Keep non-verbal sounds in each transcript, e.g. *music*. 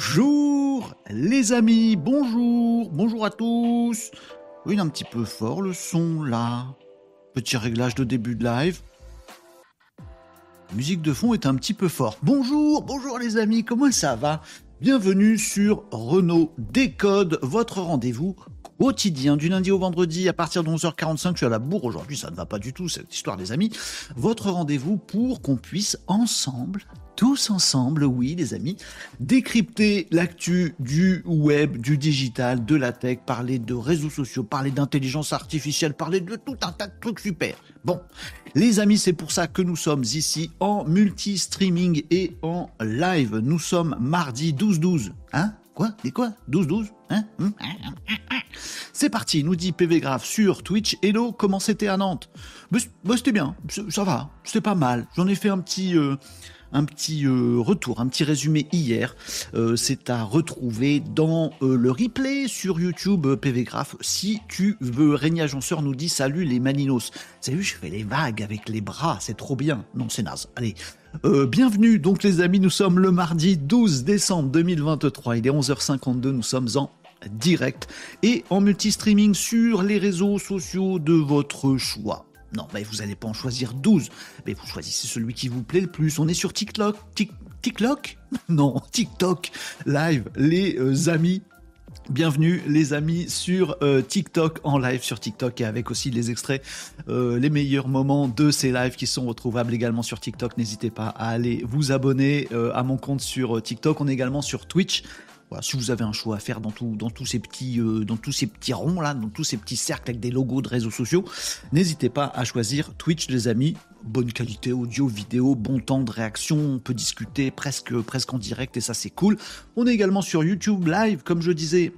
Bonjour les amis, bonjour, bonjour à tous. Oui, un petit peu fort le son là. Petit réglage de début de live. La musique de fond est un petit peu fort. Bonjour, bonjour les amis, comment ça va? Bienvenue sur Renault Décode, votre rendez-vous quotidien du lundi au vendredi à partir de 11h45. Je suis à la bourre aujourd'hui, ça ne va pas du tout cette histoire les amis. Votre rendez-vous pour qu'on puisse ensemble tous ensemble, oui les amis, décrypter l'actu du web, du digital, de la tech, parler de réseaux sociaux, parler d'intelligence artificielle, parler de tout un tas de trucs super. Bon, les amis, c'est pour ça que nous sommes ici en multi-streaming et en live. Nous sommes mardi 12-12. Hein? Quoi? Des quoi? 12-12 Hein? C'est parti, nous dit PV Graph sur Twitch. Hello, comment c'était à Nantes? Bah, C'était bien, ça va, c'était pas mal. J'en ai fait un petit... Euh, un petit euh, retour, un petit résumé hier. Euh, c'est à retrouver dans euh, le replay sur YouTube PV Graph. Si tu veux, Régnier Agenceur nous dit salut les maninos. Salut, je fais les vagues avec les bras, c'est trop bien. Non, c'est naze. Allez. bienvenue donc les amis, nous sommes le mardi 12 décembre 2023, il est 11h52, nous sommes en direct et en multi-streaming sur les réseaux sociaux de votre choix. Non, mais vous n'allez pas en choisir 12. Mais vous choisissez celui qui vous plaît le plus. On est sur TikTok. TikTok? *laughs* Non, TikTok live, les euh, amis. Bienvenue les amis sur euh, TikTok en live sur TikTok et avec aussi les extraits, euh, les meilleurs moments de ces lives qui sont retrouvables également sur TikTok. N'hésitez pas à aller vous abonner à mon compte sur TikTok. On est également sur Twitch si vous avez un choix à faire dans, tous ces petits, euh, ronds là, dans tous ces petits cercles avec des logos de réseaux sociaux, n'hésitez pas à choisir Twitch, les amis. Bonne qualité audio, vidéo, bon temps de réaction, on peut discuter presque, presque en direct et ça c'est cool. On est également sur YouTube Live, comme je disais,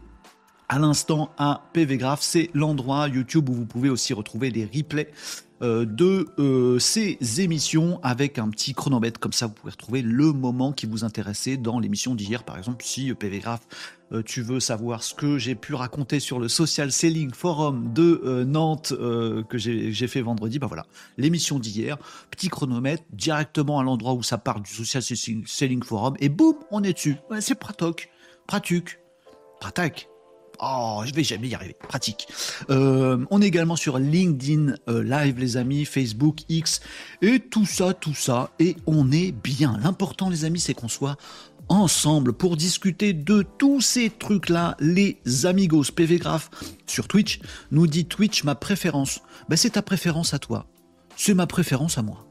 à l'instant à PV Graph. C'est l'endroit YouTube où vous pouvez aussi retrouver des replays euh, de euh, ces émissions avec un petit chronomètre. Comme ça, vous pouvez retrouver le moment qui vous intéressait dans l'émission d'hier. Par exemple, si euh, PV Graph, tu veux savoir ce que j'ai pu raconter sur le Social Selling Forum de Nantes que j'ai fait vendredi, ben voilà, l'émission d'hier, petit chronomètre directement à l'endroit où ça part du Social Selling Forum et boum, on est dessus. c'est pratique, pratique, pratique. Oh, je vais jamais y arriver. Pratique. Euh, on est également sur LinkedIn euh, Live, les amis, Facebook, X, et tout ça, tout ça. Et on est bien. L'important, les amis, c'est qu'on soit ensemble pour discuter de tous ces trucs-là. Les amigos PV Graph sur Twitch nous dit Twitch ma préférence. Ben, c'est ta préférence à toi. C'est ma préférence à moi.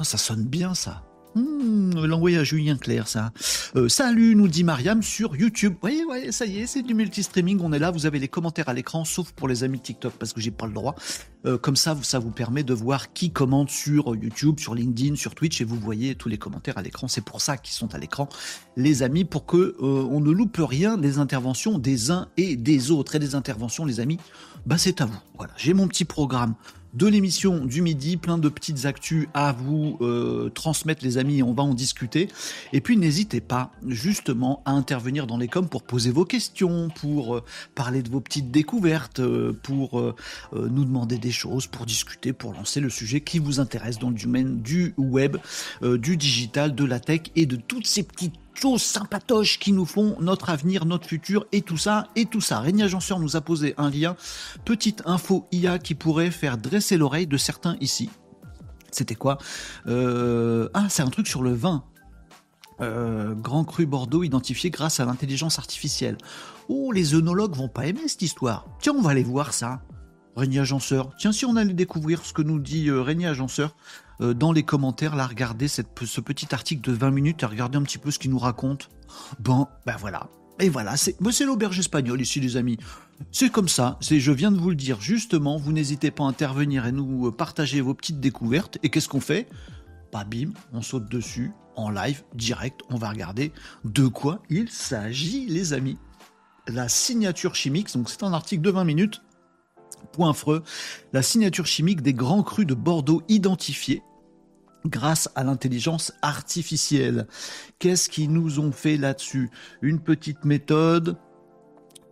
Ça sonne bien, ça. Mmh, L'envoyer à Julien Claire, ça. Euh, salut, nous dit Mariam sur YouTube. Oui, oui, ça y est, c'est du multi-streaming. On est là. Vous avez les commentaires à l'écran, sauf pour les amis TikTok parce que j'ai pas le droit. Euh, comme ça, ça vous permet de voir qui commente sur YouTube, sur LinkedIn, sur Twitch, et vous voyez tous les commentaires à l'écran. C'est pour ça qu'ils sont à l'écran, les amis, pour que euh, on ne loupe rien des interventions des uns et des autres. Et des interventions, les amis, bah c'est à vous. Voilà, j'ai mon petit programme de l'émission du midi, plein de petites actus à vous euh, transmettre les amis, on va en discuter. Et puis n'hésitez pas justement à intervenir dans les coms pour poser vos questions, pour euh, parler de vos petites découvertes, euh, pour nous demander des choses, pour discuter, pour lancer le sujet qui vous intéresse dans le domaine du web, du digital, de la tech et de toutes ces petites choses sympatoches qui nous font notre avenir, notre futur et tout ça et tout ça. Régnier Agenceur nous a posé un lien, petite info IA qui pourrait faire dresser l'oreille de certains ici. C'était quoi? Euh, Ah, c'est un truc sur le vin. Euh, Grand Cru Bordeaux identifié grâce à l'intelligence artificielle. Oh, les œnologues vont pas aimer cette histoire. Tiens, on va aller voir ça. Régnier Agenceur. Tiens, si on allait découvrir ce que nous dit euh, Régnier Agenceur euh, dans les commentaires, là, regardez ce petit article de 20 minutes et regardez un petit peu ce qu'il nous raconte. Bon, ben voilà. Et voilà, c'est l'auberge espagnole ici, les amis. C'est comme ça, je viens de vous le dire justement, vous n'hésitez pas à intervenir et nous euh, partager vos petites découvertes. Et qu'est-ce qu'on fait? Bah bim, on saute dessus, en live, direct, on va regarder de quoi il s'agit, les amis. La signature chimique, donc c'est un article de 20 minutes, point freux, la signature chimique des grands crus de Bordeaux identifiés grâce à l'intelligence artificielle. Qu'est-ce qu'ils nous ont fait là-dessus? Une petite méthode.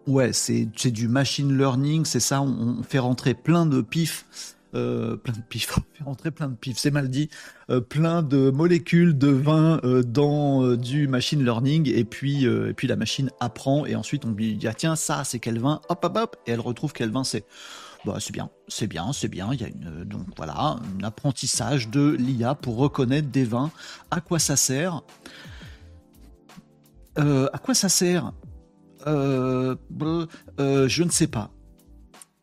Ouais, c'est du machine learning, c'est ça, on, fait rentrer plein de pif euh, plein de pif, *laughs* faire entrer plein de pif, c'est mal dit, euh, plein de molécules de vin euh, dans du machine learning et puis, et puis la machine apprend et ensuite on lui dit ah, tiens ça c'est quel vin, hop hop hop et elle retrouve quel vin c'est. Bah, c'est bien, c'est bien, c'est bien. Il y a une donc voilà un apprentissage de l'IA pour reconnaître des vins. À quoi ça sert? À quoi ça sert? Je ne sais pas.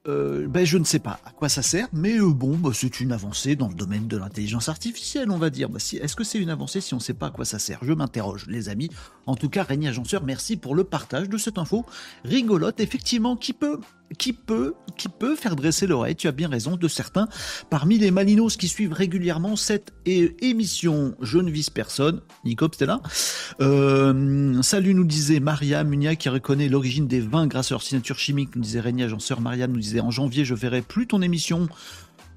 Euh, ben je ne sais pas à quoi ça sert, mais euh, bon, bah, c'est une avancée dans le domaine de l'intelligence artificielle, on va dire. Si, Est-ce que c'est une avancée si on ne sait pas à quoi ça sert? Je m'interroge, les amis. En tout cas, Régnier Agenceur, merci pour le partage de cette info rigolote, effectivement, qui peut qui peut, qui peut faire dresser l'oreille, tu as bien raison, de certains parmi les malinos qui suivent régulièrement cette émission. Je ne vise personne. Nico, t'es là? Euh, Salut, nous disait Maria Munia qui reconnaît l'origine des vins grâce à leur signature chimique, nous disait Régnier Agenceur. Maria nous disait en janvier, je verrai plus ton émission.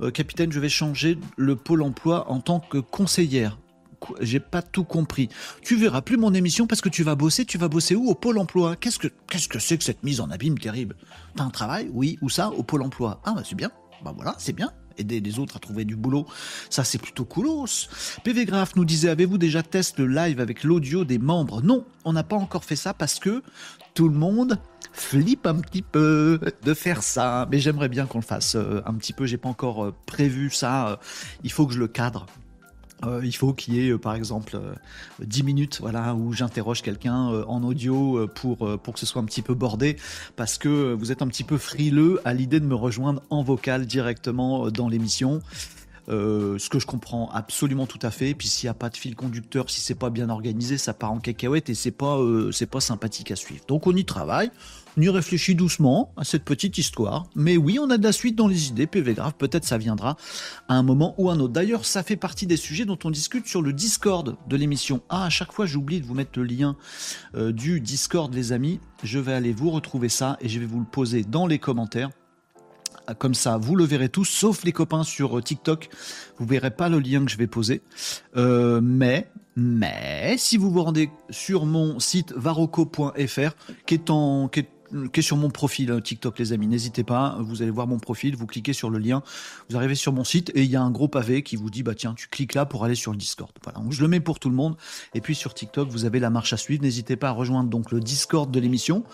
Euh, capitaine, je vais changer le pôle emploi en tant que conseillère j'ai pas tout compris. Tu verras plus mon émission parce que tu vas bosser. Tu vas bosser où? Au Pôle emploi. Qu'est-ce que qu'est-ce que c'est que cette mise en abîme terrible? T'as un travail? Oui. Où ça? Au Pôle emploi. Ah bah c'est bien. Bah voilà, c'est bien. Aider les autres à trouver du boulot, ça c'est plutôt coolos. PV Graph nous disait avez-vous déjà testé le live avec l'audio des membres? Non, on n'a pas encore fait ça parce que tout le monde flippe un petit peu de faire ça. Mais j'aimerais bien qu'on le fasse euh, un petit peu. J'ai pas encore euh, prévu ça. Euh, il faut que je le cadre. Euh, il faut qu'il y ait, euh, par exemple, 10 euh, minutes voilà, où j'interroge quelqu'un en audio pour, pour que ce soit un petit peu bordé, parce que vous êtes un petit peu frileux à l'idée de me rejoindre en vocal directement dans l'émission. ce que je comprends absolument tout à fait. Puis s'il n'y a pas de fil conducteur, si c'est pas bien organisé, ça part en cacahuète et c'est pas pas sympathique à suivre. Donc on y travaille. On réfléchit doucement à cette petite histoire. Mais oui, on a de la suite dans les idées. PV grave, peut-être ça viendra à un moment ou un autre. D'ailleurs, ça fait partie des sujets dont on discute sur le Discord de l'émission. Ah, à chaque fois, j'oublie de vous mettre le lien euh, du Discord, les amis. Je vais aller vous retrouver ça et je vais vous le poser dans les commentaires comme ça, vous le verrez tous, sauf les copains sur euh, TikTok. Vous verrez pas le lien que je vais poser. Euh, mais, mais, si vous vous rendez sur mon site varoco.fr, qui est en, qui est qui est sur mon profil euh, TikTok, les amis. N'hésitez pas, vous allez voir mon profil, vous cliquez sur le lien, vous arrivez sur mon site et il y a un gros pavé qui vous dit bah tiens, tu cliques là pour aller sur le Discord. Voilà, je le mets pour tout le monde. Et puis sur TikTok, vous avez la marche à suivre. N'hésitez pas à rejoindre donc le Discord de l'émission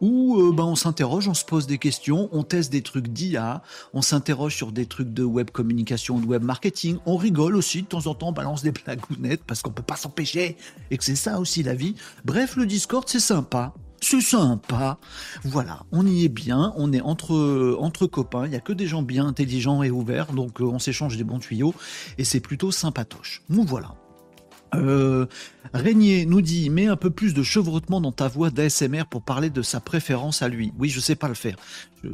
où euh, bah, on s'interroge, on se pose des questions, on teste des trucs d'IA, on s'interroge sur des trucs de web communication, de web marketing, on rigole aussi de temps en temps, on balance des blagounettes parce qu'on peut pas s'empêcher et que c'est ça aussi la vie. Bref, le Discord c'est sympa c'est sympa. Voilà, on y est bien, on est entre, entre copains, il n'y a que des gens bien intelligents et ouverts, donc euh, on s'échange des bons tuyaux, et c'est plutôt sympatoche. Nous voilà. Euh, Régnier nous dit mets un peu plus de chevrotement dans ta voix d'ASMR pour parler de sa préférence à lui. Oui, je sais pas le faire.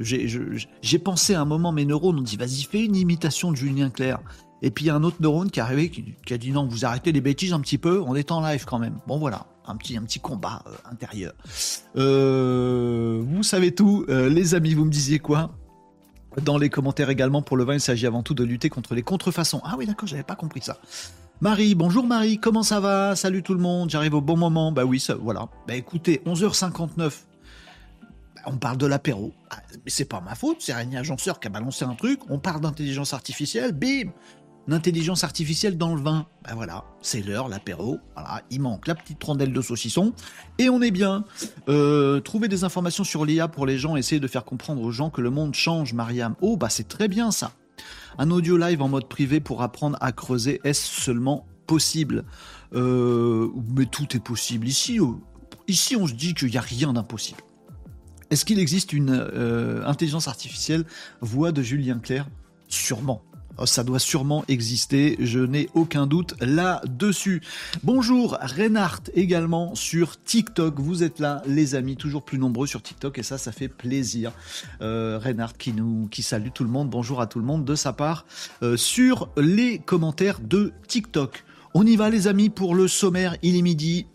J'ai pensé à un moment, mes neurones ont dit vas-y, fais une imitation de Julien Clerc. Et puis il y a un autre neurone qui est arrivé qui, qui, a dit non, vous arrêtez les bêtises un petit peu, on est en live quand même. Bon voilà un petit, un petit combat euh, intérieur. Euh, vous savez tout, euh, les amis, vous me disiez quoi? Dans les commentaires également, pour le vin, il s'agit avant tout de lutter contre les contrefaçons. Ah oui, d'accord, j'avais pas compris ça. Marie, bonjour Marie, comment ça va? Salut tout le monde, j'arrive au bon moment. Bah oui, ça, voilà. Bah écoutez, 11h59, bah, on parle de l'apéro. Ah, mais c'est pas ma faute, c'est un agenceur qui a balancé un truc. On parle d'intelligence artificielle, bim L'intelligence artificielle dans le vin. Ben voilà, c'est l'heure, l'apéro. Voilà, il manque la petite rondelle de saucisson et on est bien. Euh, trouver des informations sur l'IA pour les gens, essayer de faire comprendre aux gens que le monde change, Mariam. Oh, bah c'est très bien ça. Un audio live en mode privé pour apprendre à creuser, est-ce seulement possible? Euh, Mais tout est possible. Ici, euh, ici on se dit qu'il n'y a rien d'impossible. Est-ce qu'il existe une intelligence artificielle? Voix de Julien Clerc? Sûrement. Oh, ça doit sûrement exister, je n'ai aucun doute là-dessus. Bonjour Reinhardt également sur TikTok, vous êtes là les amis, toujours plus nombreux sur TikTok et ça ça fait plaisir. Euh, Reinhardt qui nous qui salue tout le monde, bonjour à tout le monde de sa part euh, sur les commentaires de TikTok. On y va les amis pour le sommaire, il est midi,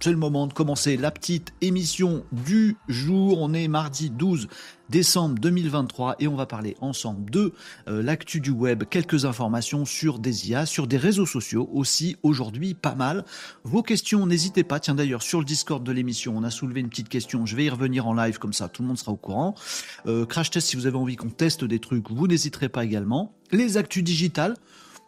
c'est le moment de commencer la petite émission du jour. On est mardi 12 décembre 2023 et on va parler ensemble de euh, l'actu du web, quelques informations sur des IA, sur des réseaux sociaux aussi aujourd'hui pas mal. Vos questions, n'hésitez pas. Tiens d'ailleurs sur le Discord de l'émission, on a soulevé une petite question. Je vais y revenir en live comme ça, tout le monde sera au courant. Euh, crash test si vous avez envie qu'on teste des trucs, vous n'hésiterez pas également. Les actus digitales.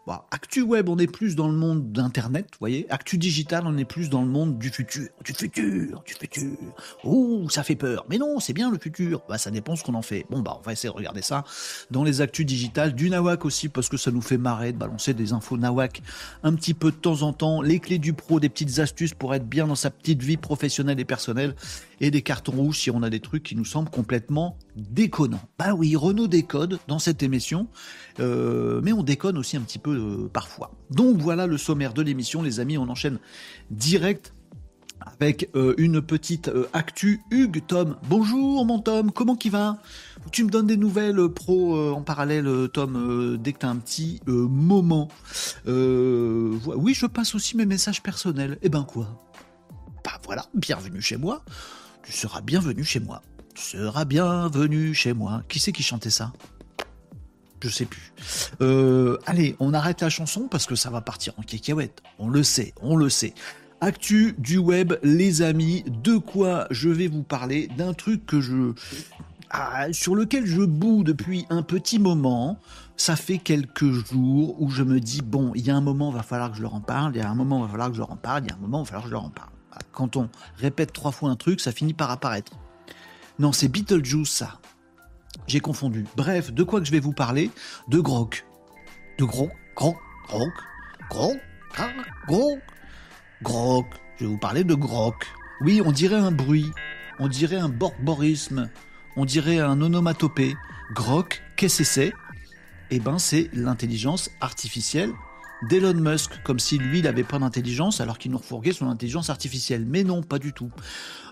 Bah, Actu Web, on est plus dans le monde d'Internet, vous voyez. Actu Digital, on est plus dans le monde du futur. Du futur, du futur. Ouh, ça fait peur. Mais non, c'est bien le futur. Bah, ça dépend ce qu'on en fait. Bon, bah, on va essayer de regarder ça dans les actus digitales. Du Nawak aussi, parce que ça nous fait marrer de balancer des infos Nawak un petit peu de temps en temps. Les clés du pro, des petites astuces pour être bien dans sa petite vie professionnelle et personnelle et des cartons rouges si on a des trucs qui nous semblent complètement déconnants. Bah oui, Renault décode dans cette émission, euh, mais on déconne aussi un petit peu euh, parfois. Donc voilà le sommaire de l'émission, les amis, on enchaîne direct avec euh, une petite actu. Hugues, Tom, bonjour mon Tom, comment qui va? Tu me donnes des nouvelles pro en parallèle, Tom, dès que tu as un petit moment. oui, je passe aussi mes messages personnels. Eh ben quoi? Bah voilà, bienvenue chez moi. Tu seras bienvenu chez moi. Seras bienvenu chez moi. Qui c'est qui chantait ça? Je sais plus. Euh, allez, on arrête la chanson parce que ça va partir en cacahuète. On le sait, on le sait. Actu du web, les amis, de quoi je vais vous parler D'un truc que je, ah, sur lequel je boue depuis un petit moment. Ça fait quelques jours où je me dis bon, il y a un moment, il va falloir que je leur en parle. Il y a un moment, il va falloir que je leur en parle. Il y a un moment, il va falloir que je leur en parle quand on répète trois fois un truc, ça finit par apparaître. Non, c'est Beetlejuice, ça. J'ai confondu. Bref, de quoi que je vais vous parler? De Grok. De Grok, Grok, Grok, Grok, Grok, Grok. Je vais vous parler de Grok. Oui, on dirait un bruit. On dirait un borborisme. On dirait un onomatopée. Grok, qu'est-ce que c'est? Eh ben, c'est l'intelligence artificielle d'Elon Musk, comme si lui, il n'avait pas d'intelligence, alors qu'il nous refourguait son intelligence artificielle. Mais non, pas du tout.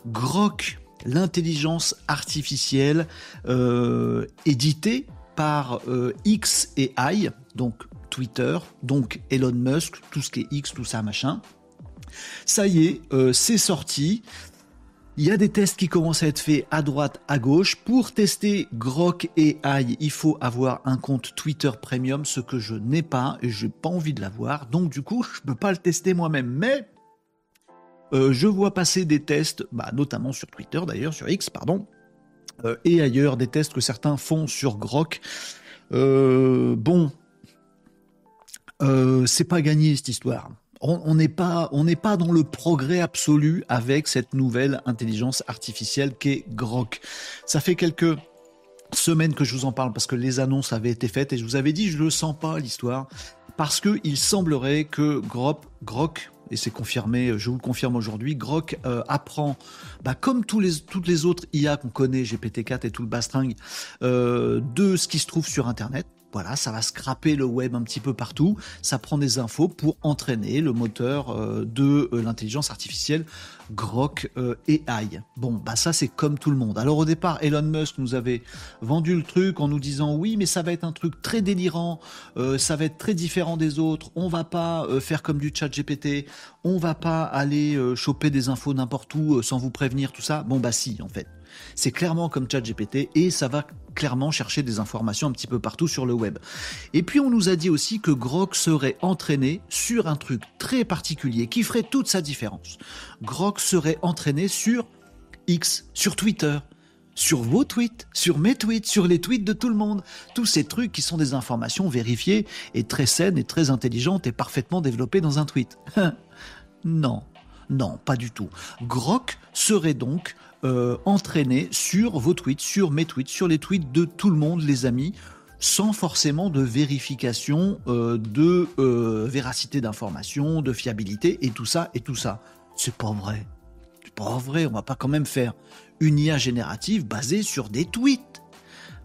Grok, l'intelligence artificielle euh, éditée par euh, X et I, donc Twitter, donc Elon Musk, tout ce qui est X, tout ça, machin. Ça y est, euh, c'est sorti. Il y a des tests qui commencent à être faits à droite, à gauche. Pour tester Grok et AI, il faut avoir un compte Twitter Premium, ce que je n'ai pas et je n'ai pas envie de l'avoir. Donc du coup, je ne peux pas le tester moi-même. Mais euh, je vois passer des tests, bah, notamment sur Twitter d'ailleurs, sur X, pardon, euh, et ailleurs, des tests que certains font sur Grok. Euh, bon, c'est pas gagné cette histoire on n'est pas, on n'est pas dans le progrès absolu avec cette nouvelle intelligence artificielle qu'est Grok. Ça fait quelques semaines que je vous en parle parce que les annonces avaient été faites et je vous avais dit je le sens pas l'histoire parce que il semblerait que Grok, Grok et c'est confirmé, je vous le confirme aujourd'hui, Grok euh, apprend, bah, comme tous les, toutes les autres IA qu'on connaît, GPT-4 et tout le bastringue, euh, de ce qui se trouve sur Internet. Voilà, ça va scraper le web un petit peu partout. Ça prend des infos pour entraîner le moteur euh, de euh, l'intelligence artificielle Grok euh, AI. Bon, bah ça c'est comme tout le monde. Alors au départ, Elon Musk nous avait vendu le truc en nous disant oui, mais ça va être un truc très délirant, ça va être très différent des autres. On va pas faire comme du chat GPT, on va pas aller choper des infos n'importe où sans vous prévenir, tout ça. Bon bah si, en fait. C'est clairement comme ChatGPT et ça va clairement chercher des informations un petit peu partout sur le web. Et puis on nous a dit aussi que Grok serait entraîné sur un truc très particulier qui ferait toute sa différence. Grok serait entraîné sur X, sur Twitter, sur vos tweets, sur mes tweets, sur les tweets de tout le monde. Tous ces trucs qui sont des informations vérifiées et très saines et très intelligentes et parfaitement développées dans un tweet. *laughs* non, non, pas du tout. Grok serait donc euh, entraîné sur vos tweets, sur mes tweets, sur les tweets de tout le monde, les amis, sans forcément de vérification euh, de euh, véracité d'information, de fiabilité et tout ça et tout ça. C'est pas vrai. C'est pas vrai. On va pas quand même faire une IA générative basée sur des tweets.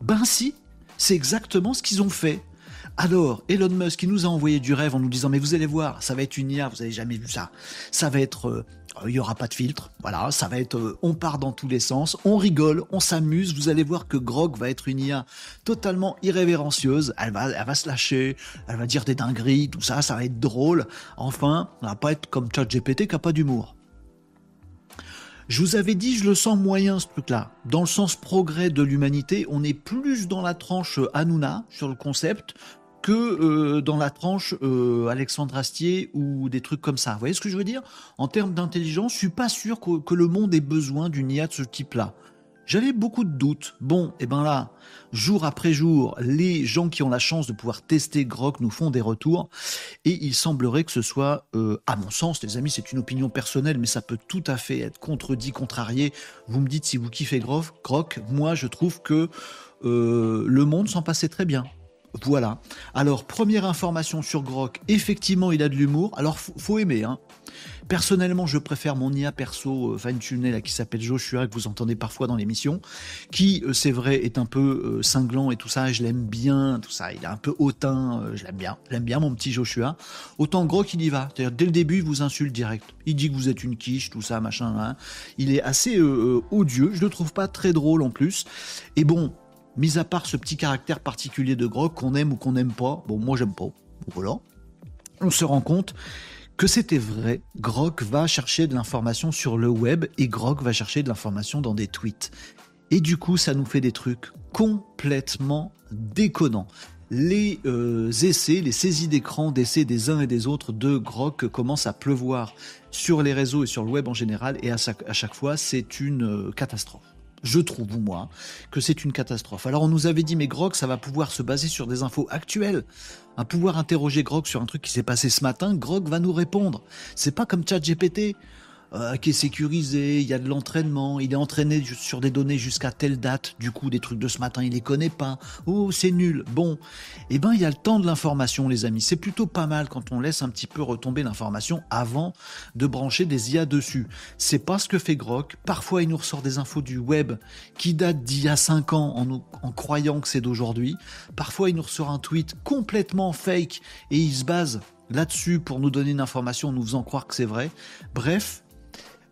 Ben si, c'est exactement ce qu'ils ont fait. Alors, Elon Musk, qui nous a envoyé du rêve en nous disant, mais vous allez voir, ça va être une IA, vous avez jamais vu ça. Ça va être il n'y aura pas de filtre. Voilà, ça va être, euh, on part dans tous les sens, on rigole, on s'amuse. Vous allez voir que Grog va être une IA totalement irrévérencieuse. Elle va, elle va se lâcher, elle va dire des dingueries, tout ça, ça va être drôle. Enfin, on va pas être comme ChatGPT qui a pas d'humour. Je vous avais dit, je le sens moyen ce truc-là. Dans le sens progrès de l'humanité, on est plus dans la tranche Hanouna sur le concept que euh, dans la tranche euh, Alexandre Astier ou des trucs comme ça. Vous voyez ce que je veux dire? En termes d'intelligence, je suis pas sûr que, le monde ait besoin d'une IA de ce type-là. J'avais beaucoup de doutes. Bon, et eh ben là, jour après jour, les gens qui ont la chance de pouvoir tester Grok nous font des retours, et il semblerait que ce soit, euh, à mon sens, les amis, c'est une opinion personnelle, mais ça peut tout à fait être contredit, contrarié. Vous me dites si vous kiffez Grok. Moi, je trouve que le monde s'en passait très bien. Voilà. Alors, première information sur Grok, effectivement, il a de l'humour. Alors, faut, aimer. Hein. Personnellement, je préfère mon IA perso euh, fine-tuné qui s'appelle Joshua que vous entendez parfois dans l'émission, qui euh, c'est vrai est un peu euh, cinglant et tout ça. Je l'aime bien, tout ça. Il est un peu hautain. Euh, je l'aime bien. J'aime bien mon petit Joshua. Autant Grok, il y va. Dès le début, il vous insulte direct. Il dit que vous êtes une quiche, tout ça, machin. Hein. Il est assez odieux. Je le trouve pas très drôle en plus. Et bon, mis à part ce petit caractère particulier de Grok qu'on aime ou qu'on n'aime pas, bon, moi j'aime pas, voilà, on se rend compte que c'était vrai. Grok va chercher de l'information sur le web et Grok va chercher de l'information dans des tweets. Et du coup, ça nous fait des trucs complètement déconnants. Les euh, essais, les saisies d'écran d'essais des uns et des autres de Grok commencent à pleuvoir sur les réseaux et sur le web en général, et à chaque, à chaque fois, c'est une euh, catastrophe je trouve, moi, que c'est une catastrophe. Alors on nous avait dit, mais Grog, ça va pouvoir se baser sur des infos actuelles. À pouvoir interroger Grog sur un truc qui s'est passé ce matin, Grog va nous répondre. C'est pas comme ChatGPT. Euh, qui est sécurisé, il y a de l'entraînement, il est entraîné sur des données jusqu'à telle date, du coup des trucs de ce matin il les connaît pas, oh c'est nul, bon, eh ben il y a le temps de l'information les amis, c'est plutôt pas mal quand on laisse un petit peu retomber l'information avant de brancher des IA dessus. C'est pas ce que fait Grok, parfois il nous ressort des infos du web qui datent d'il y a 5 ans en, en croyant que c'est d'aujourd'hui, parfois il nous ressort un tweet complètement fake et il se base là-dessus pour nous donner une information en nous faisant croire que c'est vrai. Bref,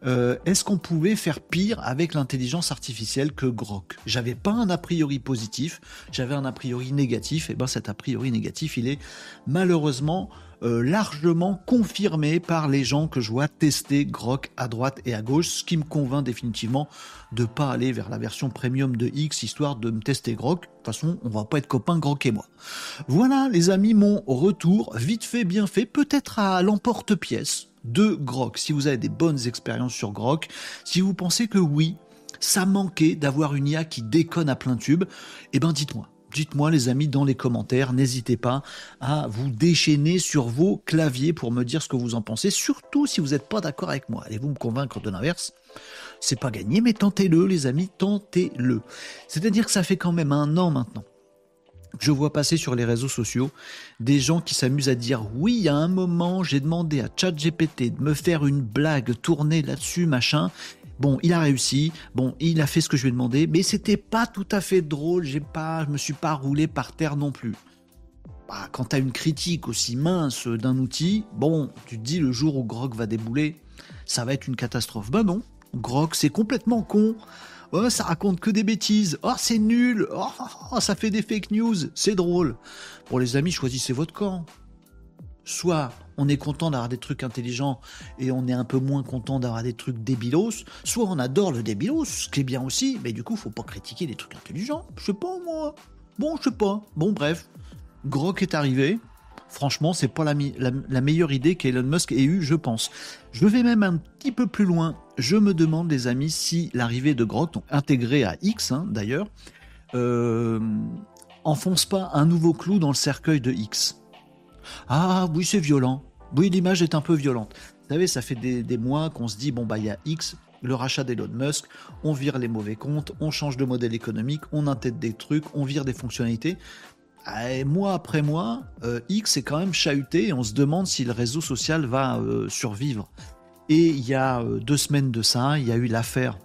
euh, est-ce qu'on pouvait faire pire avec l'intelligence artificielle que Grok? J'avais pas un a priori positif, j'avais un a priori négatif, et ben cet a priori négatif, il est malheureusement euh, largement confirmé par les gens que je vois tester Grok à droite et à gauche, ce qui me convainc définitivement de pas aller vers la version premium de X histoire de me tester Grok. De toute façon, on va pas être copains Grok et moi. Voilà les amis, mon retour, vite fait, bien fait, peut-être à l'emporte-pièce de Grok, si vous avez des bonnes expériences sur Grok, si vous pensez que oui, ça manquait d'avoir une IA qui déconne à plein tube, eh ben dites-moi. Dites-moi les amis dans les commentaires, n'hésitez pas à vous déchaîner sur vos claviers pour me dire ce que vous en pensez, surtout si vous n'êtes pas d'accord avec moi. Allez-vous me convaincre de l'inverse? C'est pas gagné, mais tentez-le les amis, tentez-le. C'est-à-dire que ça fait quand même un an maintenant je vois passer sur les réseaux sociaux des gens qui s'amusent à dire oui, a un moment, j'ai demandé à ChatGPT de me faire une blague tournée là-dessus, machin. Bon, il a réussi. Bon, il a fait ce que je lui ai demandé, mais c'était pas tout à fait drôle. J'ai pas, je me suis pas roulé par terre non plus. Bah, quand tu as une critique aussi mince d'un outil, bon, tu te dis le jour où Grog va débouler, ça va être une catastrophe. Ben non, Grog, c'est complètement con. Oh, ça raconte que des bêtises. Oh, c'est nul. Oh, ça fait des fake news. C'est drôle. Pour les amis, choisissez votre camp. Soit on est content d'avoir des trucs intelligents et on est un peu moins content d'avoir des trucs débilos, soit on adore le débilos, ce qui est bien aussi, mais du coup, faut pas critiquer les trucs intelligents. Je sais pas, moi. Bon, je sais pas. Bon, bref. Grok est arrivé. Franchement, c'est pas la, meilleure idée qu'Elon Musk ait eue, je pense. Je vais même un petit peu plus loin. Je me demande, les amis, si l'arrivée de Grok, intégrée à X hein, d'ailleurs, euh, enfonce pas un nouveau clou dans le cercueil de X. Ah oui, c'est violent. Oui, l'image est un peu violente. Vous savez, ça fait des, des mois qu'on se dit, bon, bah, il y a X, le rachat d'Elon Musk, on vire les mauvais comptes, on change de modèle économique, on intègre des trucs, on vire des fonctionnalités. Ah, et mois après mois, euh, X est quand même chahuté et on se demande si le réseau social va euh, survivre. Et il y a euh, deux semaines de ça, il y a eu l'affaire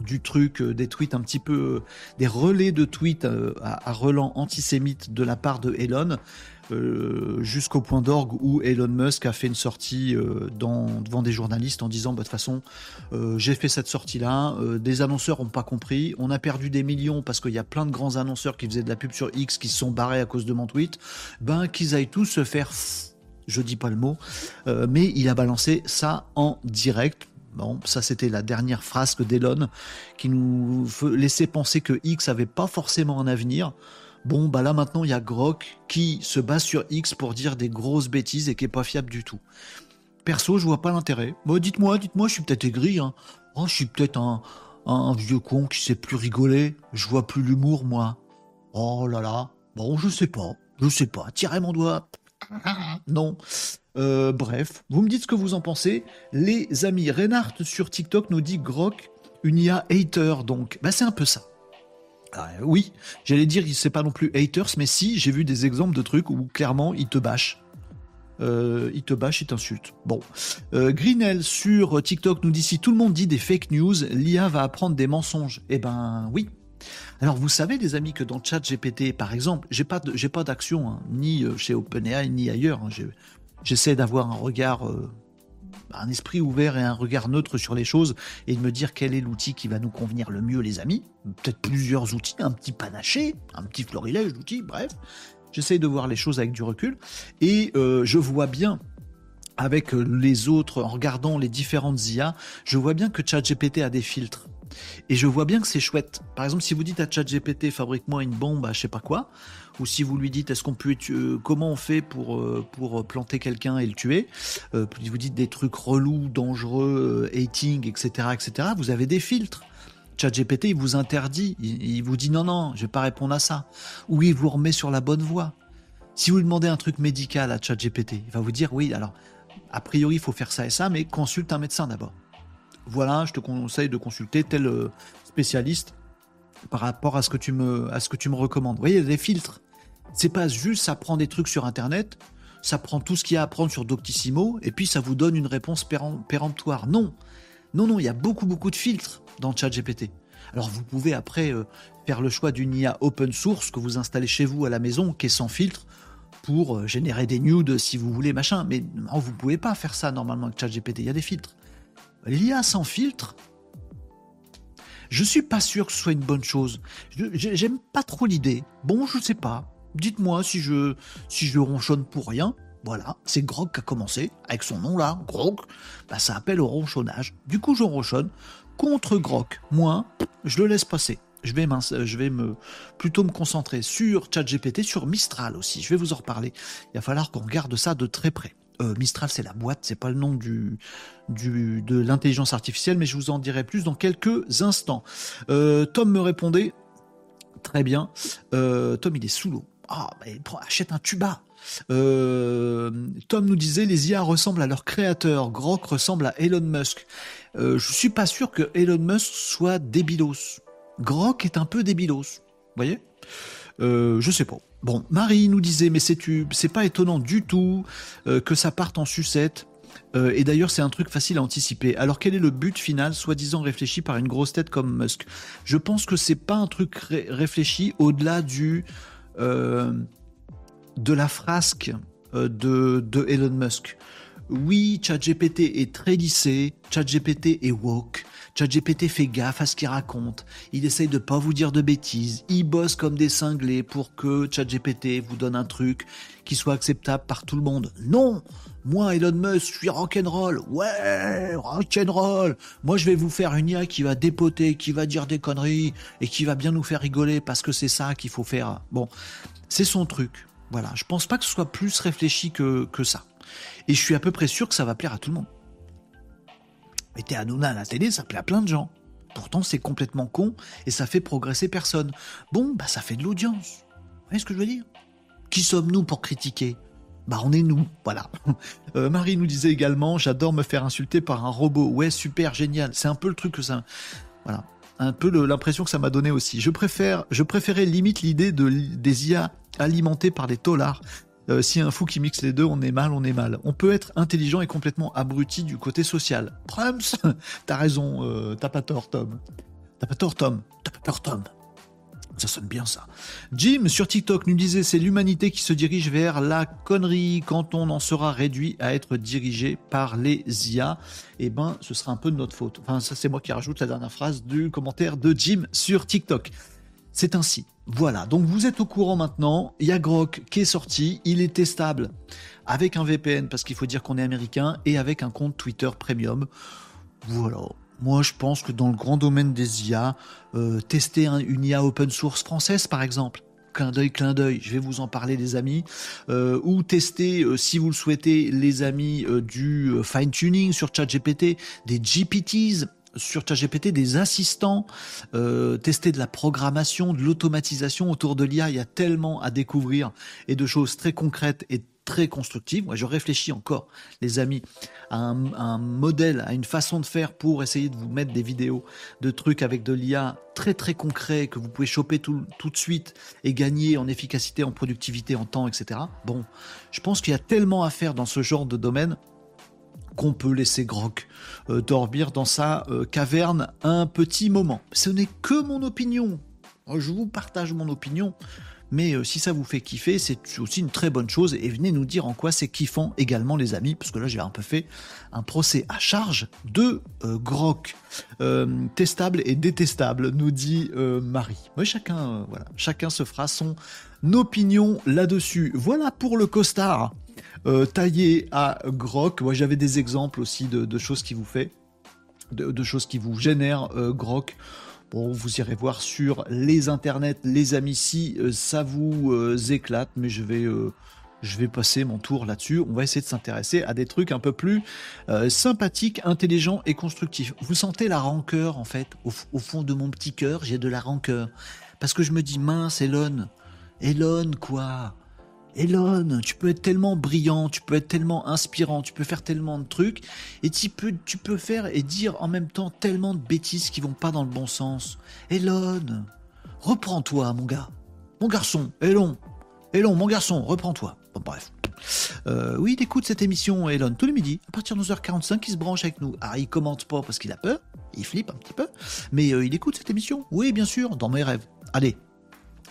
du truc, des tweets un petit peu, des relais de tweets à, à relents antisémites de la part de Elon, euh, jusqu'au point d'orgue où Elon Musk a fait une sortie euh, devant des journalistes en disant bah, de toute façon euh, j'ai fait cette sortie là des annonceurs n'ont pas compris on a perdu des millions parce qu'il y a plein de grands annonceurs qui faisaient de la pub sur X qui se sont barrés à cause de mon tweet ben qu'ils aillent tous se faire je dis pas le mot mais il a balancé ça en direct Bon, ça c'était la dernière phrase d'Elon qui nous laissait penser que X avait pas forcément un avenir. Bon, bah là maintenant il y a Grok qui se base sur X pour dire des grosses bêtises et qui est pas fiable du tout. Perso, je vois pas l'intérêt. Bon, dites-moi, dites-moi, je suis peut-être aigri. Hein. Oh, je suis peut-être un, vieux con qui sait plus rigoler. Je vois plus l'humour, moi. Oh là là. Bon, je sais pas. Je sais pas. Tirez mon doigt. Non. Euh, bref, vous me dites ce que vous en pensez. Les amis, Reinhardt sur TikTok nous dit Grok, une IA hater, donc. Bah, c'est un peu ça. Ah, oui, j'allais dire, c'est pas non plus haters, mais si, j'ai vu des exemples de trucs où clairement il te bâche. Euh, te bâche, il t'insulte. Bon. Euh, Greenell sur TikTok nous dit si tout le monde dit des fake news, l'IA va apprendre des mensonges. Eh ben oui. Alors vous savez les amis que dans ChatGPT par exemple, j'ai pas j'ai pas d'action hein, ni euh, chez OpenAI ni ailleurs. Hein. J'essaie d'avoir un regard un esprit ouvert et un regard neutre sur les choses et de me dire quel est l'outil qui va nous convenir le mieux, les amis. Peut-être plusieurs outils, un petit panaché, un petit florilège d'outils, bref. J'essaye de voir les choses avec du recul et euh, je vois bien avec les autres, en regardant les différentes IA, je vois bien que ChatGPT a des filtres. Et je vois bien que c'est chouette. Par exemple, si vous dites à ChatGPT, fabrique-moi une bombe à je sais pas quoi, ou si vous lui dites, est-ce qu'on peut, euh, comment on fait pour euh, pour planter quelqu'un et le tuer, euh, vous dites des trucs relous, dangereux, hating, etc., etc. Vous avez des filtres. ChatGPT, il vous interdit, il, vous dit non, non, je vais pas répondre à ça. Ou il vous remet sur la bonne voie. Si vous demandez un truc médical à ChatGPT, il va vous dire oui, alors, a priori, il faut faire ça et ça, mais consulte un médecin d'abord. Voilà, je te conseille de consulter tel euh, spécialiste par rapport à ce que tu me, à ce que tu me recommandes. Vous voyez, il y a des filtres. C'est pas juste ça prend des trucs sur Internet, ça prend tout ce qu'il y a à prendre sur Doctissimo, et puis ça vous donne une réponse péremptoire. Non, non, non, il y a beaucoup, beaucoup de filtres dans ChatGPT. Alors vous pouvez après euh, faire le choix d'une IA open source que vous installez chez vous à la maison, qui est sans filtre, pour euh, générer des nudes si vous voulez, machin. Mais vous pouvez pas faire ça normalement avec ChatGPT, il y a des filtres. L'IA sans filtre, je suis pas sûr que ce soit une bonne chose. J'aime pas trop l'idée. Bon, je sais pas. Dites-moi si je, ronchonne pour rien. Voilà, c'est Grog qui a commencé, avec son nom là, Grog, bah, ça appelle au ronchonnage. Du coup, je ronchonne contre Grog. Moi, je le laisse passer. Je vais, me, plutôt me concentrer sur ChatGPT, sur Mistral aussi. Je vais vous en reparler. Il va falloir qu'on regarde ça de très près. Euh, Mistral, c'est la boîte, c'est pas le nom du, du de l'intelligence artificielle, mais je vous en dirai plus dans quelques instants. Euh, Tom me répondait, très bien. Euh, Tom, il est sous l'eau. Ah, achète un tuba. Euh, Tom nous disait les IA ressemblent à leur créateur. Grok ressemble à Elon Musk. Euh, je suis pas sûr que Elon Musk soit débilos. Grok est un peu débilos. Vous voyez? Euh, Je sais pas. Bon, Marie nous disait, mais c'est pas étonnant du tout euh, que ça parte en sucette. et d'ailleurs, c'est un truc facile à anticiper. Alors, quel est le but final, soi-disant réfléchi par une grosse tête comme Musk Je pense que c'est pas un truc réfléchi au-delà du de la frasque euh, de, de Elon Musk. Oui, ChatGPT est très lissé, ChatGPT est woke, ChatGPT fait gaffe à ce qu'il raconte, il essaye de pas vous dire de bêtises, il bosse comme des cinglés pour que ChatGPT vous donne un truc qui soit acceptable par tout le monde. Non Moi, Elon Musk, je suis rock'n'roll, ouais, rock'n'roll Moi, je vais vous faire une IA qui va dépoter, qui va dire des conneries, et qui va bien nous faire rigoler parce que c'est ça qu'il faut faire. Bon, c'est son truc. Voilà, je pense pas que ce soit plus réfléchi que, ça. Et je suis à peu près sûr que ça va plaire à tout le monde. Mettez Hanouna à la télé, ça plaît à plein de gens. Pourtant, c'est complètement con et ça fait progresser personne. Bon, bah ça fait de l'audience. Vous voyez ce que je veux dire? Qui sommes-nous pour critiquer? Bah on est nous, voilà. *laughs* Euh, Marie nous disait également, j'adore me faire insulter par un robot. Ouais, super, génial. C'est un peu le truc que ça... Voilà un peu l'impression que ça m'a donné aussi. Je préfère, je préférais limite l'idée de des IA alimentées par des tolards. Euh, si un fou qui mixe les deux, on est mal, on est mal. On peut être intelligent et complètement abruti du côté social. Prums, *laughs* t'as raison, euh, t'as pas tort, Tom. T'as pas tort, Tom. T'as pas tort, Tom. Ça sonne bien ça. Jim sur TikTok nous disait c'est l'humanité qui se dirige vers la connerie quand on en sera réduit à être dirigé par les IA. Eh ben, ce sera un peu de notre faute. Enfin, ça c'est moi qui rajoute la dernière phrase du commentaire de Jim sur TikTok. C'est ainsi. Voilà, donc vous êtes au courant maintenant, il y a Grok qui est sorti, il est testable avec un VPN parce qu'il faut dire qu'on est américain et avec un compte Twitter Premium. Voilà. Moi, je pense que dans le grand domaine des IA, euh, tester une IA open source française, par exemple, clin d'œil, clin d'œil, je vais vous en parler, les amis, euh, ou tester, euh, si vous le souhaitez, les amis, du fine-tuning sur ChatGPT, des GPTs, sur ChatGPT des assistants, tester de la programmation, de l'automatisation autour de l'IA. Il y a tellement à découvrir et de choses très concrètes et très constructive. Moi, je réfléchis encore, les amis, à un, modèle, à une façon de faire pour essayer de vous mettre des vidéos de trucs avec de l'IA très très concret que vous pouvez choper tout, tout de suite et gagner en efficacité, en productivité, en temps, etc. Bon, je pense qu'il y a tellement à faire dans ce genre de domaine qu'on peut laisser Grok euh, dormir dans sa euh, caverne un petit moment. Ce n'est que mon opinion. Je vous partage mon opinion. Mais euh, si ça vous fait kiffer, c'est aussi une très bonne chose. Et venez nous dire en quoi c'est kiffant également, les amis, parce que là j'ai un peu fait un procès à charge de euh, Grok. Euh, testable et détestable, nous dit Marie. Oui, chacun, voilà, chacun se fera son opinion là-dessus. Voilà pour le costard taillé à Grok. Moi j'avais des exemples aussi de, choses qui vous fait, de, de choses qui vous génèrent Grok. Bon, vous irez voir sur les internets, les amis, si euh, ça vous euh, éclate, mais je vais, euh, je vais passer mon tour là-dessus. On va essayer de s'intéresser à des trucs un peu plus sympathiques, intelligents et constructifs. Vous sentez la rancœur, en fait, au, au fond de mon petit cœur, j'ai de la rancœur. Parce que je me dis, mince, Elon, Elon, quoi? Elon, tu peux être tellement brillant, tu peux être tellement inspirant, tu peux faire tellement de trucs, et tu peux, tu peux faire et dire en même temps tellement de bêtises qui vont pas dans le bon sens. Elon, reprends-toi, mon gars. Mon garçon, Elon. Elon, mon garçon, reprends-toi. Bon, bref. Euh, oui, il écoute cette émission, Elon, tous les midis, à partir de 11h45, il se branche avec nous. Ah, il commente pas parce qu'il a peur, il flippe un petit peu, mais euh, il écoute cette émission. Oui, bien sûr, dans mes rêves. Allez,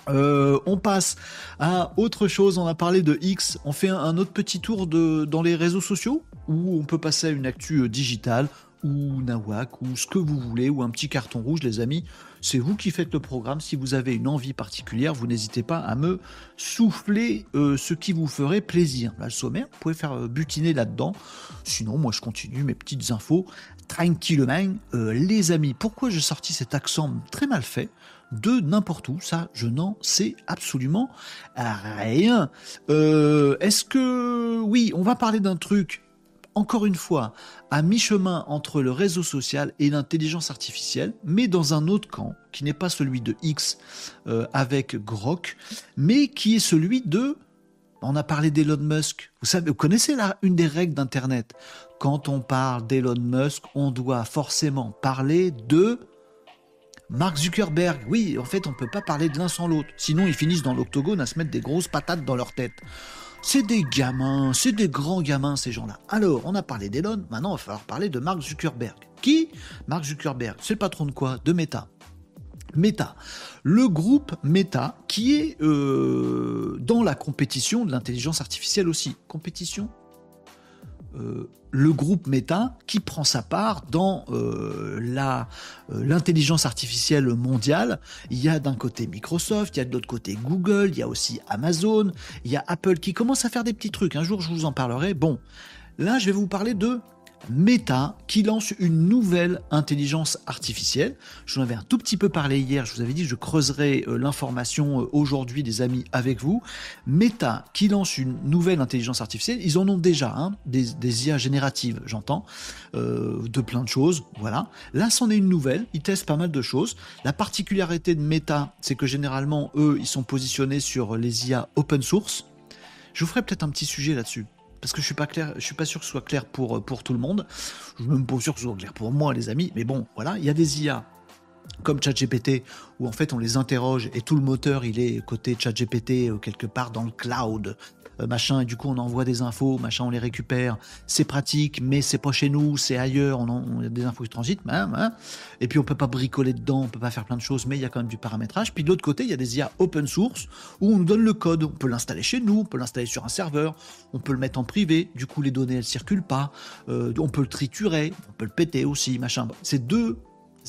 euh, on passe à autre chose. On a parlé de X. On fait un, autre petit tour dans les réseaux sociaux où on peut passer à une actu euh, digitale ou Nawak ou ce que vous voulez ou un petit carton rouge, les amis. C'est vous qui faites le programme. Si vous avez une envie particulière, vous n'hésitez pas à me souffler euh, ce qui vous ferait plaisir. Là, le sommaire, vous pouvez faire butiner là-dedans. Sinon, moi, je continue mes petites infos tranquillement. les amis, pourquoi j'ai sorti cet accent très mal fait? De n'importe où. Ça, je n'en sais absolument rien. Euh, est-ce que... Oui, on va parler d'un truc, encore une fois, à mi-chemin entre le réseau social et l'intelligence artificielle, mais dans un autre camp, qui n'est pas celui de X euh, avec Grok, mais qui est celui de... On a parlé d'Elon Musk. Vous savez, vous connaissez une des règles d'Internet? Quand on parle d'Elon Musk, on doit forcément parler de Mark Zuckerberg, oui, en fait, on ne peut pas parler de l'un sans l'autre. Sinon, ils finissent dans l'octogone à se mettre des grosses patates dans leur tête. C'est des gamins, c'est des grands gamins, ces gens-là. Alors, on a parlé d'Elon, maintenant, il va falloir parler de Mark Zuckerberg. Qui? Mark Zuckerberg, c'est le patron de quoi? De Meta. Meta, le groupe Meta qui est euh, dans la compétition de l'intelligence artificielle aussi. Compétition? Euh, le groupe Meta qui prend sa part dans euh, la euh, l'intelligence artificielle mondiale. Il y a d'un côté Microsoft, il y a de l'autre côté Google, il y a aussi Amazon, il y a Apple qui commence à faire des petits trucs. Un jour, je vous en parlerai. Bon, là, je vais vous parler de Meta qui lance une nouvelle intelligence artificielle. Je vous en avais un tout petit peu parlé hier, je vous avais dit que je creuserai euh, l'information euh, aujourd'hui des amis avec vous. Meta qui lance une nouvelle intelligence artificielle, ils en ont déjà hein, des, IA génératives, j'entends, euh, de plein de choses, voilà. Là c'en est une nouvelle, ils testent pas mal de choses. La particularité de Meta, c'est que généralement eux, ils sont positionnés sur les IA open source. Je vous ferai peut-être un petit sujet là-dessus parce que je suis pas clair, je suis pas sûr que ce soit clair pour, pour tout le monde. Je suis même pas sûr que ce soit clair pour moi, les amis. Mais bon, voilà, il y a des IA comme ChatGPT, où en fait on les interroge et tout le moteur il est côté ChatGPT euh, quelque part dans le cloud, euh, machin, et du coup on envoie des infos, machin, on les récupère. C'est pratique, mais c'est pas chez nous, c'est ailleurs, on, a des infos qui transitent, hein, hein. et puis on peut pas bricoler dedans, on peut pas faire plein de choses, mais il y a quand même du paramétrage. Puis de l'autre côté, il y a des IA open source où on nous donne le code, on peut l'installer chez nous, on peut l'installer sur un serveur, on peut le mettre en privé, du coup les données elles circulent pas, euh, on peut le triturer, on peut le péter aussi, machin. C'est deux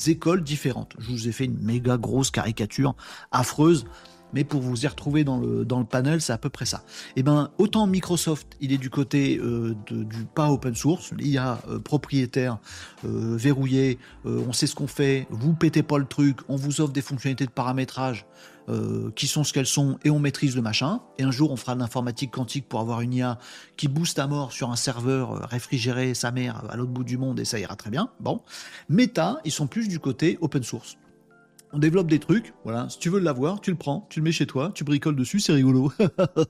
écoles différentes. Je vous ai fait une méga grosse caricature affreuse mais pour vous y retrouver dans le, dans le panel, c'est à peu près ça. Et eh ben, autant Microsoft, il est du côté euh, du pas open source, l'IA euh, propriétaire, euh, verrouillé, on sait ce qu'on fait, vous pétez pas le truc, on vous offre des fonctionnalités de paramétrage qui sont ce qu'elles sont et on maîtrise le machin. Et un jour, on fera de l'informatique quantique pour avoir une IA qui booste à mort sur un serveur réfrigéré, sa mère, à l'autre bout du monde et ça ira très bien. Bon. Meta, ils sont plus du côté open source on développe des trucs, voilà, si tu veux l'avoir, tu le prends, tu le mets chez toi, tu bricoles dessus, c'est rigolo.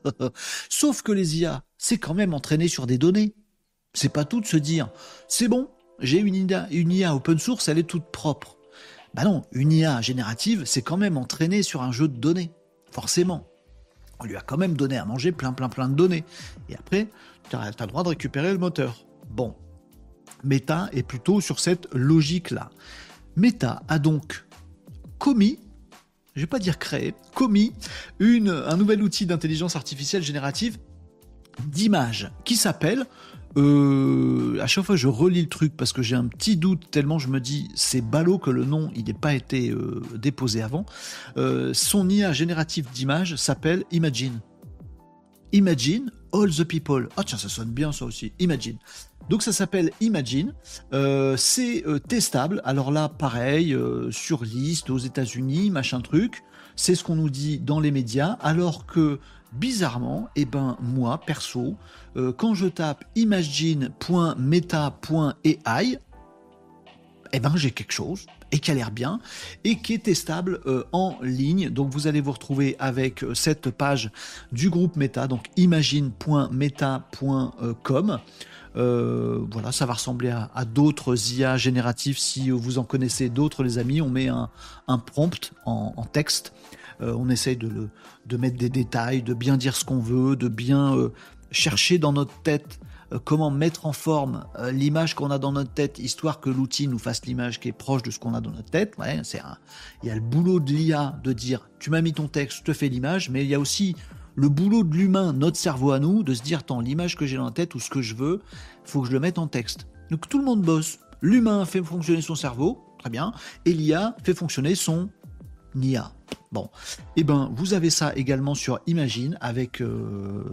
*laughs* Sauf que les IA, c'est quand même entraîné sur des données. C'est pas tout de se dire, c'est bon, j'ai une IA, une IA open source, elle est toute propre. Bah non, une IA générative, c'est quand même entraîné sur un jeu de données. Forcément. On lui a quand même donné à manger plein plein plein de données. Et après, tu as, as le droit de récupérer le moteur. Bon. Meta est plutôt sur cette logique-là. Meta a donc commis, je vais pas dire créé, commis une, un nouvel outil d'intelligence artificielle générative d'image qui s'appelle euh, à chaque fois je relis le truc parce que j'ai un petit doute tellement je me dis c'est ballot que le nom il n'ait pas été euh, déposé avant. Euh, son IA générative d'image s'appelle Imagine. Imagine All the People. Ah tiens ça sonne bien ça aussi. Imagine. Donc ça s'appelle Imagine. Euh, c'est euh, testable. Alors là, pareil, euh, sur liste aux États-Unis, machin truc. C'est ce qu'on nous dit dans les médias. Alors que bizarrement, eh ben moi perso, quand je tape imagine.meta.ai, eh ben j'ai quelque chose et qui a l'air bien et qui est testable en ligne. Donc vous allez vous retrouver avec cette page du groupe Meta, donc imagine.meta.com. Euh, voilà, ça va ressembler à, d'autres IA génératifs. Si vous en connaissez d'autres, les amis, on met un, prompt en, texte. Euh, on essaye de, de, mettre des détails, de bien dire ce qu'on veut, de bien euh, chercher dans notre tête comment mettre en forme l'image qu'on a dans notre tête, histoire que l'outil nous fasse l'image qui est proche de ce qu'on a dans notre tête. il y a le boulot de l'IA de dire tu m'as mis ton texte, je te fais l'image, mais il y a aussi le boulot de l'humain, notre cerveau à nous, de se dire, tant l'image que j'ai dans la tête ou ce que je veux, faut que je le mette en texte. Donc tout le monde bosse. L'humain fait fonctionner son cerveau, très bien, et l'IA fait fonctionner son IA. Bon, eh ben vous avez ça également sur Imagine avec euh,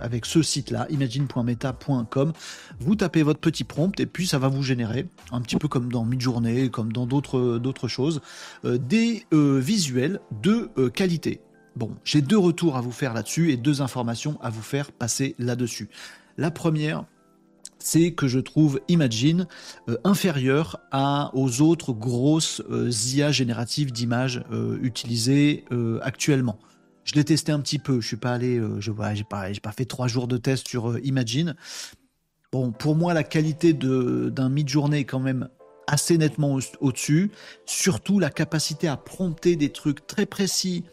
avec ce site-là, imagine.meta.com. Vous tapez votre petit prompt et puis ça va vous générer un petit peu comme dans Midjourney, comme dans d'autres d'autres choses, euh, des euh, visuels de qualité. Bon, j'ai deux retours à vous faire là-dessus et deux informations à vous faire passer là-dessus. La première, c'est que je trouve Imagine euh, inférieur aux autres grosses euh, IA génératives d'images euh, utilisées actuellement. Je l'ai testé un petit peu, je suis pas allé, je vois, j'ai pas, pas fait trois jours de test sur Imagine. Bon, pour moi, la qualité d'un mid-journée est quand même assez nettement au-dessus. Surtout la capacité à prompter des trucs très précis,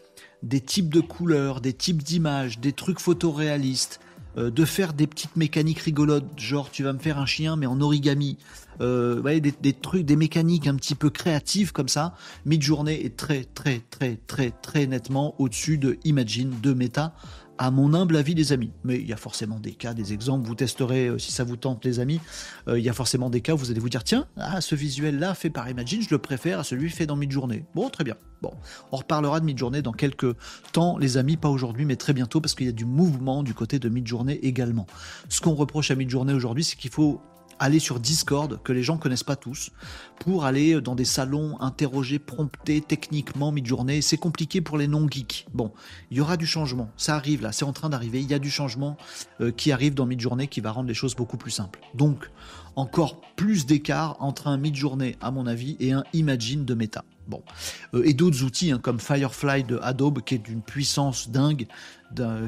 des types de couleurs, des types d'images, des trucs photoréalistes, euh, de faire des petites mécaniques rigolotes, genre tu vas me faire un chien mais en origami, euh, des, des, trucs, des mécaniques un petit peu créatives comme ça. Midjourney est très très très très très nettement au-dessus de Imagine, de Meta, à mon humble avis, les amis. Mais il y a forcément des cas, des exemples. Vous testerez euh, si ça vous tente, les amis. Euh, il y a forcément des cas où vous allez vous dire tiens, ah, ce visuel-là fait par Imagine, je le préfère à celui fait dans Midjourney. Bon, très bien. Bon, on reparlera de Midjourney dans quelques temps, les amis, pas aujourd'hui, mais très bientôt, parce qu'il y a du mouvement du côté de Midjourney également. Ce qu'on reproche à Midjourney aujourd'hui, c'est qu'il faut aller sur Discord, que les gens connaissent pas tous, pour aller dans des salons, interroger, prompter techniquement mid-journée. C'est compliqué pour les non-geeks. Bon, il y aura du changement. Ça arrive là, c'est en train d'arriver. Il y a du changement euh, qui arrive dans mid-journée qui va rendre les choses beaucoup plus simples. Donc, encore plus d'écart entre un mid-journée, à mon avis, et un Imagine de méta. Bon. Euh, et d'autres outils hein, comme Firefly de Adobe qui est d'une puissance dingue,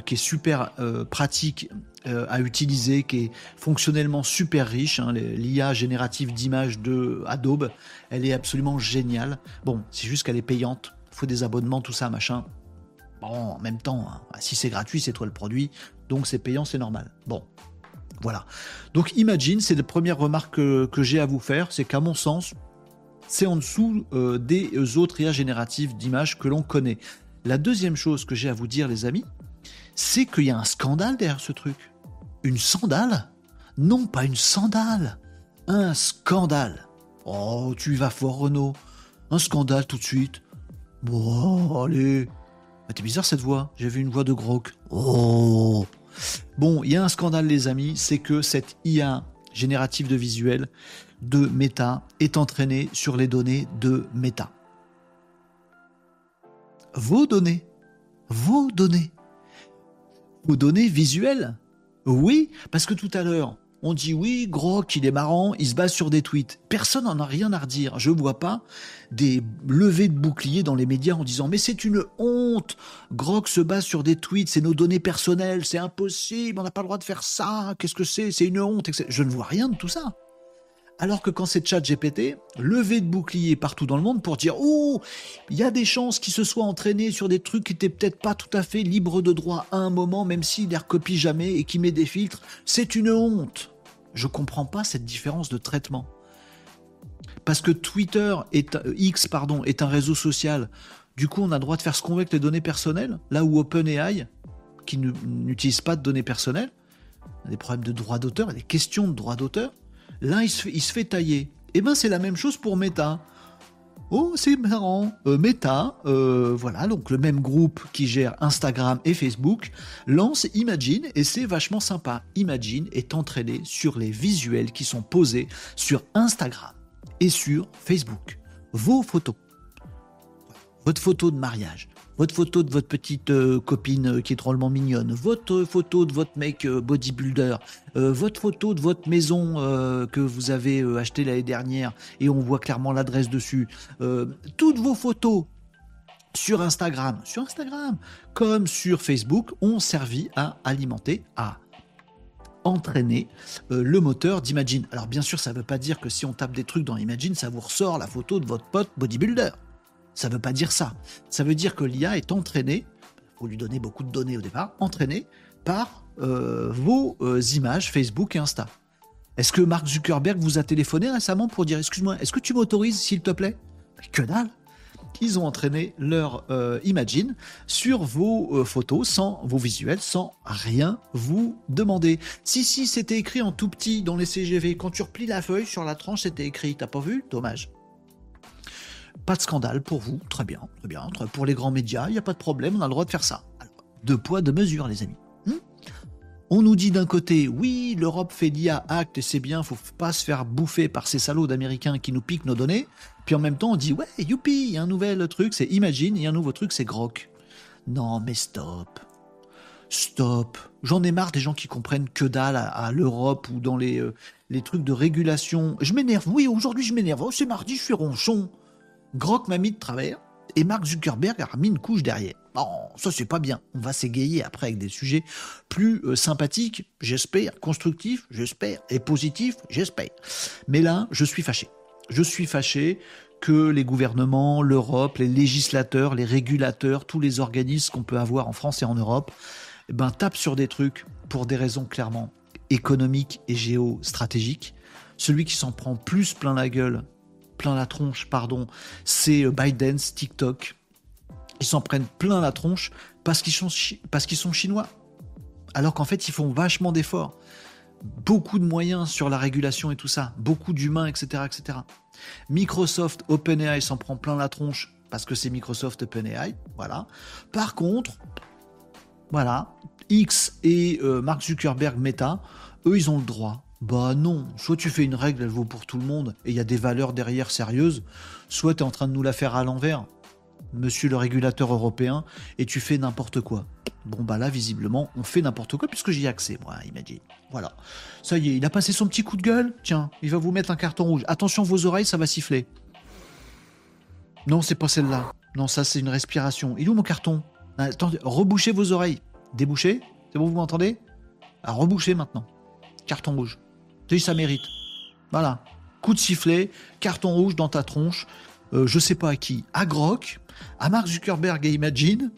qui est super euh, pratique euh, à utiliser, qui est fonctionnellement super riche. Hein, L'IA générative d'images de Adobe, elle est absolument géniale. Bon, c'est juste qu'elle est payante, il faut des abonnements, tout ça, machin. Bon, en même temps, hein, si c'est gratuit, c'est toi le produit, donc c'est payant, c'est normal. Bon, voilà. Donc Imagine, c'est la première remarque que, que j'ai à vous faire, c'est qu'à mon sens, c'est en dessous euh, des autres IA génératives d'images que l'on connaît. La deuxième chose que j'ai à vous dire, les amis, c'est qu'il y a un scandale derrière ce truc. Une sandale? Non, pas une sandale. Un scandale. Oh, tu y vas fort, Renaud. Un scandale tout de suite. Bon, allez. Ah, t'es bizarre cette voix. J'ai vu une voix de Grok. Oh Bon, il y a un scandale, les amis, c'est que cette IA générative de visuel de Meta est entraînée sur les données de Meta. Vos données. Vos données. Vos données visuelles. Oui, parce que tout à l'heure, on dit oui, Grok, il est marrant, il se base sur des tweets. Personne n'en a rien à redire. Je ne vois pas des levées de boucliers dans les médias en disant mais c'est une honte. Grok se base sur des tweets, c'est nos données personnelles, c'est impossible, on n'a pas le droit de faire ça. Qu'est-ce que c'est? C'est une honte. Je ne vois rien de tout ça. Alors que quand c'est chat GPT, levé de boucliers partout dans le monde pour dire Oh, il y a des chances qu'il se soit entraîné sur des trucs qui étaient peut-être pas tout à fait libres de droit à un moment, même s'il les recopie jamais et qui met des filtres. C'est une honte. Je comprends pas cette différence de traitement. Parce que Twitter est, euh, X est un réseau social. Du coup, on a le droit de faire ce qu'on veut avec les données personnelles, là où OpenAI, qui n'utilise pas de données personnelles, des problèmes de droit d'auteur, des questions de droit d'auteur, Là, il se fait, tailler. Eh ben, c'est la même chose pour Meta. Oh, c'est marrant. Euh, Meta, euh, voilà, donc le même groupe qui gère Instagram et Facebook, lance Imagine et c'est vachement sympa. Imagine est entraîné sur les visuels qui sont posés sur Instagram et sur Facebook. Vos photos. Votre photo de mariage, votre photo de votre petite euh, copine euh, qui est drôlement mignonne, votre photo de votre mec euh, bodybuilder, votre photo de votre maison que vous avez acheté l'année dernière et on voit clairement l'adresse dessus, toutes vos photos sur Instagram, sur Instagram comme sur Facebook ont servi à alimenter, à entraîner le moteur d'Imagine. Alors bien sûr, ça ne veut pas dire que si on tape des trucs dans Imagine, ça vous ressort la photo de votre pote bodybuilder. Ça ne veut pas dire ça. Ça veut dire que l'IA est entraînée, il faut lui donner beaucoup de données au départ, entraînée par euh, vos euh, images Facebook et Insta. Est-ce que Mark Zuckerberg vous a téléphoné récemment pour dire excuse-moi, est-ce que tu m'autorises s'il te plaît? Que dalle Ils ont entraîné leur euh, Imagine sur vos photos, sans vos visuels, sans rien vous demander. Si, si, c'était écrit en tout petit dans les CGV. Quand tu replies la feuille sur la tranche, c'était écrit. T'as pas vu? Dommage. Pas de scandale pour vous, très bien, très bien. Pour les grands médias, il n'y a pas de problème, on a le droit de faire ça. deux poids, deux mesures, les amis. Hmm on nous dit d'un côté, oui, l'Europe fait l'IA acte et c'est bien, faut pas se faire bouffer par ces salauds d'Américains qui nous piquent nos données. Puis en même temps, on dit, ouais, youpi, il y a un nouvel truc, c'est Imagine, a un nouveau truc, c'est Grok. Non, mais stop. Stop. J'en ai marre des gens qui comprennent que dalle à, l'Europe ou dans les, euh, les trucs de régulation. Je m'énerve, oui, aujourd'hui je m'énerve. Oh, c'est mardi, je suis ronchon. Grok m'a mis de travers et Mark Zuckerberg a mis une couche derrière. Bon, ça c'est pas bien. On va s'égayer après avec des sujets plus euh, sympathiques, j'espère, constructifs, j'espère, et positifs, j'espère. Mais là, je suis fâché. Je suis fâché que les gouvernements, l'Europe, les législateurs, les régulateurs, tous les organismes qu'on peut avoir en France et en Europe, eh ben, tapent sur des trucs pour des raisons clairement économiques et géostratégiques. Celui qui s'en prend plus plein la gueule, plein la tronche, pardon, c'est euh, Biden, TikTok. Ils s'en prennent plein la tronche parce qu'ils sont, parce sont chinois. Alors qu'en fait, ils font vachement d'efforts. Beaucoup de moyens sur la régulation et tout ça. Beaucoup d'humains, etc., etc. Microsoft, OpenAI s'en prend plein la tronche parce que c'est Microsoft, OpenAI. Voilà. Par contre, voilà, X et euh, Mark Zuckerberg, Meta, eux, ils ont le droit bah non, soit tu fais une règle, elle vaut pour tout le monde, et il y a des valeurs derrière sérieuses, soit tu es en train de nous la faire à l'envers, monsieur le régulateur européen, et tu fais n'importe quoi. Bon bah là, visiblement, on fait n'importe quoi puisque j'y ai accès, moi, il m'a dit. Voilà. Ça y est, il a passé son petit coup de gueule? Tiens, il va vous mettre un carton rouge. Attention, vos oreilles, ça va siffler. Non, c'est pas celle-là. Non, ça, c'est une respiration. Il est où mon carton? Attendez, rebouchez vos oreilles. Débouchez C'est bon, vous m'entendez? Ah, rebouchez maintenant. Carton rouge ça mérite. Voilà. Coup de sifflet, carton rouge dans ta tronche. Euh, je sais pas à qui. À Grok, à Mark Zuckerberg et Imagine,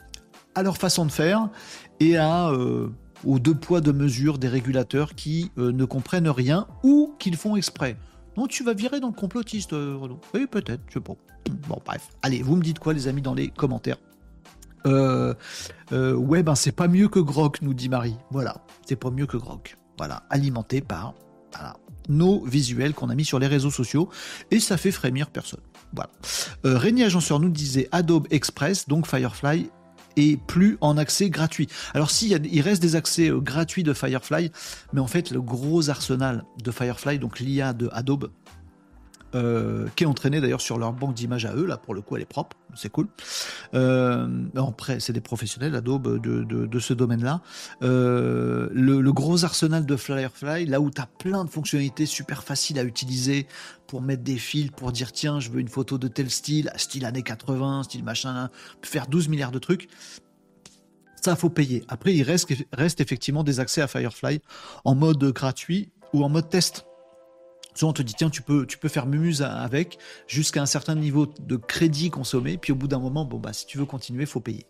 à leur façon de faire, et à euh, aux deux poids deux mesures des régulateurs qui euh, ne comprennent rien ou qu'ils font exprès. Non, tu vas virer dans le complotiste, Renaud. Oui, peut-être, je sais pas. Bon, bref. Allez, vous me dites quoi, les amis, dans les commentaires. ouais, ben c'est pas mieux que Grok, nous dit Marie. Voilà, c'est pas mieux que Grok. Voilà, alimenté par nos visuels qu'on a mis sur les réseaux sociaux et ça fait frémir personne. Voilà. Euh, Agenceur nous disait Adobe Express, donc Firefly et plus en accès gratuit. Alors si, il reste des accès euh, gratuits de Firefly, mais en fait le gros arsenal de Firefly, donc l'IA de Adobe, euh, qui est entraîné d'ailleurs sur leur banque d'images à eux, là pour le coup elle est propre, c'est cool. Euh, après, c'est des professionnels Adobe de, ce domaine-là. Euh, le, gros arsenal de Firefly, là où tu as plein de fonctionnalités super faciles à utiliser pour mettre des fils, pour dire tiens, je veux une photo de tel style, style années 80, style machin, faire 12 milliards de trucs. Ça, faut payer. Après, il reste effectivement des accès à Firefly en mode gratuit ou en mode test. Souvent, on te dit, tiens, tu peux, faire mumuse avec jusqu'à un certain niveau de crédit consommé, puis au bout d'un moment, bon, bah, si tu veux continuer, faut payer.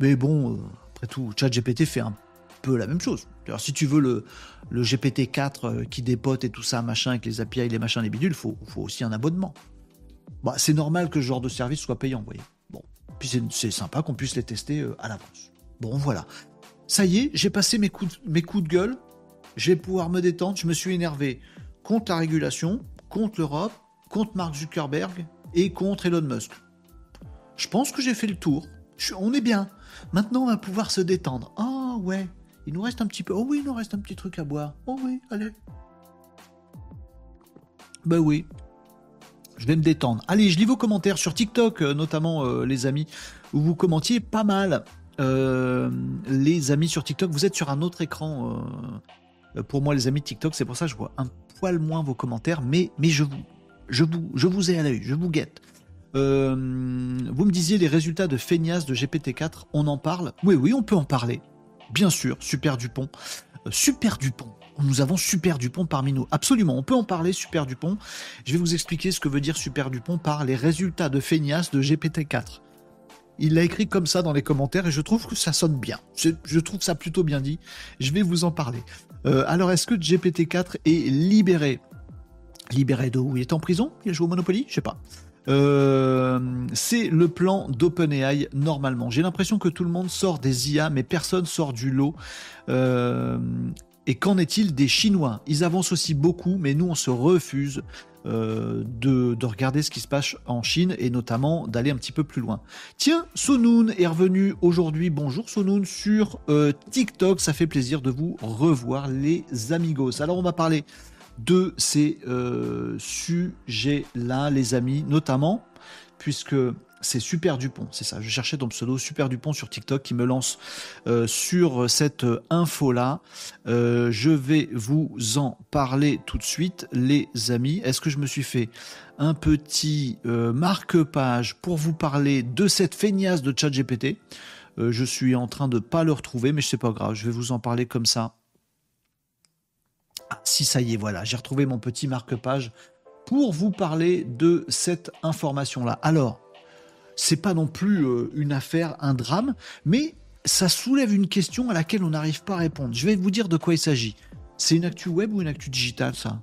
Mais bon, euh, après tout, ChatGPT fait un peu la même chose. Si tu veux le, le GPT-4 euh, qui dépote et tout ça, machin, avec les API, les machins, les bidules, faut, faut aussi un abonnement. Bah, c'est normal que ce genre de service soit payant, vous voyez. Bon, puis c'est sympa qu'on puisse les tester euh, à l'avance. Bon, voilà. Ça y est, j'ai passé mes coups, mes coups de gueule. Je vais pouvoir me détendre. Je me suis énervé contre la régulation, contre l'Europe, contre Mark Zuckerberg et contre Elon Musk. Je pense que j'ai fait le tour. on est bien. Maintenant, on va pouvoir se détendre. Ah ouais, il nous reste un petit peu. Oh oui, il nous reste un petit truc à boire. Oh oui, allez. Ben oui. Je vais me détendre. Allez, je lis vos commentaires sur TikTok, euh, notamment euh, les amis, où vous commentiez pas mal. Euh, les amis sur TikTok, vous êtes sur un autre écran. Pour moi, les amis de TikTok, c'est pour ça que je vois un poil moins vos commentaires, mais, mais je, vous, je, vous, je vous ai à l'œil, je vous guette. Euh, vous me disiez les résultats de Feignas de GPT-4, on en parle Oui, oui, on peut en parler. Bien sûr, Super Dupont. Euh, Super Dupont. Nous avons Super Dupont parmi nous. Absolument, on peut en parler, Super Dupont. Je vais vous expliquer ce que veut dire Super Dupont par les résultats de Feignas de GPT-4. Il l'a écrit comme ça dans les commentaires et je trouve que ça sonne bien. Je, trouve ça plutôt bien dit. Je vais vous en parler. Euh, alors, est-ce que GPT-4 est libéré? Libéré de où? Il est en prison? Il a joué au Monopoly? Je sais pas. Euh, c'est le plan d'OpenAI normalement. J'ai l'impression que tout le monde sort des IA, mais personne sort du lot. Euh, et qu'en est-il des Chinois? Ils avancent aussi beaucoup, mais nous, on se refuse euh, de, regarder ce qui se passe en Chine et notamment d'aller un petit peu plus loin. Tiens, Sonoun est revenu aujourd'hui. Bonjour Sonoun sur euh, TikTok. Ça fait plaisir de vous revoir, les amigos. Alors, on va parler de ces euh, sujets-là, les amis, notamment puisque c'est Super Dupont, c'est ça. Je cherchais ton pseudo Super Dupont sur TikTok qui me lance euh, sur cette info-là. Euh, je vais vous en parler tout de suite, les amis. Est-ce que je me suis fait un petit euh, marque-page pour vous parler de cette feignasse de ChatGPT? Je suis en train de pas le retrouver, mais sais pas grave. Je vais vous en parler comme ça. Ah, si ça y est, voilà, j'ai retrouvé mon petit marque-page pour vous parler de cette information-là. Alors, c'est pas non plus euh, une affaire, un drame, mais ça soulève une question à laquelle on n'arrive pas à répondre. Je vais vous dire de quoi il s'agit. C'est une actu web ou une actu digitale, ça?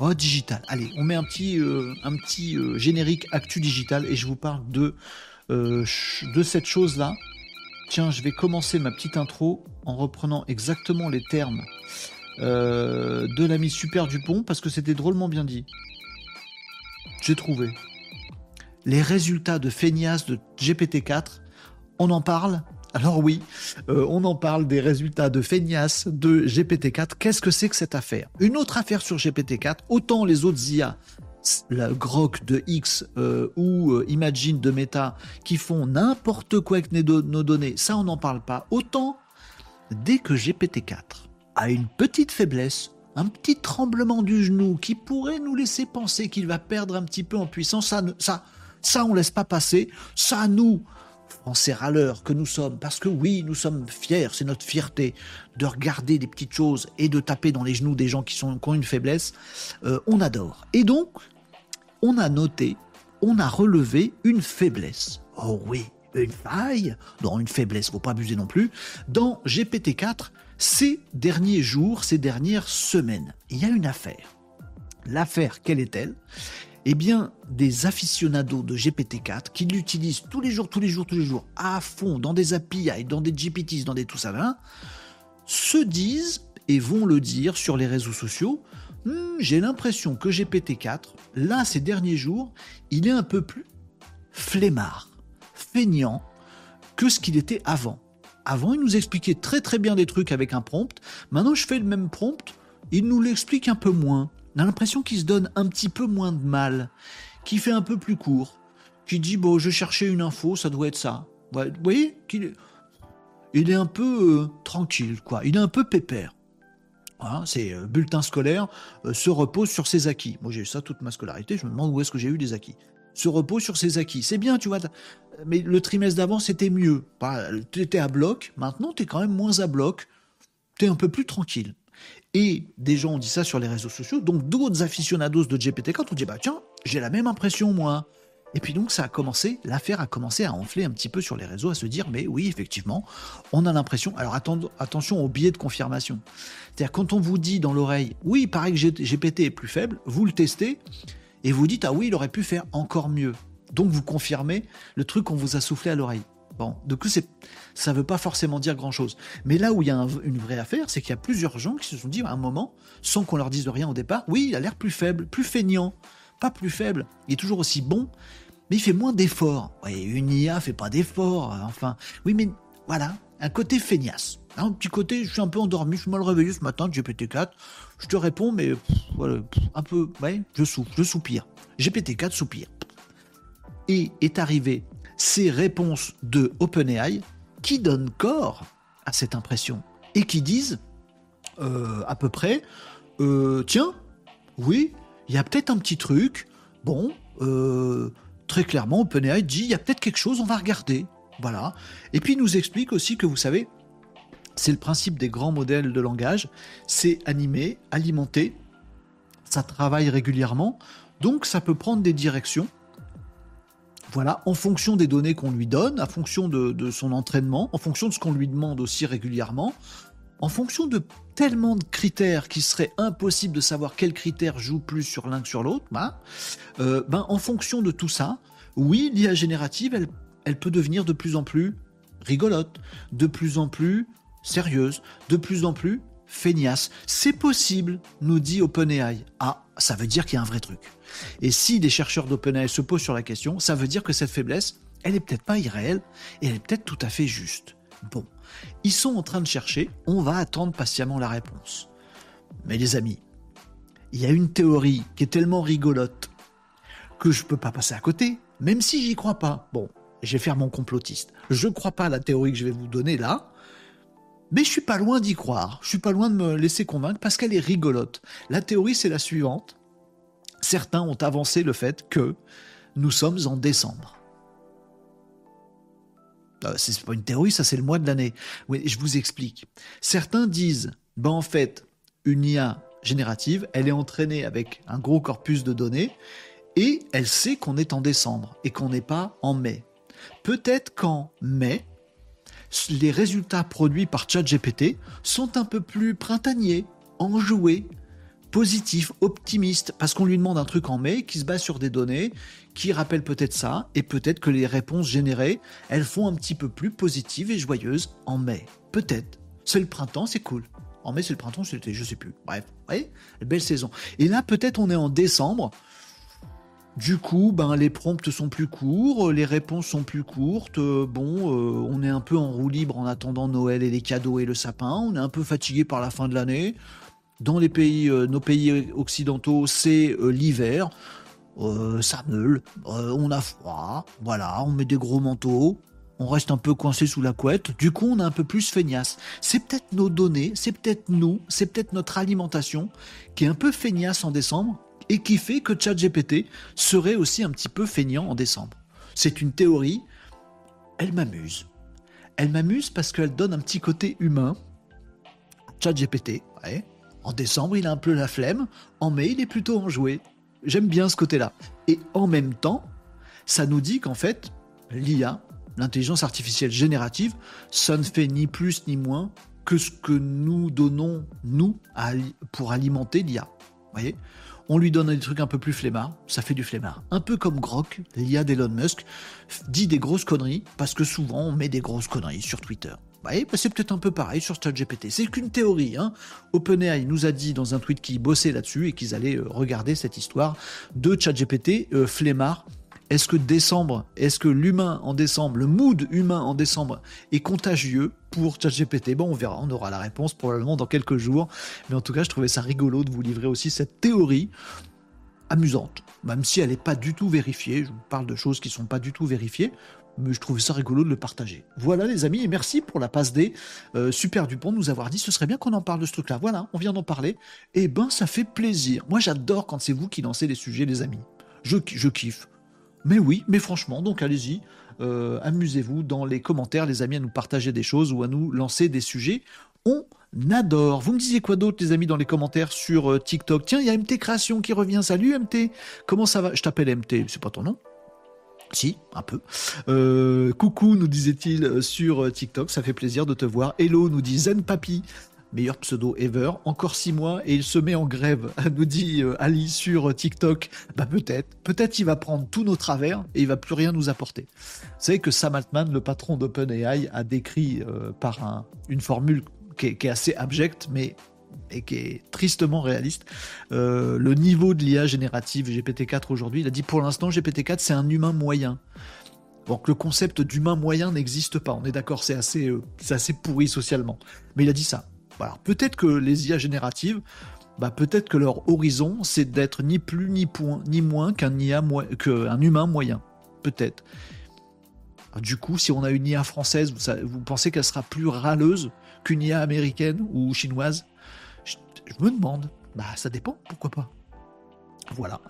Oh, digital. Allez, on met un petit, euh, un petit euh, générique actu digital et je vous parle de, de cette chose-là. Tiens, je vais commencer ma petite intro en reprenant exactement les termes de l'ami Super Dupont parce que c'était drôlement bien dit. J'ai trouvé les résultats de feignasse de GPT-4, on en parle *laughs* alors oui, euh, on en parle des résultats de feignasse de GPT-4. Qu'est-ce que c'est que cette affaire? Une autre affaire sur GPT-4, autant les autres IA, la Grok de X euh, ou euh, Imagine de Meta, qui font n'importe quoi avec nos données, ça on n'en parle pas. Autant, dès que GPT-4 a une petite faiblesse, un petit tremblement du genou qui pourrait nous laisser penser qu'il va perdre un petit peu en puissance, ça, ça ça, on laisse pas passer. Ça, nous, Français râleurs que nous sommes, parce que oui, nous sommes fiers, c'est notre fierté de regarder des petites choses et de taper dans les genoux des gens qui, sont, ont une faiblesse, euh, on adore. Et donc, on a noté, on a relevé une faiblesse. Oh oui, une faille, dans une faiblesse, faut pas abuser non plus, dans GPT-4 ces derniers jours, ces dernières semaines. Il y a une affaire. L'affaire, quelle est-elle? Eh bien, des aficionados de GPT-4 qui l'utilisent tous les jours, tous les jours, tous les jours, à fond, dans des API, dans des GPTs, dans des tout ça, se disent et vont le dire sur les réseaux sociaux. Hmm, j'ai l'impression que GPT-4, là, ces derniers jours, il est un peu plus flemmard, feignant, que ce qu'il était avant. Avant, il nous expliquait très très bien des trucs avec un prompt. Maintenant, je fais le même prompt, il nous l'explique un peu moins. On a l'impression qu'il se donne un petit peu moins de mal, qu'il fait un peu plus court, qu'il dit bon, je cherchais une info, ça doit être ça. Vous voyez qu'il il est un peu euh, tranquille, quoi. Il est un peu pépère. Hein, c'est euh, bulletin scolaire euh, se repose sur ses acquis. Moi j'ai eu ça toute ma scolarité, je me demande où est-ce que j'ai eu des acquis. Se repose sur ses acquis. C'est bien, tu vois. Mais le trimestre d'avant, c'était mieux. Tu étais à bloc, maintenant tu es quand même moins à bloc. Tu es un peu plus tranquille. Et des gens ont dit ça sur les réseaux sociaux, donc d'autres aficionados de GPT-4 ont dit bah tiens, j'ai la même impression moi. Et puis donc ça a commencé, l'affaire a commencé à enfler un petit peu sur les réseaux, à se dire mais oui effectivement, on a l'impression. Alors attention au biais de confirmation. C'est-à-dire quand on vous dit dans l'oreille oui il paraît que GPT est plus faible, vous le testez et vous dites ah oui il aurait pu faire encore mieux. Donc vous confirmez le truc qu'on vous a soufflé à l'oreille. Bon, du coup, ça ne veut pas forcément dire grand-chose. Mais là où il y a une vraie affaire, c'est qu'il y a plusieurs gens qui se sont dit à un moment, sans qu'on leur dise rien au départ, oui, il a l'air plus faible, plus feignant pas plus faible, il est toujours aussi bon, mais il fait moins d'efforts. Oui, une IA fait pas d'efforts, euh, enfin. Oui, mais voilà, un côté feignasse. Un petit côté, je suis un peu endormi, je suis mal réveillé ce matin, GPT-4. Je te réponds, mais voilà, un peu, ouais, je souffle, je soupire. GPT-4 soupire. Et est arrivé ces réponses de OpenAI qui donnent corps à cette impression et qui disent euh, à peu près, euh, tiens, oui, il y a peut-être un petit truc. Bon, euh, très clairement, OpenAI dit il y a peut-être quelque chose, on va regarder. Voilà. Et puis il nous explique aussi que vous savez, c'est le principe des grands modèles de langage, c'est animer, alimenter, ça travaille régulièrement, donc ça peut prendre des directions. Voilà, en fonction des données qu'on lui donne, en fonction de, son entraînement, en fonction de ce qu'on lui demande aussi régulièrement, en fonction de tellement de critères qu'il serait impossible de savoir quel critère joue plus sur l'un que sur l'autre, ben, euh, ben, en fonction de tout ça, oui, l'IA générative, elle peut devenir de plus en plus rigolote, de plus en plus sérieuse, de plus en plus feignasse. C'est possible, nous dit OpenAI. Ah, ça veut dire qu'il y a un vrai truc. Et si des chercheurs d'OpenAI se posent sur la question, ça veut dire que cette faiblesse, elle est peut-être pas irréelle, et elle est peut-être tout à fait juste. Bon, ils sont en train de chercher, on va attendre patiemment la réponse. Mais les amis, il y a une théorie qui est tellement rigolote que je ne peux pas passer à côté, même si j'y crois pas. Bon, je vais faire mon complotiste. Je ne crois pas à la théorie que je vais vous donner là, mais je suis pas loin d'y croire. Je suis pas loin de me laisser convaincre parce qu'elle est rigolote. La théorie, c'est la suivante. Certains ont avancé le fait que nous sommes en décembre. Euh, c'est pas une théorie, ça c'est le mois de l'année. Oui, je vous explique. Certains disent, ben en fait, une IA générative, elle est entraînée avec un gros corpus de données et elle sait qu'on est en décembre et qu'on n'est pas en mai. Peut-être qu'en mai, les résultats produits par ChatGPT sont un peu plus printaniers, enjoués, positifs, optimistes, parce qu'on lui demande un truc en mai qui se base sur des données qui rappelle peut-être ça, et peut-être que les réponses générées, elles font un petit peu plus positives et joyeuses en mai. Peut-être. C'est le printemps, c'est cool. En mai, c'est le printemps, l'été, je sais plus. Bref, vous voyez Belle saison. Et là, peut-être on est en décembre. Du coup, ben, les prompts sont plus courts, les réponses sont plus courtes. Bon, euh, on est un peu en roue libre en attendant Noël et les cadeaux et le sapin. On est un peu fatigué par la fin de l'année. Dans euh, nos pays occidentaux, c'est euh, l'hiver. Euh, ça meule, euh, on a froid, voilà, on met des gros manteaux, on reste un peu coincé sous la couette, du coup on a un peu plus feignasse. C'est peut-être nos données, c'est peut-être nous, c'est peut-être notre alimentation qui est un peu feignasse en décembre et qui fait que ChatGPT serait aussi un petit peu feignant en décembre. C'est une théorie, elle m'amuse. Elle m'amuse parce qu'elle donne un petit côté humain. ChatGPT, ouais. En décembre, il a un peu la flemme. En mai, il est plutôt enjoué. J'aime bien ce côté-là. Et en même temps, ça nous dit qu'en fait, l'IA, l'intelligence artificielle générative, ça ne fait ni plus ni moins que ce que nous donnons, nous, pour alimenter l'IA. Vous voyez? On lui donne des trucs un peu plus flemmards, ça fait du flemmard. Un peu comme Grok, l'IA d'Elon Musk, dit des grosses conneries, parce que souvent on met des grosses conneries sur Twitter. Bah, c'est peut-être un peu pareil sur ChatGPT. C'est qu'une théorie. Hein. OpenAI nous a dit dans un tweet qu'ils bossaient là-dessus et qu'ils allaient euh, regarder cette histoire de ChatGPT euh, flemmard est-ce que décembre, est-ce que l'humain en décembre, le mood humain en décembre est contagieux pour ChatGPT? Bon, on verra, on aura la réponse probablement dans quelques jours. Mais en tout cas, je trouvais ça rigolo de vous livrer aussi cette théorie amusante, même si elle n'est pas du tout vérifiée. Je vous parle de choses qui ne sont pas du tout vérifiées, mais je trouvais ça rigolo de le partager. Voilà les amis, et merci pour la passe D. Euh, Super Dupont de nous avoir dit, ce serait bien qu'on en parle de ce truc-là. Voilà, on vient d'en parler. Eh ben, ça fait plaisir. Moi, j'adore quand c'est vous qui lancez les sujets, les amis. Je kiffe. Mais oui, mais franchement, donc allez-y, euh, amusez-vous dans les commentaires, les amis, à nous partager des choses ou à nous lancer des sujets. On adore. Vous me disiez quoi d'autre, les amis, dans les commentaires sur euh, TikTok? Tiens, il y a MT Création qui revient. Salut MT. Comment ça va? Je t'appelle MT, c'est pas ton nom? Si, un peu. Euh, coucou, nous disait-il sur TikTok, ça fait plaisir de te voir. Hello, nous dit Zen Papi meilleur pseudo ever. Encore six mois et il se met en grève, *laughs* nous dit euh, Ali sur TikTok. Bah peut-être, peut-être il va prendre tous nos travers et il va plus rien nous apporter. Vous savez que Sam Altman, le patron d'OpenAI, a décrit euh, par une formule qui est, assez abjecte, mais et qui est tristement réaliste, euh, le niveau de l'IA générative GPT-4 aujourd'hui. Il a dit pour l'instant GPT-4 c'est un humain moyen. Donc le concept d'humain moyen n'existe pas. On est d'accord, c'est assez, c'est assez pourri socialement. Mais il a dit ça. Peut-être que les IA génératives, bah, peut-être que leur horizon, c'est d'être ni plus ni, point, ni moins qu'un qu'un humain moyen. Peut-être. Du coup, si on a une IA française, vous, pensez qu'elle sera plus râleuse qu'une IA américaine ou chinoise? Je, je me demande. Bah, ça dépend, pourquoi pas? Voilà.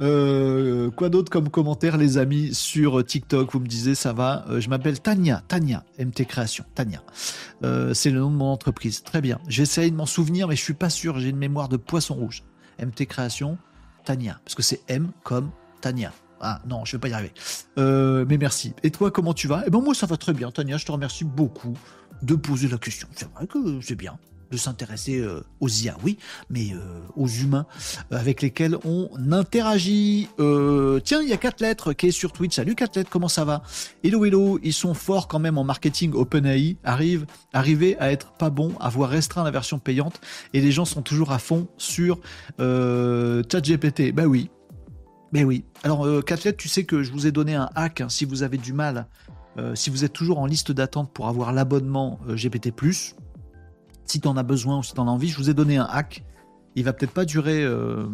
Euh, quoi d'autre comme commentaire, les amis, sur TikTok? Vous me disiez, ça va. Euh, je m'appelle Tania. Tania, MT Création. Tania. Euh, c'est le nom de mon entreprise. Très bien. J'essaye de m'en souvenir, mais je suis pas sûr. J'ai une mémoire de poisson rouge. MT Création, Tania. Parce que c'est M comme Tania. Ah non, je vais pas y arriver. mais merci. Et toi, comment tu vas? Eh ben moi, ça va très bien, Tania. Je te remercie beaucoup de poser la question. C'est vrai que c'est bien de s'intéresser euh, aux IA, oui, mais euh, aux humains avec lesquels on interagit. Euh, tiens, il y a quatre lettres qui est sur Twitch. Salut quatre lettres, comment ça va? Hello, hello, ils sont forts quand même en marketing. OpenAI arrive, arriver à être pas bon, à voir restreint la version payante, et les gens sont toujours à fond sur ChatGPT. Ben oui, ben oui. Alors, lettres, tu sais que je vous ai donné un hack hein, si vous avez du mal. si vous êtes toujours en liste d'attente pour avoir l'abonnement GPT+, si tu en as besoin ou si tu en as envie, je vous ai donné un hack. Il va peut-être pas durer euh,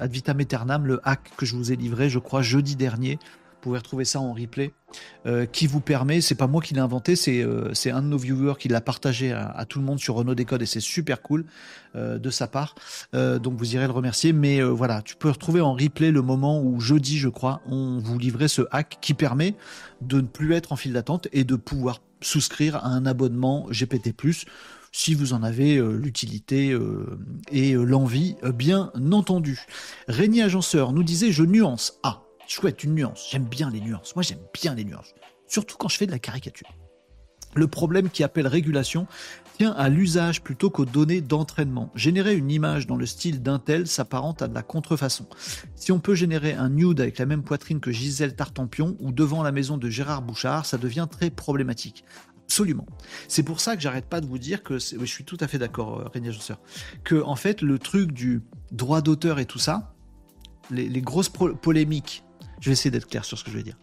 ad vitam aeternam, le hack que je vous ai livré, je crois, jeudi dernier. Vous pouvez retrouver ça en replay, euh, qui vous permet, c'est pas moi qui l'ai inventé, c'est euh, un de nos viewers qui l'a partagé à, tout le monde sur Renault Décode et c'est super cool de sa part. donc vous irez le remercier. Mais voilà, tu peux retrouver en replay le moment où jeudi, je crois, on vous livrait ce hack qui permet de ne plus être en file d'attente et de pouvoir souscrire à un abonnement GPT+ si vous en avez euh, l'utilité euh, et euh, l'envie, bien entendu. Régnier Agenceur nous disait je nuance. Ah, chouette, une nuance. J'aime bien les nuances. Moi, j'aime bien les nuances. Surtout quand je fais de la caricature. Le problème qui appelle régulation tient à l'usage plutôt qu'aux données d'entraînement. Générer une image dans le style d'un tel s'apparente à de la contrefaçon. Si on peut générer un nude avec la même poitrine que Gisèle Tartampion ou devant la maison de Gérard Bouchard, ça devient très problématique. Absolument. C'est pour ça que j'arrête pas de vous dire que je suis tout à fait d'accord, euh, Régnier Josseur, que en fait le truc du droit d'auteur et tout ça, les, grosses polémiques, je vais essayer d'être clair sur ce que je vais dire,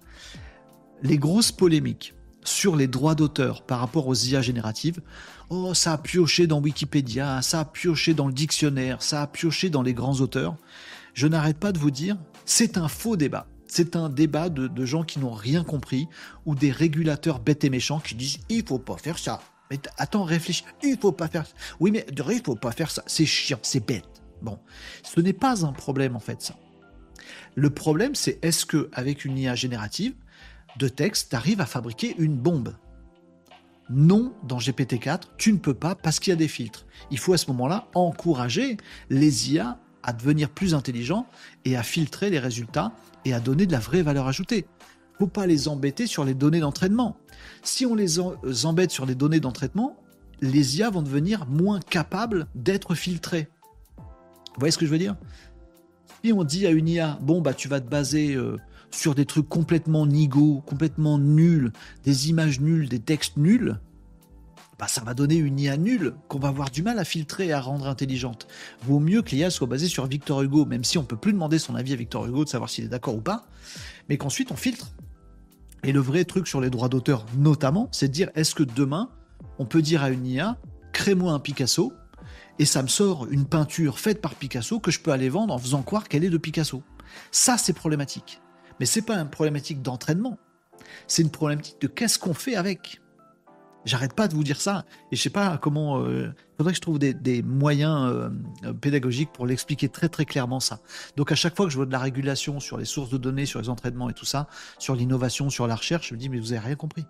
les grosses polémiques sur les droits d'auteur par rapport aux IA génératives, oh ça a pioché dans Wikipédia, ça a pioché dans le dictionnaire, ça a pioché dans les grands auteurs. Je n'arrête pas de vous dire, c'est un faux débat c'est un débat de, gens qui n'ont rien compris ou des régulateurs bêtes et méchants qui disent il faut pas faire ça. Mais attends, réfléchis, il faut pas faire ça. Oui, mais il faut pas faire ça. C'est chiant, c'est bête. Bon, ce n'est pas un problème en fait ça. Le problème, c'est est-ce que avec une IA générative de texte, tu arrives à fabriquer une bombe? Non, dans GPT-4, tu ne peux pas parce qu'il y a des filtres. Il faut à ce moment-là encourager les IA à devenir plus intelligents et à filtrer les résultats et à donner de la vraie valeur ajoutée. Faut pas les embêter sur les données d'entraînement. Si on les euh, embête sur les données d'entraînement, les IA vont devenir moins capables d'être filtrées. Vous voyez ce que je veux dire? Si on dit à une IA, bon bah tu vas te baser euh, sur des trucs complètement nigauds, complètement nuls, des images nulles, des textes nuls, bah, ça va donner une IA nulle qu'on va avoir du mal à filtrer et à rendre intelligente. Vaut mieux que l'IA soit basée sur Victor Hugo, même si on peut plus demander son avis à Victor Hugo de savoir s'il est d'accord ou pas. mais qu'ensuite on filtre. Et le vrai truc sur les droits d'auteur, notamment, c'est de dire est-ce que demain, on peut dire à une IA, crée-moi un Picasso, et ça me sort une peinture faite par Picasso que je peux aller vendre en faisant croire qu'elle est de Picasso. Ça, c'est problématique. Mais c'est pas une problématique d'entraînement. C'est une problématique de qu'est-ce qu'on fait avec. J'arrête pas de vous dire ça. Et je sais pas comment. Il euh, faudrait que je trouve des, moyens euh, pédagogiques pour l'expliquer très très clairement ça. Donc à chaque fois que je vois de la régulation sur les sources de données, sur les entraînements et tout ça, sur l'innovation, sur la recherche, je me dis mais vous avez rien compris.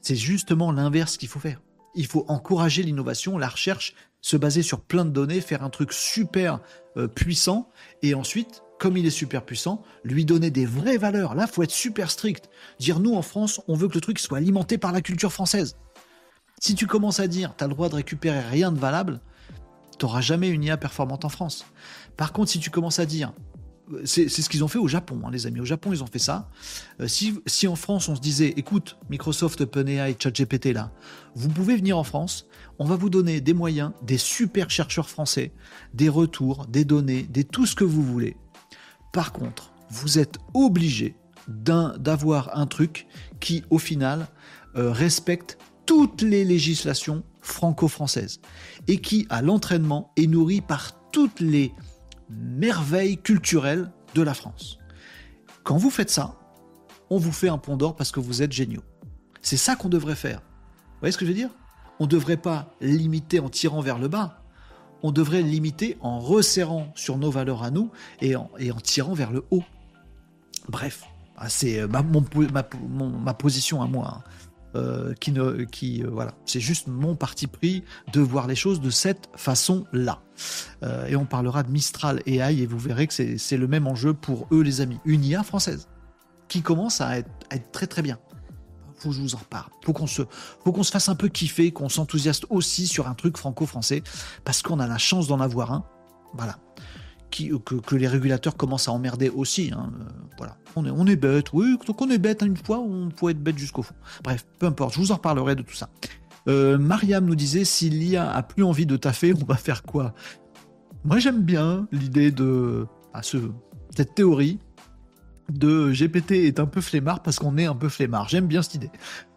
C'est justement l'inverse qu'il faut faire. Il faut encourager l'innovation, la recherche, se baser sur plein de données, faire un truc super euh, puissant, et ensuite, comme il est super puissant, lui donner des vraies valeurs. Là, faut être super strict. Dire nous en France, on veut que le truc soit alimenté par la culture française. Si tu commences à dire tu as le droit de récupérer rien de valable, tu n'auras jamais une IA performante en France. Par contre, si tu commences à dire c'est ce qu'ils ont fait au Japon, hein, les amis. Au Japon, ils ont fait ça. Euh, si, si, en France, on se disait, écoute, Microsoft, OpenAI, ChatGPT, là, vous pouvez venir en France, on va vous donner des moyens, des super chercheurs français, des retours, des données, des tout ce que vous voulez. Par contre, vous êtes obligé d'avoir un, truc qui, au final, euh, respecte toutes les législations franco-françaises et qui, à l'entraînement, est nourri par toutes les merveille culturelle de la France. Quand vous faites ça, on vous fait un pont d'or parce que vous êtes géniaux. C'est ça qu'on devrait faire. Vous voyez ce que je veux dire? On ne devrait pas limiter en tirant vers le bas. On devrait limiter en resserrant sur nos valeurs à nous et en, tirant vers le haut. Bref, ah, c'est euh, ma, position à moi. Hein. Euh, qui euh, voilà, c'est juste mon parti pris de voir les choses de cette façon-là. Euh, et on parlera de Mistral et AI et vous verrez que c'est le même enjeu pour eux, les amis. Une IA française qui commence à être, très très bien. Faut que je vous en reparle. Faut qu'on se, faut qu'on se fasse un peu kiffer, qu'on s'enthousiaste aussi sur un truc franco-français parce qu'on a la chance d'en avoir un. Voilà. Euh, que, les régulateurs commencent à emmerder aussi. Hein, euh, voilà. On est, on est bête, oui, donc on est bête une fois, on peut être bête jusqu'au fond. Bref, peu importe, je vous en reparlerai de tout ça. Euh, Mariam nous disait si l'IA a plus envie de taffer, on va faire quoi? Moi j'aime bien l'idée de à ce, cette théorie de GPT est un peu flemmard parce qu'on est un peu flemmard. J'aime bien cette idée.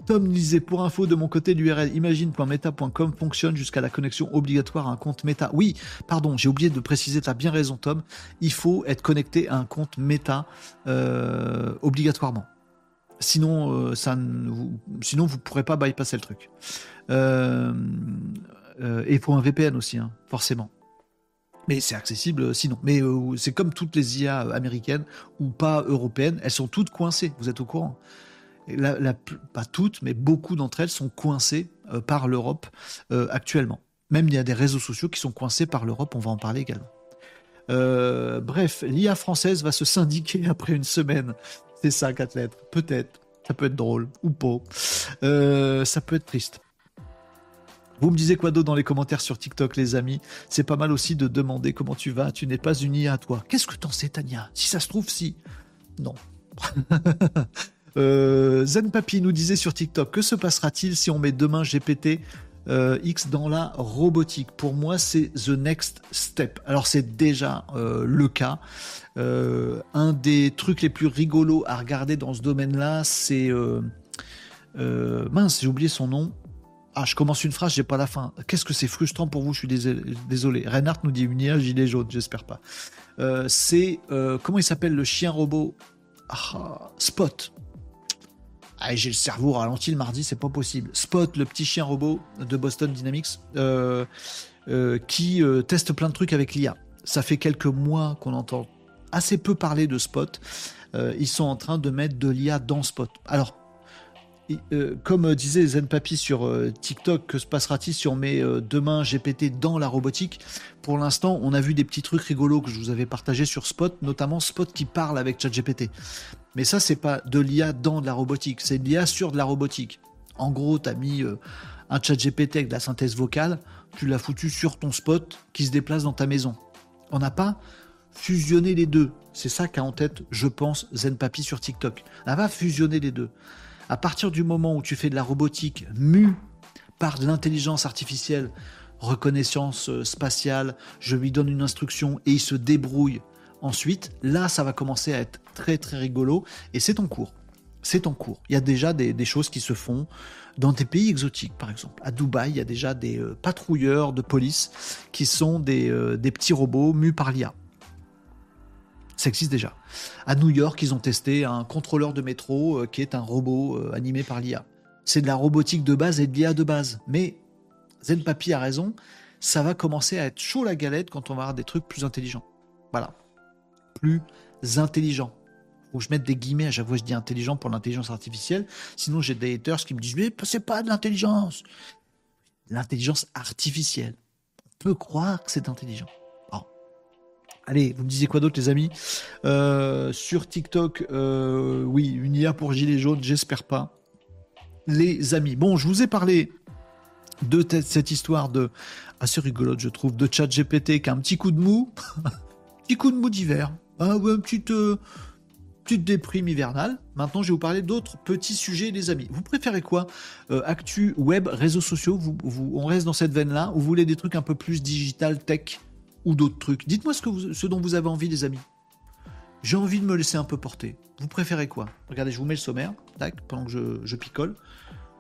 Tom disait pour info de mon côté l'URL imagine.meta.com fonctionne jusqu'à la connexion obligatoire à un compte Meta. Oui, pardon, j'ai oublié de préciser, tu as bien raison Tom, il faut être connecté à un compte Meta euh, obligatoirement. Sinon, euh, ça vous, sinon vous pourrez pas bypasser le truc. Euh, et pour un VPN aussi, hein, forcément. Mais c'est accessible sinon. Mais c'est comme toutes les IA américaines ou pas européennes, elles sont toutes coincées, vous êtes au courant pas toutes, mais beaucoup d'entre elles sont coincées euh, par l'Europe euh, actuellement. Même il y a des réseaux sociaux qui sont coincés par l'Europe, on va en parler également. Euh, bref, l'IA française va se syndiquer *laughs* après une semaine. C'est ça, quatre lettres. Peut-être. Ça peut être drôle ou pas. ça peut être triste. Vous me disiez quoi d'autre dans les commentaires sur TikTok, les amis? C'est pas mal aussi de demander comment tu vas. Tu n'es pas une IA, toi. Qu'est-ce que t'en sais, Tania? Si ça se trouve, si. Non. *laughs* Euh, Zen Papi nous disait sur TikTok que se passera-t-il si on met demain GPT euh, X dans la robotique? Pour moi, c'est the next step. Alors, c'est déjà euh, le cas. un des trucs les plus rigolos à regarder dans ce domaine-là, c'est. mince, j'ai oublié son nom. Ah, je commence une phrase, j'ai pas la fin. Qu'est-ce que c'est frustrant pour vous Je suis désolé. Reinhardt nous dit une IA gilet jaune, j'espère pas. c'est comment il s'appelle le chien robot? Ah, Spot. Ah, j'ai le cerveau ralenti le mardi, c'est pas possible. Spot, le petit chien robot de Boston Dynamics, euh, euh, qui euh, teste plein de trucs avec l'IA. Ça fait quelques mois qu'on entend assez peu parler de Spot. ils sont en train de mettre de l'IA dans Spot. Alors, comme disait Zen Papi sur TikTok, que se passera-t-il si on met demain GPT dans la robotique? Pour l'instant, on a vu des petits trucs rigolos que je vous avais partagés sur Spot, notamment Spot qui parle avec ChatGPT. Mais ça, c'est pas de l'IA dans de la robotique, c'est de l'IA sur de la robotique. En gros, tu as mis euh, un chat GPT avec de la synthèse vocale, tu l'as foutu sur ton spot qui se déplace dans ta maison. On n'a pas fusionné les deux. C'est ça qu'a en tête, je pense, Zen Papi sur TikTok. On n'a pas fusionné les deux. À partir du moment où tu fais de la robotique mue par de l'intelligence artificielle, reconnaissance euh, spatiale, je lui donne une instruction et il se débrouille Ensuite, là, ça va commencer à être très très rigolo et c'est en cours. C'est en cours. Il y a déjà des, choses qui se font dans des pays exotiques, par exemple. À Dubaï, il y a déjà des euh, patrouilleurs de police qui sont des, euh, des petits robots mus par l'IA. Ça existe déjà. À New York, ils ont testé un contrôleur de métro qui est un robot animé par l'IA. C'est de la robotique de base et de l'IA de base. Mais Zen Papi a raison, ça va commencer à être chaud la galette quand on va avoir des trucs plus intelligents. Voilà. Plus intelligents. Faut je mette des guillemets à chaque fois je dis intelligent pour l'intelligence artificielle. Sinon, j'ai des haters qui me disent Mais c'est pas de l'intelligence. L'intelligence artificielle. On peut croire que c'est intelligent. Allez, vous me disiez quoi d'autre, les amis? Euh, Sur TikTok, euh, oui, une IA pour Gilets jaunes, j'espère pas. Les amis. Bon, je vous ai parlé de cette histoire de assez rigolote, je trouve, de chat GPT qui a un petit coup de mou, *laughs* petit coup de mou d'hiver, ah ouais, euh, déprime hivernale. Maintenant, je vais vous parler d'autres petits sujets, les amis. Vous préférez quoi? Actu, web, réseaux sociaux On reste dans cette veine-là Ou vous voulez des trucs un peu plus digital, tech? D'autres trucs Dites-moi ce, que ce dont vous avez envie, les amis. J'ai envie de me laisser un peu porter. Vous préférez quoi? Regardez, je vous mets le sommaire, tac, pendant que je, je picole.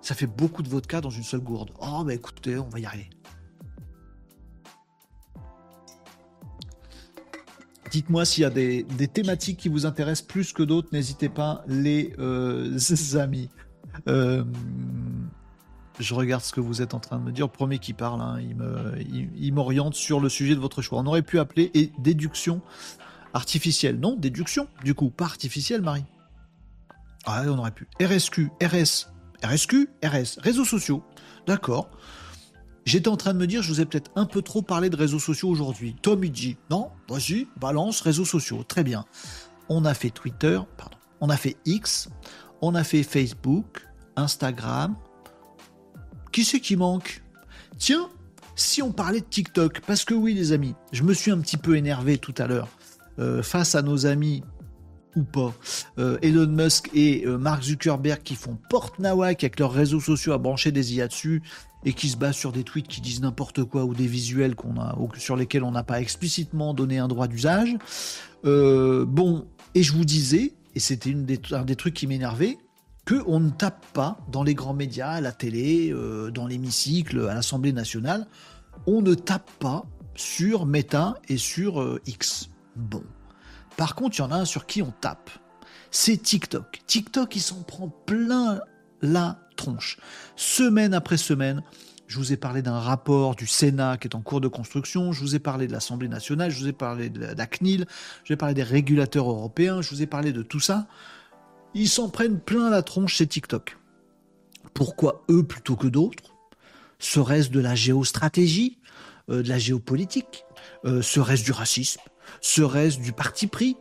Ça fait beaucoup de vodka dans une seule gourde. Oh, bah écoutez, on va y arriver. Dites-moi s'il y a des, thématiques qui vous intéressent plus que d'autres. N'hésitez pas, les euh, *laughs* amis. Euh, je regarde ce que vous êtes en train de me dire. premier qui parle, hein, il m'oriente sur le sujet de votre choix. On aurait pu appeler et déduction artificielle. Non, déduction, du coup, pas artificielle, Marie. Ah, on aurait pu. RSQ, RS, RSQ, RS, réseaux sociaux. D'accord. J'étais en train de me dire, je vous ai peut-être un peu trop parlé de réseaux sociaux aujourd'hui. Tom, il dit, non, vas-y, balance réseaux sociaux. Très bien. On a fait Twitter, pardon, on a fait X, on a fait Facebook, Instagram. Qui c'est qui manque? Tiens, si on parlait de TikTok, parce que oui, les amis, je me suis un petit peu énervé tout à l'heure euh, face à nos amis ou pas. Euh, Elon Musk et euh, Mark Zuckerberg qui font porte nawak avec leurs réseaux sociaux à brancher des IA dessus et qui se basent sur des tweets qui disent n'importe quoi ou des visuels sur lesquels on n'a pas explicitement donné un droit d'usage. Bon, et je vous disais, et c'était un des trucs qui m'énervait, qu'on ne tape pas dans les grands médias, à la télé, dans l'hémicycle, à l'Assemblée nationale, on ne tape pas sur Meta et sur X. Bon. Par contre, il y en a un sur qui on tape. C'est TikTok. TikTok, il s'en prend plein la tronche. Semaine après semaine, je vous ai parlé d'un rapport du Sénat qui est en cours de construction, je vous ai parlé de l'Assemblée nationale, je vous ai parlé de la CNIL, je vous ai parlé des régulateurs européens, je vous ai parlé de tout ça. Ils s'en prennent plein la tronche, c'est TikTok. Pourquoi eux plutôt que d'autres? Serait-ce de la géostratégie, euh, de la géopolitique? Euh, Serait-ce du racisme? Serait-ce du parti pris?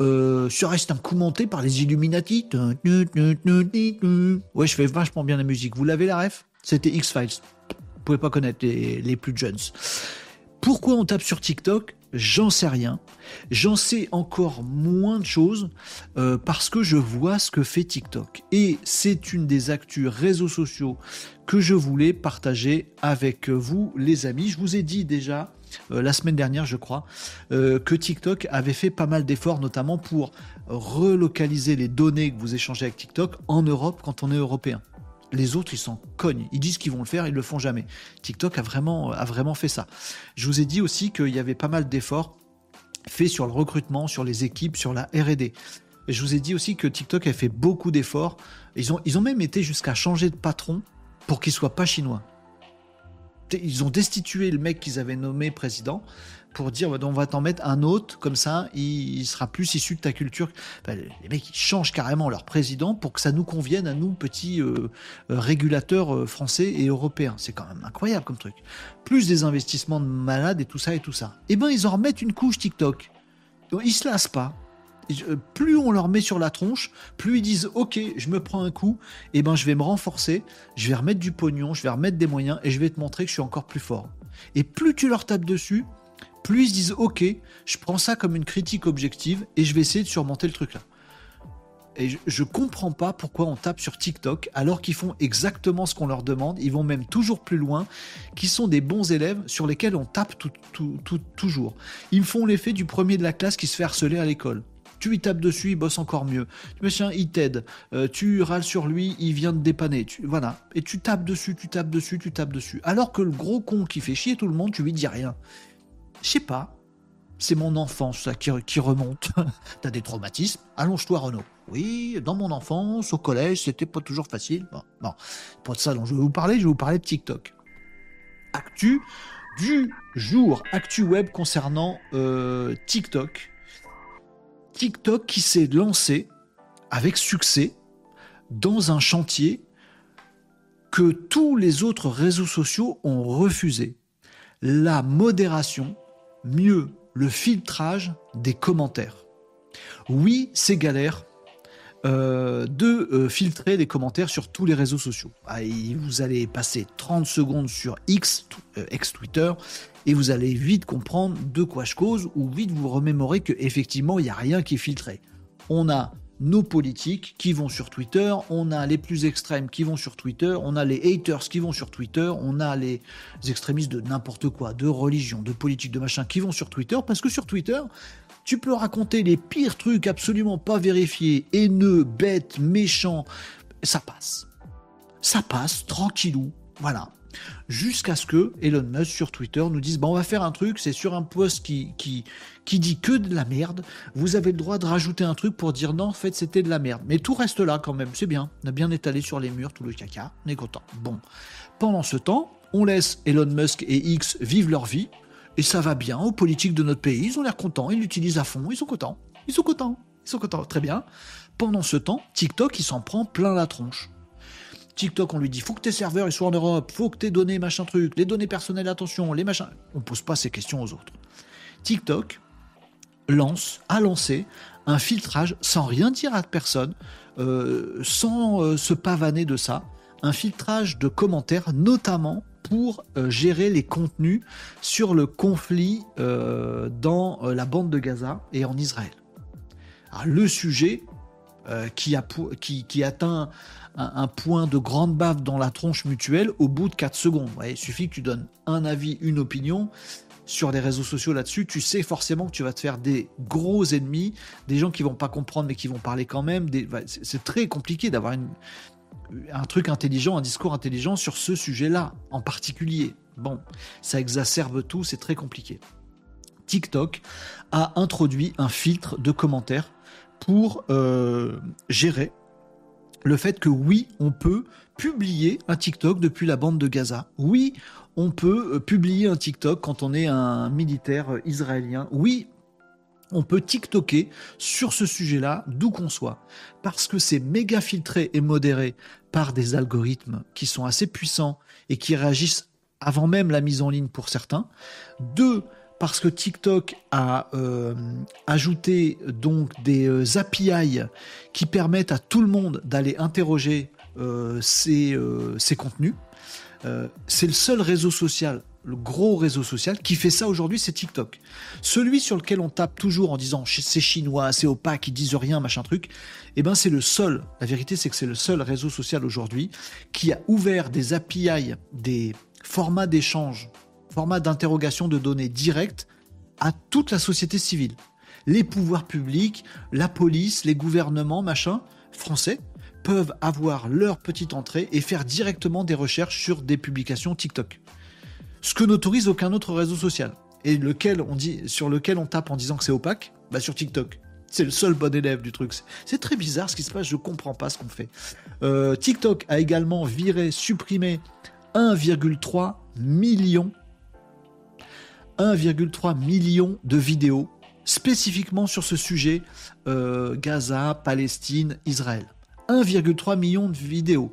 Euh, Serait-ce un coup par les Illuminati? Ouais, je fais vachement bien la musique. Vous l'avez la ref? C'était X-Files. Vous pouvez pas connaître les plus jeunes. Pourquoi on tape sur TikTok? J'en sais rien. J'en sais encore moins de choses euh, parce que je vois ce que fait TikTok. Et c'est une des actus réseaux sociaux que je voulais partager avec vous, les amis. Je vous ai dit déjà euh, la semaine dernière, je crois, euh, que TikTok avait fait pas mal d'efforts, notamment pour relocaliser les données que vous échangez avec TikTok en Europe quand on est européen. Les autres, ils s'en cognent. Ils disent qu'ils vont le faire, ils le font jamais. TikTok a vraiment, fait ça. Je vous ai dit aussi qu'il y avait pas mal d'efforts faits sur le recrutement, sur les équipes, sur la R&D. je vous ai dit aussi que TikTok a fait beaucoup d'efforts. Ils ont, ils ont même été jusqu'à changer de patron pour qu'il soit pas chinois ils ont destitué le mec qu'ils avaient nommé président pour dire on va t'en mettre un autre comme ça il, sera plus issu de ta culture. Les mecs ils changent carrément leur président pour que ça nous convienne à nous petits euh, euh, régulateurs euh, français et européens. C'est quand même incroyable comme truc. Plus des investissements de malades et tout ça et tout ça. Eh ben ils en remettent une couche TikTok. Ils se lassent pas. Plus on leur met sur la tronche, plus ils disent ok, je me prends un coup, et eh ben je vais me renforcer, je vais remettre du pognon, je vais remettre des moyens et je vais te montrer que je suis encore plus fort. Et plus tu leur tapes dessus, plus ils se disent ok, je prends ça comme une critique objective et je vais essayer de surmonter le truc là. et je, comprends pas pourquoi on tape sur TikTok alors qu'ils font exactement ce qu'on leur demande. Ils vont même toujours plus loin, qui sont des bons élèves sur lesquels on tape toujours. Ils font l'effet du premier de la classe qui se fait harceler à l'école. Tu lui tapes dessus, il bosse encore mieux. Machin, il t'aide. Euh, tu râles sur lui, il vient te dépanner. voilà. Et tu tapes dessus, tu tapes dessus, tu tapes dessus. Alors que le gros con qui fait chier tout le monde, tu lui dis rien. Je sais pas. C'est mon enfance qui remonte. *laughs* T'as des traumatismes Allonge-toi, Renaud. Oui, dans mon enfance, au collège, c'était pas toujours facile. Bon, bon, pas de ça dont je vais vous parler, je vais vous parler de TikTok. Actu du jour, actu web concernant euh, TikTok. TikTok qui s'est lancé avec succès dans un chantier que tous les autres réseaux sociaux ont refusé. La modération, mieux le filtrage des commentaires. Oui, c'est galère euh, de euh, filtrer les commentaires sur tous les réseaux sociaux. Ah, vous allez passer 30 secondes sur X, euh, ex-Twitter, et vous allez vite comprendre de quoi je cause, ou vite vous remémorer qu'effectivement, il n'y a rien qui est filtré. On a nos politiques qui vont sur Twitter, on a les plus extrêmes qui vont sur Twitter, on a les haters qui vont sur Twitter, on a les extrémistes de n'importe quoi, de religion, de politique, de machin qui vont sur Twitter, parce que sur Twitter, tu peux raconter les pires trucs absolument pas vérifiés, haineux, bêtes, méchants, ça passe. Ça passe, tranquillou, voilà jusqu'à ce que Elon Musk sur Twitter nous dise bon, on va faire un truc, c'est sur un post qui, qui, qui dit que de la merde, vous avez le droit de rajouter un truc pour dire non, en fait, c'était de la merde. Mais tout reste là quand même, c'est bien. On a bien étalé sur les murs tout le caca, on est content. Bon. Pendant ce temps, on laisse Elon Musk et X vivre leur vie, et ça va bien aux politiques de notre pays, ils ont l'air contents, ils l'utilisent à fond, ils sont contents, ils sont contents, ils sont contents, très bien. Pendant ce temps, TikTok, il s'en prend plein la tronche. TikTok, on lui dit faut que tes serveurs ils soient en Europe, faut que tes données machin truc, les données personnelles, attention, les machins. On pose pas ces questions aux autres. TikTok lance, a lancé un filtrage sans rien dire à personne, euh, sans euh, se pavaner de ça, un filtrage de commentaires, notamment pour euh, gérer les contenus sur le conflit dans la bande de Gaza et en Israël. le sujet qui atteint un, point de grande bave dans la tronche mutuelle au bout de 4 secondes. il suffit que tu donnes un avis, une opinion sur les réseaux sociaux là-dessus, tu sais forcément que tu vas te faire des gros ennemis, des gens qui vont pas comprendre mais qui vont parler quand même. C'est très compliqué d'avoir un truc intelligent, un discours intelligent sur ce sujet-là en particulier. Bon, ça exacerbe tout, c'est très compliqué. TikTok a introduit un filtre de commentaires pour euh, gérer le fait que oui, on peut publier un TikTok depuis la bande de Gaza. Oui, on peut euh, publier un TikTok quand on est un militaire euh, israélien. Oui, on peut TikToker sur ce sujet-là, d'où qu'on soit. Parce que c'est méga filtré et modéré par des algorithmes qui sont assez puissants et qui réagissent avant même la mise en ligne pour certains. Deux, parce que TikTok a euh, ajouté donc des euh, API qui permettent à tout le monde d'aller interroger euh, ces, contenus. c'est le seul réseau social, le gros réseau social qui fait ça aujourd'hui, c'est TikTok. Celui sur lequel on tape toujours en disant c'est chinois, c'est opaque, ils disent rien, machin truc. Eh ben c'est le seul. La vérité, c'est que c'est le seul réseau social aujourd'hui qui a ouvert des API, des formats d'échange format d'interrogation de données directes à toute la société civile. Les pouvoirs publics, la police, les gouvernements, machin, français, peuvent avoir leur petite entrée et faire directement des recherches sur des publications TikTok. Ce que n'autorise aucun autre réseau social. Et sur lequel on tape en disant que c'est opaque, bah sur TikTok. C'est le seul bon élève du truc. C'est très bizarre ce qui se passe, je comprends pas ce qu'on fait. Euh, TikTok a également viré, supprimé 1,3 million 1,3 million de vidéos spécifiquement sur ce sujet euh, Gaza, Palestine, Israël. 1,3 million de vidéos.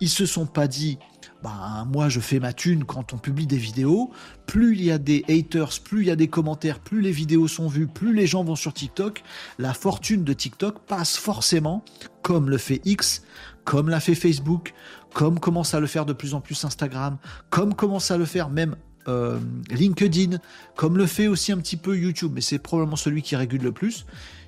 Ils se sont pas dit, bah, moi je fais ma thune quand on publie des vidéos. Plus il y a des haters, plus il y a des commentaires, plus les vidéos sont vues, plus les gens vont sur TikTok. La fortune de TikTok passe forcément, comme le fait X, comme l'a fait Facebook, comme commence à le faire de plus en plus Instagram, comme commence à le faire même euh, LinkedIn, comme le fait aussi un petit peu YouTube, mais c'est probablement celui qui régule le plus.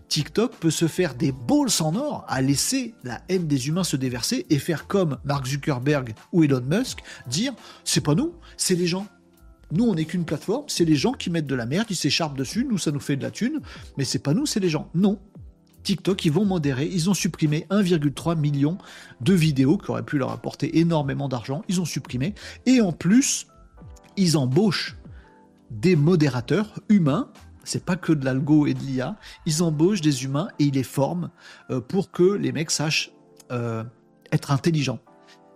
TikTok peut se faire des balls en or à laisser la haine des humains se déverser et faire comme Mark Zuckerberg ou Elon Musk, dire c'est pas nous, c'est les gens. Nous, on n'est qu'une plateforme, c'est les gens qui mettent de la merde, ils s'écharpent dessus, nous, ça nous fait de la thune, mais c'est pas nous, c'est les gens. Non. TikTok, ils vont modérer, ils ont supprimé 1,3 million de vidéos qui auraient pu leur apporter énormément d'argent, ils ont supprimé, et en plus, ils embauchent des modérateurs humains c'est pas que de l'algo et de l'IA. Ils embauchent des humains et ils les forment euh, pour que les mecs sachent euh, être intelligents.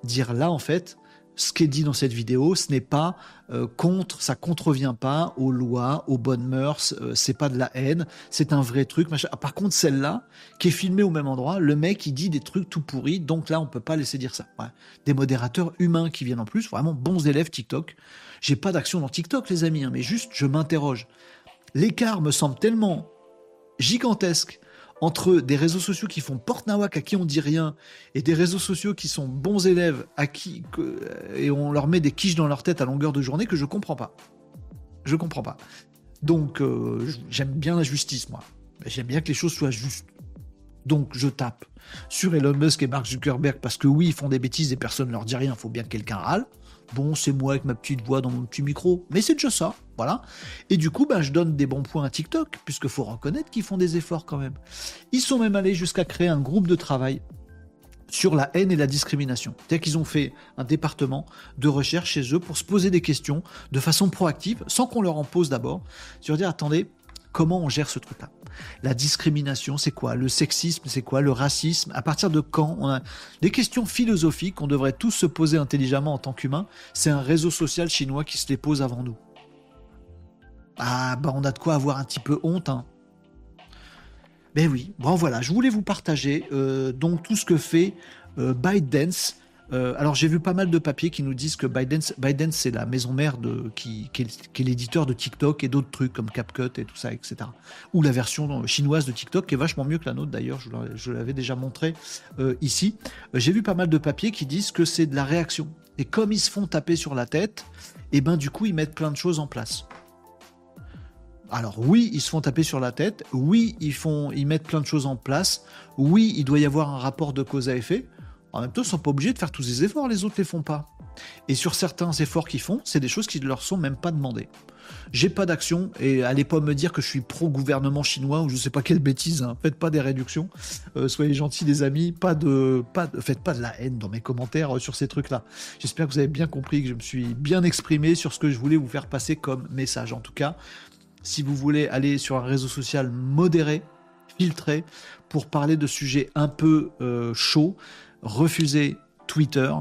Dire là, en fait, ce qui est dit dans cette vidéo, ce n'est pas euh, contre, ça contrevient pas aux lois, aux bonnes mœurs, c'est pas de la haine, c'est un vrai truc. Ah, par contre, celle-là, qui est filmée au même endroit, le mec, il dit des trucs tout pourris, donc là, on peut pas laisser dire ça. Des modérateurs humains qui viennent en plus, vraiment bons élèves TikTok. J'ai pas d'action dans TikTok, les amis, hein, mais juste, je m'interroge l'écart me semble tellement gigantesque entre des réseaux sociaux qui font porte-nawak à qui on dit rien et des réseaux sociaux qui sont bons élèves à qui et on leur met des quiches dans leur tête à longueur de journée que je comprends pas. Je comprends pas. Donc euh, j'aime bien la justice moi. J'aime bien que les choses soient justes. Donc je tape sur Elon Musk et Mark Zuckerberg parce que oui, ils font des bêtises et personne ne leur dit rien, il faut bien que quelqu'un râle. Bon, c'est moi avec ma petite voix dans mon petit micro, mais c'est déjà ça, voilà. Et du coup, ben, je donne des bons points à TikTok, puisque faut reconnaître qu'ils font des efforts quand même. Ils sont même allés jusqu'à créer un groupe de travail sur la haine et la discrimination. C'est-à-dire qu'ils ont fait un département de recherche chez eux pour se poser des questions de façon proactive, sans qu'on leur en pose d'abord, sur dire attendez, comment on gère ce truc-là? La discrimination, c'est quoi? Le sexisme, c'est quoi? Le racisme? À partir de quand on a des questions philosophiques qu'on devrait tous se poser intelligemment en tant qu'humains? C'est un réseau social chinois qui se les pose avant nous. Ah bah on a de quoi avoir un petit peu honte. Hein. Ben oui, bon voilà, je voulais vous partager euh, donc tout ce que fait euh, ByteDance euh, alors j'ai vu pas mal de papiers qui nous disent que Biden, c'est la maison mère qui, est, l'éditeur de TikTok et d'autres trucs comme CapCut et tout ça, etc. Ou la version chinoise de TikTok qui est vachement mieux que la nôtre d'ailleurs, je l'avais déjà montré euh, ici. Euh, j'ai vu pas mal de papiers qui disent que c'est de la réaction. Et comme ils se font taper sur la tête, et eh ben du coup ils mettent plein de choses en place. Alors oui, ils se font taper sur la tête, oui, ils, font, ils mettent plein de choses en place, oui, il doit y avoir un rapport de cause à effet, en même temps, ils sont pas obligés de faire tous ces efforts, les autres les font pas. Et sur certains efforts qu'ils font, c'est des choses qui ne leur sont même pas demandées. J'ai pas d'action et allez pas me dire que je suis pro-gouvernement chinois ou je sais pas quelle bêtise. Hein. Faites pas des réductions. Euh, soyez gentils, les amis. Pas de, pas faites pas de la haine dans mes commentaires euh, sur ces trucs-là. J'espère que vous avez bien compris que je me suis bien exprimé sur ce que je voulais vous faire passer comme message. En tout cas, si vous voulez aller sur un réseau social modéré, filtré, pour parler de sujets un peu euh, chauds, refusez Twitter,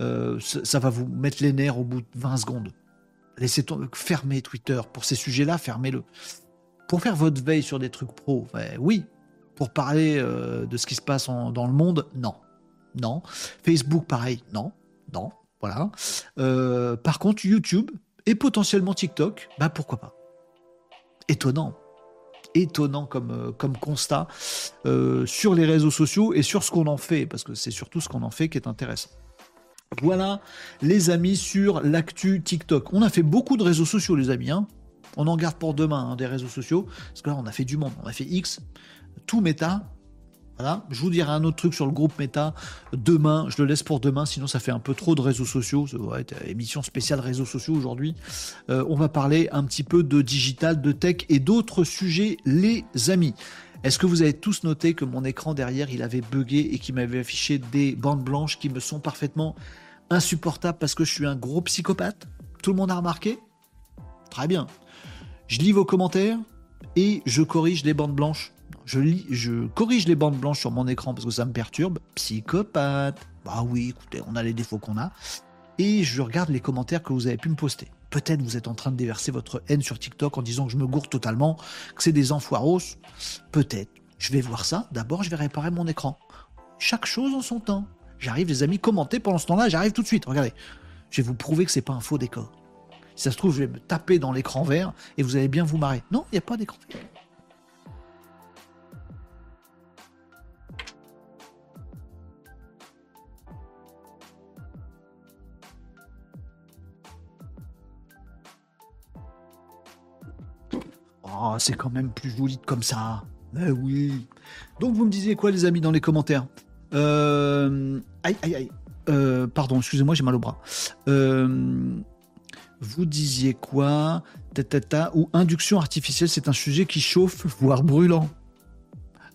euh, ça, va vous mettre les nerfs au bout de 20 secondes. Laissez fermer Twitter pour ces sujets-là, fermez-le. Pour faire votre veille sur des trucs pro, oui. Pour parler euh, de ce qui se passe dans le monde, non. Non. Facebook, pareil, non. Non. Voilà. Euh, par contre, YouTube et potentiellement TikTok, bah pourquoi pas. Étonnant étonnant comme, euh, constat euh, sur les réseaux sociaux et sur ce qu'on en fait, parce que c'est surtout ce qu'on en fait qui est intéressant. Voilà, les amis, sur l'actu TikTok. On a fait beaucoup de réseaux sociaux, les amis. Hein. On en garde pour demain hein, des réseaux sociaux, parce que là, on a fait du monde. On a fait X, tout méta, voilà, je vous dirai un autre truc sur le groupe Meta demain. Je le laisse pour demain, sinon ça fait un peu trop de réseaux sociaux. Ça va être émission spéciale réseaux sociaux aujourd'hui. Euh, on va parler un petit peu de digital, de tech et d'autres sujets, les amis. Est-ce que vous avez tous noté que mon écran derrière, il avait bugué et qu'il m'avait affiché des bandes blanches qui me sont parfaitement insupportables parce que je suis un gros psychopathe? Tout le monde a remarqué? Très bien. Je lis vos commentaires et je corrige les bandes blanches je, lis, je corrige les bandes blanches sur mon écran parce que ça me perturbe. Psychopathe. Bah oui, écoutez, on a les défauts qu'on a. Et je regarde les commentaires que vous avez pu me poster. Peut-être vous êtes en train de déverser votre haine sur TikTok en disant que je me gourre totalement, que c'est des enfoiros. Peut-être. Je vais voir ça. D'abord, je vais réparer mon écran. Chaque chose en son temps. J'arrive, les amis, commentez pendant ce temps-là. J'arrive tout de suite. Regardez. Je vais vous prouver que c'est pas un faux décor. Si ça se trouve, je vais me taper dans l'écran vert et vous allez bien vous marrer. Non, il n'y a pas d'écran vert. Oh, c'est quand même plus joli comme ça. Eh oui. Donc vous me disiez quoi les amis dans les commentaires euh... Aïe aïe aïe. Euh, pardon, excusez-moi, j'ai mal au bras. Euh, vous disiez quoi? Tata, Ou induction artificielle, c'est un sujet qui chauffe, voire brûlant.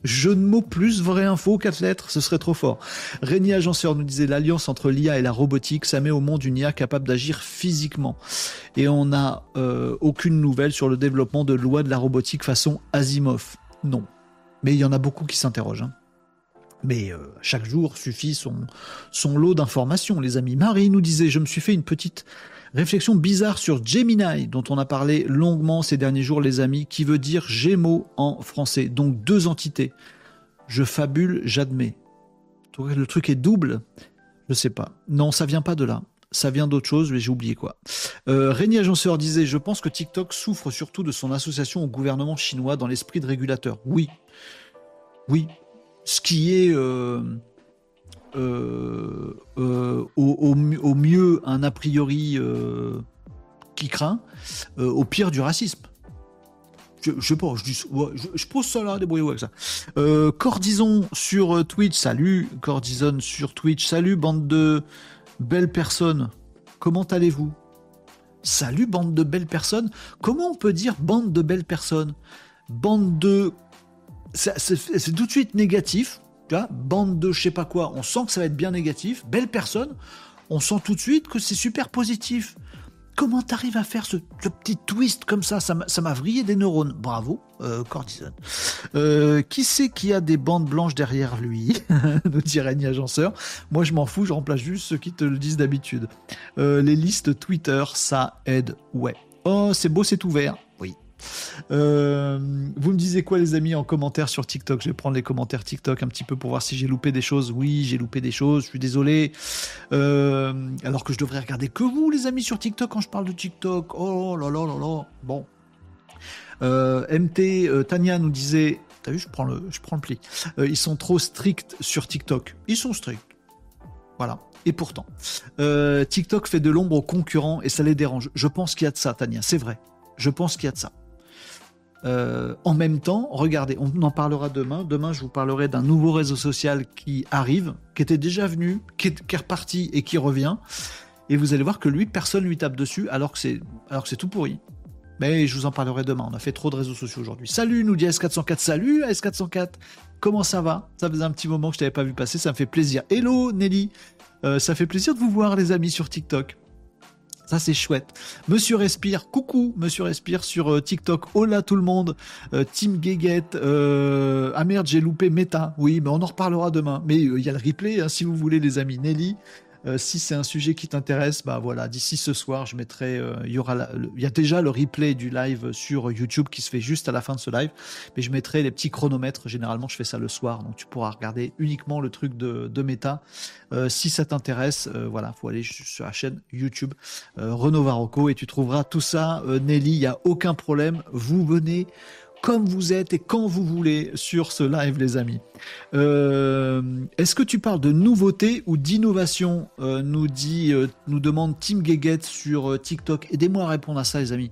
Je ne mots plus, vraie info, quatre lettres, ce serait trop fort. Régnier Agenceur nous disait l'alliance entre l'IA et la robotique, ça met au monde une IA capable d'agir physiquement. Et on n'a euh, aucune nouvelle sur le développement de loi de la robotique façon Asimov. Non. Mais il y en a beaucoup qui s'interrogent. Hein. Mais euh, chaque jour suffit son, son lot d'informations, les amis. Marie nous disait, je me suis fait une petite réflexion bizarre sur Gemini, dont on a parlé longuement ces derniers jours, les amis, qui veut dire Gémeaux en français. Donc deux entités. Je fabule, j'admets. Le truc est double? Je sais pas. Non, ça vient pas de là. Ça vient d'autre chose, mais j'ai oublié quoi. Euh, Régnier Agenceur disait Je pense que TikTok souffre surtout de son association au gouvernement chinois dans l'esprit de régulateur. Oui. Oui, ce qui est euh, euh, euh, au, mieux un a priori qui craint, au pire du racisme. Je, sais pas, je, pose ça là, débrouillez-vous avec ça. Cordison sur Twitch, salut. Cordison sur Twitch, salut, bande de belles personnes. Comment allez-vous? Salut, bande de belles personnes. Comment on peut dire bande de belles personnes? Bande de c'est tout de suite négatif. Bande de je sais pas quoi, on sent que ça va être bien négatif. Belle personne, on sent tout de suite que c'est super positif. Comment t'arrives à faire ce, petit twist comme ça? Ça m'a vrillé des neurones. Bravo, euh, Cortison. Euh, qui c'est qui a des bandes blanches derrière lui? *laughs* Nous Régnier Agenceur. Moi, je m'en fous, je remplace juste ceux qui te le disent d'habitude. Euh, les listes Twitter, ça aide, ouais. Oh, c'est beau, c'est ouvert. Euh, vous me disiez quoi, les amis, en commentaire sur TikTok? Je vais prendre les commentaires TikTok un petit peu pour voir si j'ai loupé des choses. Oui, j'ai loupé des choses, je suis désolé. Euh, alors que je devrais regarder que vous, les amis, sur TikTok quand je parle de TikTok. Oh là là là là. Bon. Euh, MT, Tania nous disait. T'as vu, je prends le, je prends le pli. ils sont trop stricts sur TikTok. Ils sont stricts. Voilà. Et pourtant, TikTok fait de l'ombre aux concurrents et ça les dérange. Je pense qu'il y a de ça, Tania. C'est vrai. Je pense qu'il y a de ça. Euh, en même temps, regardez, on en parlera demain. Demain, je vous parlerai d'un nouveau réseau social qui arrive, qui était déjà venu, qui est, reparti et qui revient. Et vous allez voir que lui, personne lui tape dessus, alors que c'est, alors que c'est tout pourri. Mais je vous en parlerai demain. On a fait trop de réseaux sociaux aujourd'hui. Salut, nous dit S404. Salut, S404. Comment ça va? Ça faisait un petit moment que je t'avais pas vu passer. Ça me fait plaisir. Hello, Nelly. Euh, ça fait plaisir de vous voir, les amis, sur TikTok. Ça, c'est chouette. Monsieur Respire, coucou, Monsieur Respire sur euh, TikTok. Hola tout le monde. Euh, Team Guéguette. Euh, ah merde, j'ai loupé Meta. Oui, mais on en reparlera demain. Mais il y a le replay, hein, si vous voulez, les amis. Nelly, euh, si c'est un sujet qui t'intéresse, bah voilà, d'ici ce soir, je mettrai. Euh, il y aura, il y a déjà le replay du live sur YouTube qui se fait juste à la fin de ce live, mais je mettrai les petits chronomètres. Généralement, je fais ça le soir, donc tu pourras regarder uniquement le truc de, de méta. Euh, si ça t'intéresse, voilà, faut aller sur la chaîne YouTube Renault Varocco et tu trouveras tout ça. Nelly, il y a aucun problème. Vous venez comme vous êtes et quand vous voulez sur ce live, les amis. Euh, est-ce que tu parles de nouveauté ou d'innovation euh, Nous dit, euh, nous demande Tim Geget sur TikTok. Aidez-moi à répondre à ça, les amis.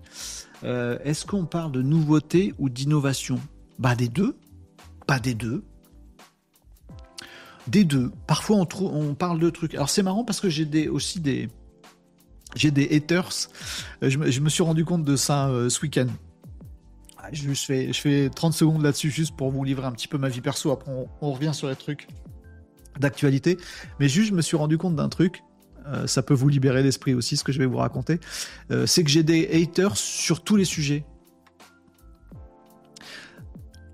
Est-ce qu'on parle de nouveauté ou d'innovation Bah des deux. Pas des deux. Des deux. Parfois on, parle de trucs. Alors c'est marrant parce que j'ai des, aussi des, j'ai des haters. Je, je, me suis rendu compte de ça ce week-end je, fais, je fais 30 secondes là-dessus juste pour vous livrer un petit peu ma vie perso. Après, on, revient sur les trucs d'actualité. Mais juste, je me suis rendu compte d'un truc. Euh, ça peut vous libérer l'esprit aussi, ce que je vais vous raconter. Euh, c'est que j'ai des haters sur tous les sujets.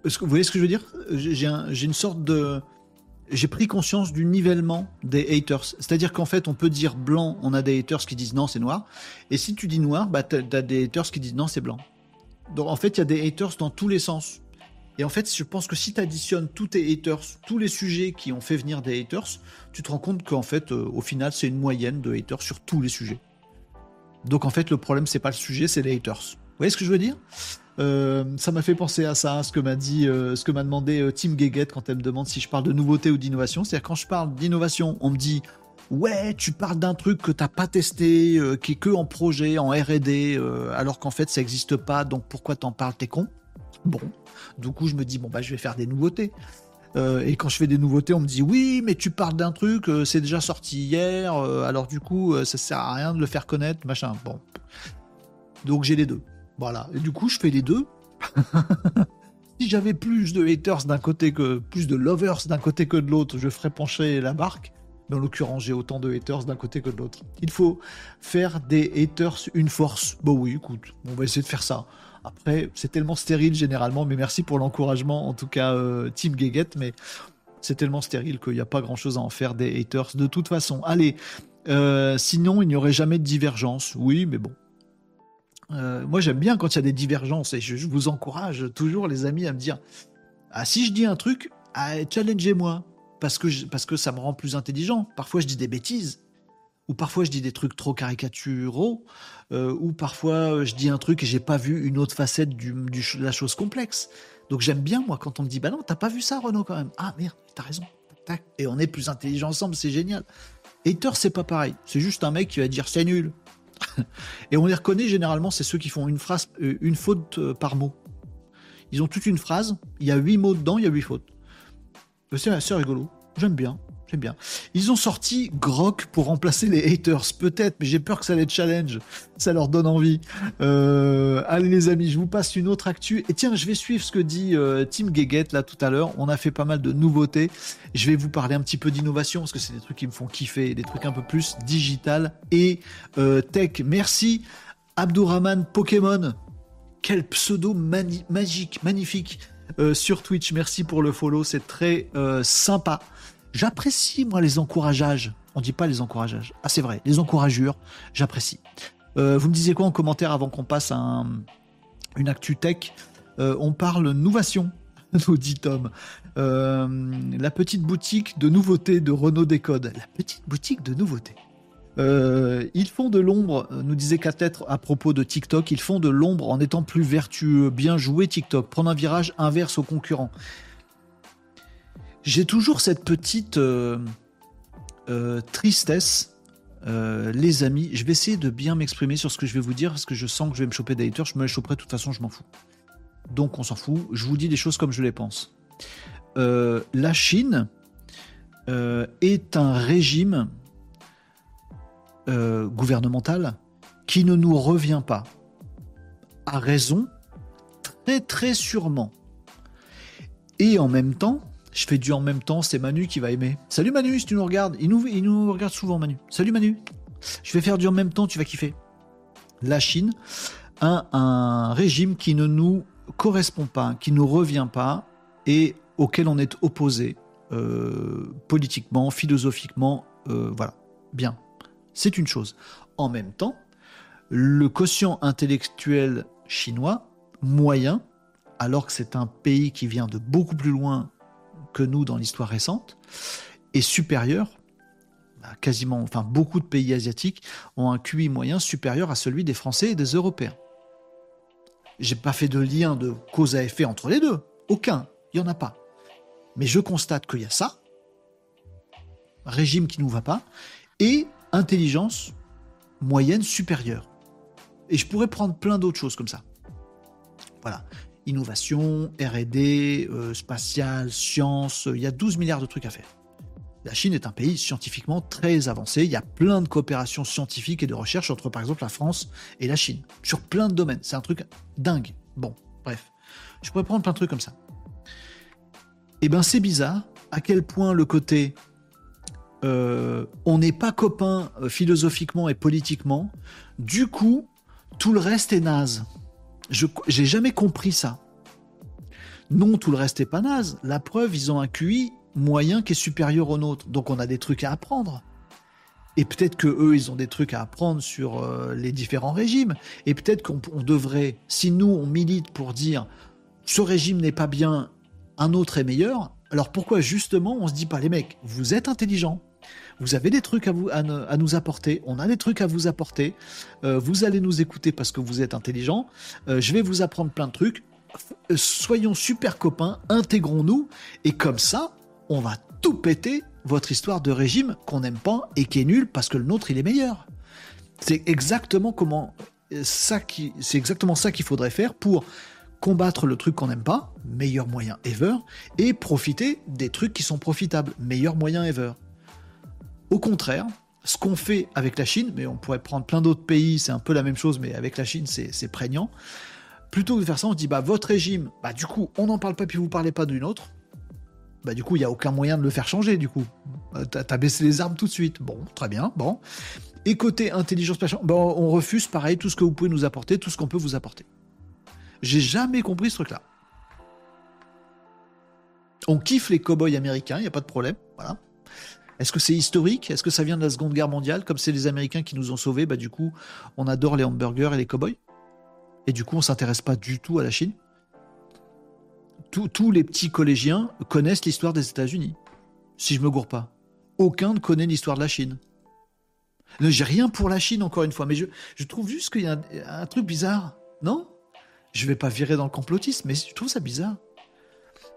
vous voyez ce que je veux dire? J'ai une sorte de. J'ai pris conscience du nivellement des haters. C'est-à-dire qu'en fait, on peut dire blanc, on a des haters qui disent non, c'est noir. Et si tu dis noir, bah, tu as des haters qui disent non, c'est blanc. Donc en fait, il y a des haters dans tous les sens. Et en fait, je pense que si tu additionnes tous tes haters, tous les sujets qui ont fait venir des haters, tu te rends compte qu'en fait, euh, au final, c'est une moyenne de haters sur tous les sujets. Donc en fait, le problème, c'est pas le sujet, c'est les haters. Vous voyez ce que je veux dire? Euh, ça m'a fait penser à ça, ce que m'a dit, euh, ce que m'a demandé Tim Geget quand elle me demande si je parle de nouveauté ou d'innovation. C'est-à-dire quand je parle d'innovation, on me dit ouais, tu parles d'un truc que t'as pas testé, euh, qui est que en projet, en R&D, euh, alors qu'en fait ça n'existe pas, donc pourquoi t'en parles, t'es con? Bon, Du coup, je me dis, bon, bah, je vais faire des nouveautés. Euh, et quand je fais des nouveautés, on me dit oui, mais tu parles d'un truc, c'est déjà sorti hier, alors du coup, ça sert à rien de le faire connaître, machin. Bon. Donc j'ai les deux. Voilà. Et du coup, je fais les deux. *laughs* si j'avais plus de haters d'un côté que plus de lovers d'un côté que de l'autre, je ferais pencher la barque. Mais en l'occurrence, j'ai autant de haters d'un côté que de l'autre. Il faut faire des haters une force. Bon oui, écoute, on va essayer de faire ça. Après, c'est tellement stérile généralement, mais merci pour l'encouragement, en tout cas, euh, Team Geget, mais c'est tellement stérile qu'il n'y a pas grand chose à en faire des haters de toute façon. Allez, euh, sinon, il n'y aurait jamais de divergence. Oui, mais bon. Euh, moi, j'aime bien quand il y a des divergences et je, vous encourage toujours, les amis, à me dire Ah, si je dis un truc, ah, challengez-moi parce que, parce que ça me rend plus intelligent. Parfois, je dis des bêtises ou parfois je dis des trucs trop caricaturaux, euh, ou parfois euh, je dis un truc et j'ai pas vu une autre facette du, de la chose complexe. Donc j'aime bien moi quand on me dit bah non t'as pas vu ça Renaud quand même. Ah merde t'as raison. Et on est plus intelligent ensemble, c'est génial. Hater c'est pas pareil, c'est juste un mec qui va dire c'est nul. *laughs* et on les reconnaît généralement, c'est ceux qui font une phrase, euh, une faute par mot. Ils ont toute une phrase, il y a huit mots dedans, il y a huit fautes. C'est assez rigolo, j'aime bien. J'aime bien. Ils ont sorti Grok pour remplacer les haters, peut-être, mais j'ai peur que ça les challenge. Ça leur donne envie. Euh, allez les amis, je vous passe une autre actu. Et tiens, je vais suivre ce que dit euh, Tim Geget là tout à l'heure. On a fait pas mal de nouveautés. Je vais vous parler un petit peu d'innovation parce que c'est des trucs qui me font kiffer, des trucs un peu plus digital et euh, tech. Merci Abdourahman Pokémon. Quel pseudo magique, magnifique sur Twitch. Merci pour le follow, c'est très sympa. J'apprécie, moi, les encourageages. On dit pas les encourageages. Ah, c'est vrai, les encouragures, j'apprécie. Euh, vous me disiez quoi en commentaire avant qu'on passe à une actu tech? Euh, On parle novation, *laughs* nous dit Tom. Euh, la petite boutique de nouveautés de Renault Décode. La petite boutique de nouveautés. ils font de l'ombre, nous disait Catêtre à propos de TikTok, ils font de l'ombre en étant plus vertueux. Bien joué TikTok, prendre un virage inverse aux concurrents j'ai toujours cette petite euh, euh, tristesse, euh, les amis. Je vais essayer de bien m'exprimer sur ce que je vais vous dire parce que je sens que je vais me choper des haters. Je me les choperai de toute façon, je m'en fous. Donc on s'en fout. Je vous dis les choses comme je les pense. la Chine est un régime gouvernemental qui ne nous revient pas. À raison, très très sûrement. Et en même temps, je fais du en même temps, c'est Manu qui va aimer. Salut Manu, si tu nous regardes. Il nous, nous regarde souvent, Manu. Salut Manu. Je vais faire du en même temps, tu vas kiffer. La Chine a un régime qui ne nous correspond pas, qui ne nous revient pas et auquel on est opposé euh, politiquement, philosophiquement. Euh, voilà, bien. C'est une chose. En même temps, le quotient intellectuel chinois moyen, alors que c'est un pays qui vient de beaucoup plus loin que nous dans l'histoire récente, est supérieur quasiment, enfin beaucoup de pays asiatiques ont un QI moyen supérieur à celui des Français et des Européens. J'ai pas fait de lien de cause à effet entre les deux, aucun, il y en a pas. Mais je constate qu'il y a ça, régime qui nous va pas, et intelligence moyenne supérieure. Et je pourrais prendre plein d'autres choses comme ça. Voilà innovation, RD, euh, spatial, science, il y a 12 milliards de trucs à faire. La Chine est un pays scientifiquement très avancé, il y a plein de coopérations scientifiques et de recherche entre par exemple la France et la Chine, sur plein de domaines, c'est un truc dingue. Bon, bref, je pourrais prendre plein de trucs comme ça. Et eh ben c'est bizarre à quel point le côté euh, on n'est pas copains euh, philosophiquement et politiquement, du coup tout le reste est naze. Je j'ai jamais compris ça. Non, tout le reste est pas naze. La preuve, ils ont un QI moyen qui est supérieur au nôtre. Donc on a des trucs à apprendre. Et peut-être que eux, ils ont des trucs à apprendre sur euh, les différents régimes. Et peut-être qu'on devrait, si nous on milite pour dire ce régime n'est pas bien, un autre est meilleur. Alors pourquoi justement on se dit pas les mecs, vous êtes intelligents, vous avez des trucs à, nous apporter, on a des trucs à vous apporter, euh, vous allez nous écouter parce que vous êtes intelligents, euh, je vais vous apprendre plein de trucs, euh, soyons super copains, intégrons-nous, et comme ça, on va tout péter votre histoire de régime qu'on n'aime pas et qui est nul parce que le nôtre il est meilleur. C'est exactement ça c'est exactement ça qu'il faudrait faire pour combattre le truc qu'on n'aime pas, meilleur moyen ever, et profiter des trucs qui sont profitables, meilleur moyen ever. Au contraire, ce qu'on fait avec la Chine, mais on pourrait prendre plein d'autres pays, c'est un peu la même chose, mais avec la Chine, c'est prégnant. Plutôt que de faire ça, on dit, bah, votre régime, bah, du coup, on n'en parle pas, puis vous parlez pas d'une autre. Bah, du coup, il n'y a aucun moyen de le faire changer, du coup. Euh, t'as as baissé les armes tout de suite. Bon, très bien, bon. Et côté intelligence bah, on refuse, pareil, tout ce que vous pouvez nous apporter, tout ce qu'on peut vous apporter. J'ai jamais compris ce truc-là. On kiffe les cow-boys américains, il n'y a pas de problème. Voilà. Est-ce que c'est historique? Est-ce que ça vient de la Seconde Guerre mondiale Comme c'est les Américains qui nous ont sauvés, bah du coup, on adore les hamburgers et les cow-boys. Et du coup, on s'intéresse pas du tout à la Chine. tous les petits collégiens connaissent l'histoire des États-Unis. Si je me gourre pas. Aucun ne connaît l'histoire de la Chine. J'ai rien pour la Chine, encore une fois, mais je, je trouve juste qu'il y a un, truc bizarre. Non? Je vais pas virer dans le complotisme, mais je trouve ça bizarre.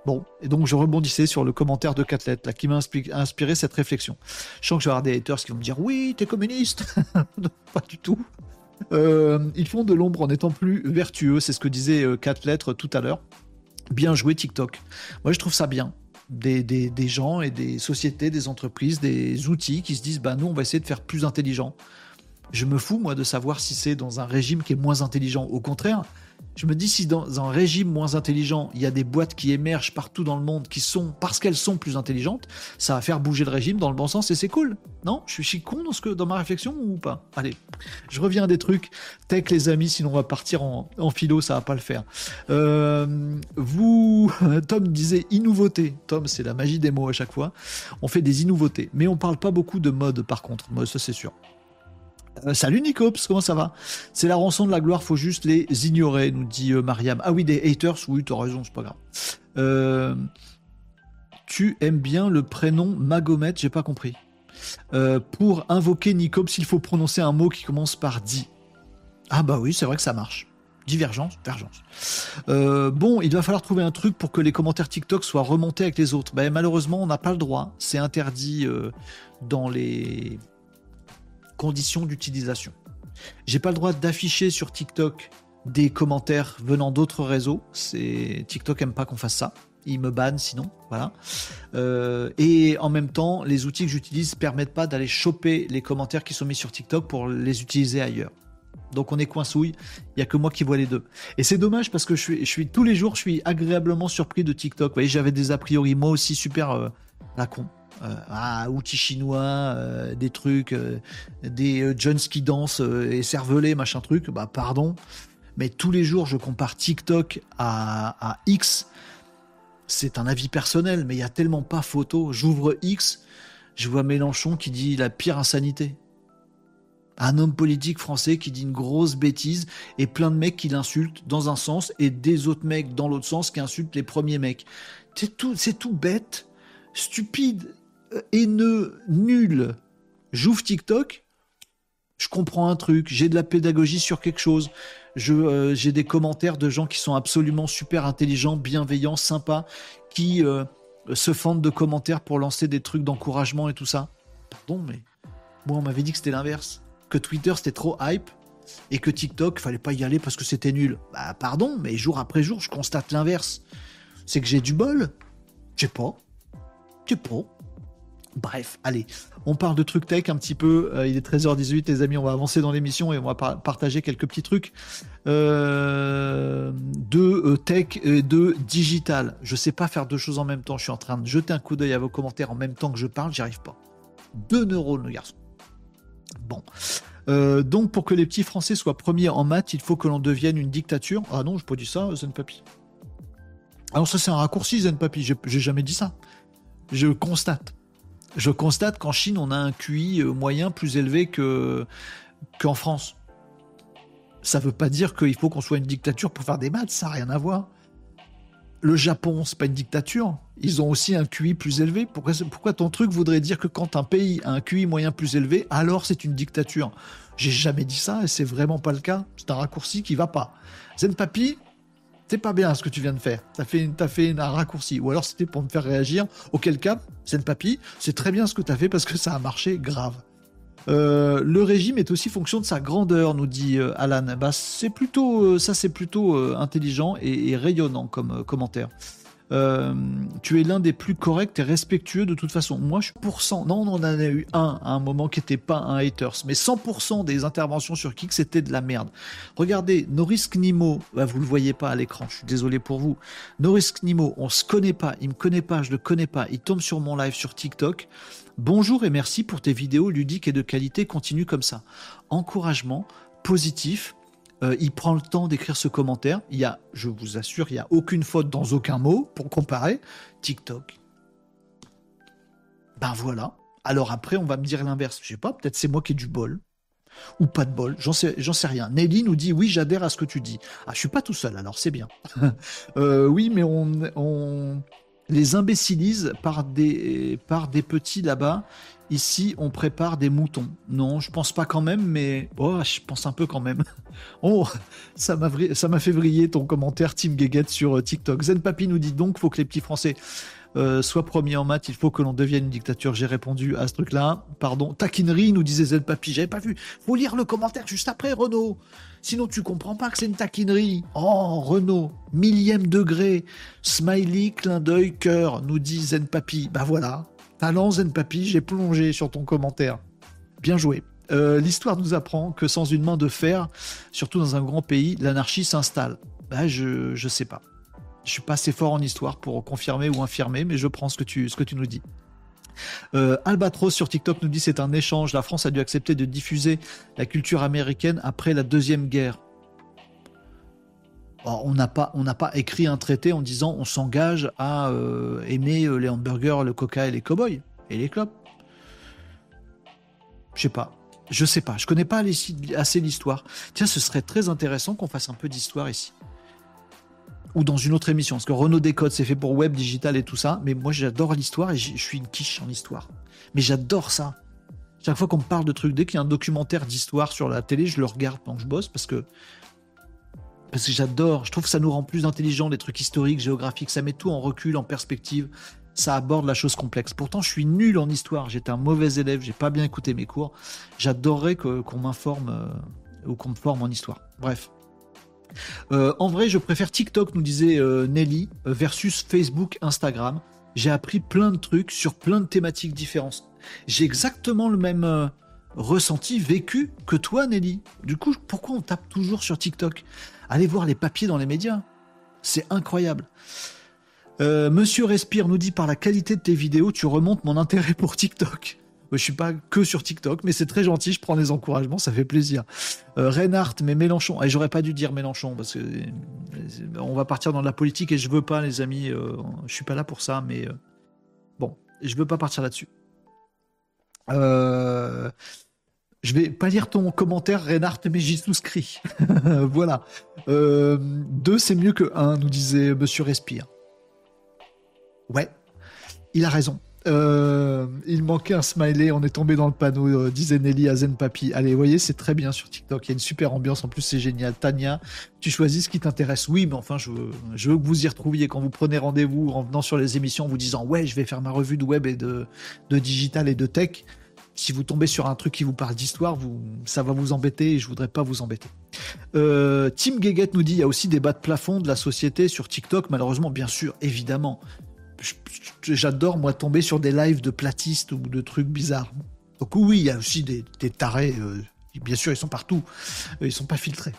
Bon, et donc je rebondissais sur le commentaire de Catlet, là, qui m'a inspiré cette réflexion. Je sens que je vais avoir des haters qui vont me dire Oui, t'es communiste *laughs* Pas du tout. Euh, ils font de l'ombre en étant plus vertueux, c'est ce que disait euh, tout à l'heure. Bien joué TikTok. Moi je trouve ça bien. Des, des, des, gens et des sociétés, des entreprises, des outils qui se disent bah nous on va essayer de faire plus intelligent. Je me fous moi de savoir si c'est dans un régime qui est moins intelligent. Au contraire, je me dis si dans un régime moins intelligent, il y a des boîtes qui émergent partout dans le monde qui sont, parce qu'elles sont plus intelligentes, ça va faire bouger le régime dans le bon sens et c'est cool. Non? Je suis con dans, ce que, dans ma réflexion ou pas? Allez, je reviens à des trucs. Tech les amis, sinon on va partir en, philo, ça va pas le faire. Euh, vous, *laughs* Tom disait inouveauté. Tom, c'est la magie des mots à chaque fois. On fait des inouveautés, mais on parle pas beaucoup de mode par contre. Moi, ça c'est sûr. Euh, salut Nicops, comment ça va? C'est la rançon de la gloire, faut juste les ignorer, nous dit euh, Mariam. Ah oui, des haters, oui, t'as raison, c'est pas grave. Euh, tu aimes bien le prénom Magomet, j'ai pas compris. pour invoquer Nicops, il faut prononcer un mot qui commence par di. Ah bah oui, c'est vrai que ça marche. Divergence, divergence. bon, il va falloir trouver un truc pour que les commentaires TikTok soient remontés avec les autres. Ben, malheureusement, on n'a pas le droit. C'est interdit dans les conditions d'utilisation. J'ai pas le droit d'afficher sur TikTok des commentaires venant d'autres réseaux. C'est TikTok aime pas qu'on fasse ça. Il me banne sinon, voilà. Euh, et en même temps, les outils que j'utilise permettent pas d'aller choper les commentaires qui sont mis sur TikTok pour les utiliser ailleurs. Donc on est coinsouille, il y a que moi qui vois les deux. Et c'est dommage parce que je suis, je suis tous les jours, je suis agréablement surpris de TikTok. Vous voyez, j'avais des a priori moi aussi super euh, la con. Euh, ah, outils chinois, euh, des trucs, euh, des Jones qui dansent et cervelés, machin truc, bah pardon. Mais tous les jours, je compare TikTok à, X. C'est un avis personnel, mais il y a tellement pas photo. J'ouvre X, je vois Mélenchon qui dit la pire insanité. Un homme politique français qui dit une grosse bêtise et plein de mecs qui l'insultent dans un sens et des autres mecs dans l'autre sens qui insultent les premiers mecs. C'est tout, c'est tout bête, stupide haineux, nul, j'ouvre TikTok, je comprends un truc, j'ai de la pédagogie sur quelque chose, euh, j'ai des commentaires de gens qui sont absolument super intelligents, bienveillants, sympas, qui euh, se fendent de commentaires pour lancer des trucs d'encouragement et tout ça. Pardon, mais moi on m'avait dit que c'était l'inverse, que Twitter c'était trop hype et que TikTok fallait pas y aller parce que c'était nul. Bah pardon, mais jour après jour je constate l'inverse. C'est que j'ai du bol. Je sais pas. Je sais pas. Bref, allez, on parle de trucs tech un petit peu. Euh, il est 13h18, les amis, on va avancer dans l'émission et on va partager quelques petits trucs euh, de euh, tech et de digital. Je sais pas faire deux choses en même temps. Je suis en train de jeter un coup d'œil à vos commentaires en même temps que je parle. J'y arrive pas. Deux neurones, le garçon. Bon. donc, pour que les petits Français soient premiers en maths, il faut que l'on devienne une dictature. Ah non, je pas dit ça, Zen Papi. Alors, ça, c'est un raccourci, Zen Papi. J'ai jamais dit ça. Je constate je constate qu'en Chine, on a un QI euh, moyen plus élevé que qu'en France. Ça ne veut pas dire qu'il faut qu'on soit une dictature pour faire des maths, ça n'a rien à voir. Le Japon, c'est pas une dictature. Ils ont aussi un QI plus élevé. Pourquoi, pourquoi ton truc voudrait dire que quand un pays a un QI moyen plus élevé, alors c'est une dictature? J'ai jamais dit ça et c'est vraiment pas le cas. C'est un raccourci qui va pas. Zen Papi, c'est pas bien ce que tu viens de faire. T'as fait, as fait un raccourci. Ou alors c'était pour me faire réagir. Auquel cas, c'est Papy, c'est très bien ce que t'as fait parce que ça a marché grave. Euh, le régime est aussi fonction de sa grandeur, nous dit euh, Alan. Bah, c'est plutôt, ça c'est plutôt intelligent et, rayonnant comme commentaire. Tu es l'un des plus corrects et respectueux de toute façon. Moi, je suis pour cent. Non, on en a eu un à un moment qui n'était pas un haters, mais 100% des interventions sur Kik, c'était de la merde. Regardez, Norris Knimo, bah, vous le voyez pas à l'écran, je suis désolé pour vous. Norris Knimo, on se connaît pas, il me connaît pas, je le connais pas, il tombe sur mon live sur TikTok. Bonjour et merci pour tes vidéos ludiques et de qualité. Continue comme ça. Encouragement positif. Euh, il prend le temps d'écrire ce commentaire. Il y a, je vous assure, il n'y a aucune faute dans aucun mot pour comparer. TikTok. Ben voilà. Alors après, on va me dire l'inverse. Je sais pas, peut-être c'est moi qui ai du bol. Ou pas de bol, j'en sais, j'en sais rien. Nelly nous dit oui, j'adhère à ce que tu dis. Ah, je suis pas tout seul, alors c'est bien. *laughs* Euh, oui, mais on, on, les imbécilise par des, par des petits là-bas. Ici, on prépare des moutons. Non, je pense pas quand même, mais oh, je pense un peu quand même. *laughs* Oh, ça m'a fait vriller ton commentaire Team Guéguette sur euh, TikTok. Zen Papi nous dit donc faut que les petits Français euh, soient premiers en maths, il faut que l'on devienne une dictature. J'ai répondu à ce truc-là. Pardon. Taquinerie nous disait Zen Papi. J'avais pas vu. Faut lire le commentaire juste après, Renaud. Sinon, tu comprends pas que c'est une taquinerie. Oh, Renaud, millième degré. Smiley, clin d'œil, cœur, nous dit Zen Papi. Bah voilà. Talent Zen Papi, j'ai plongé sur ton commentaire. Bien joué. Euh, l'histoire nous apprend que sans une main de fer, surtout dans un grand pays, l'anarchie s'installe. Bah, je, je sais pas. Je suis pas assez fort en histoire pour confirmer ou infirmer, mais je prends ce que tu, ce que tu nous dis. Euh, Albatros sur TikTok nous dit c'est un échange. La France a dû accepter de diffuser la culture américaine après la deuxième guerre. On n'a pas, on n'a pas écrit un traité en disant on s'engage à euh, aimer euh, les hamburgers, le coca et les cowboys et les clubs. Je sais pas. Je sais pas. Je connais pas assez l'histoire. Tiens, ce serait très intéressant qu'on fasse un peu d'histoire ici ou dans une autre émission. Parce que Renault Décode, c'est fait pour web, digital et tout ça. Mais moi, j'adore l'histoire et je suis une quiche en histoire. Mais j'adore ça. Chaque fois qu'on me parle de trucs, dès qu'il y a un documentaire d'histoire sur la télé, je le regarde pendant que je bosse parce que parce que j'adore. Je trouve que ça nous rend plus intelligents, les trucs historiques, géographiques. Ça met tout en recul, en perspective. Ça aborde la chose complexe. Pourtant, je suis nul en histoire. J'étais un mauvais élève. J'ai pas bien écouté mes cours. J'adorerais qu'on m'informe euh, ou qu'on me forme en histoire. Bref. Euh, en vrai, je préfère TikTok, nous disait euh, Nelly, versus Facebook, Instagram. J'ai appris plein de trucs sur plein de thématiques différentes. J'ai exactement le même ressenti, vécu que toi, Nelly. Du coup, pourquoi on tape toujours sur TikTok? Allez voir les papiers dans les médias. C'est incroyable. Monsieur Respire nous dit par la qualité de tes vidéos, tu remontes mon intérêt pour TikTok. Je suis pas que sur TikTok, mais c'est très gentil. Je prends les encouragements, ça fait plaisir. Euh, Reinhardt, mais Mélenchon. Et j'aurais pas dû dire Mélenchon parce que euh, on va partir dans la politique et je veux pas, les amis. Euh, je suis pas là pour ça, mais bon, je veux pas partir là-dessus. Euh, je vais pas lire ton commentaire, Reinhardt, mais j'y souscris. *laughs* voilà. deux, c'est mieux que un, nous disait Monsieur Respire. Ouais, il a raison. Euh, il manquait un smiley, on est tombé dans le panneau, euh, disait Nelly à Zen Papi. Allez, voyez, c'est très bien sur TikTok, il y a une super ambiance, en plus c'est génial. Tania, tu choisis ce qui t'intéresse. Oui, mais enfin, je veux, que vous y retrouviez quand vous prenez rendez-vous en venant sur les émissions, en vous disant, ouais, je vais faire ma revue de web et de digital et de tech. Si vous tombez sur un truc qui vous parle d'histoire, ça va vous embêter et je voudrais pas vous embêter. Euh, Tim Geget nous dit il y a aussi des bas de plafond de la société sur TikTok, malheureusement, bien sûr, évidemment j'adore moi tomber sur des lives de platistes ou de trucs bizarres. Donc oui, il y a aussi des, tarés. Euh, bien sûr, ils sont partout. Ils sont pas filtrés.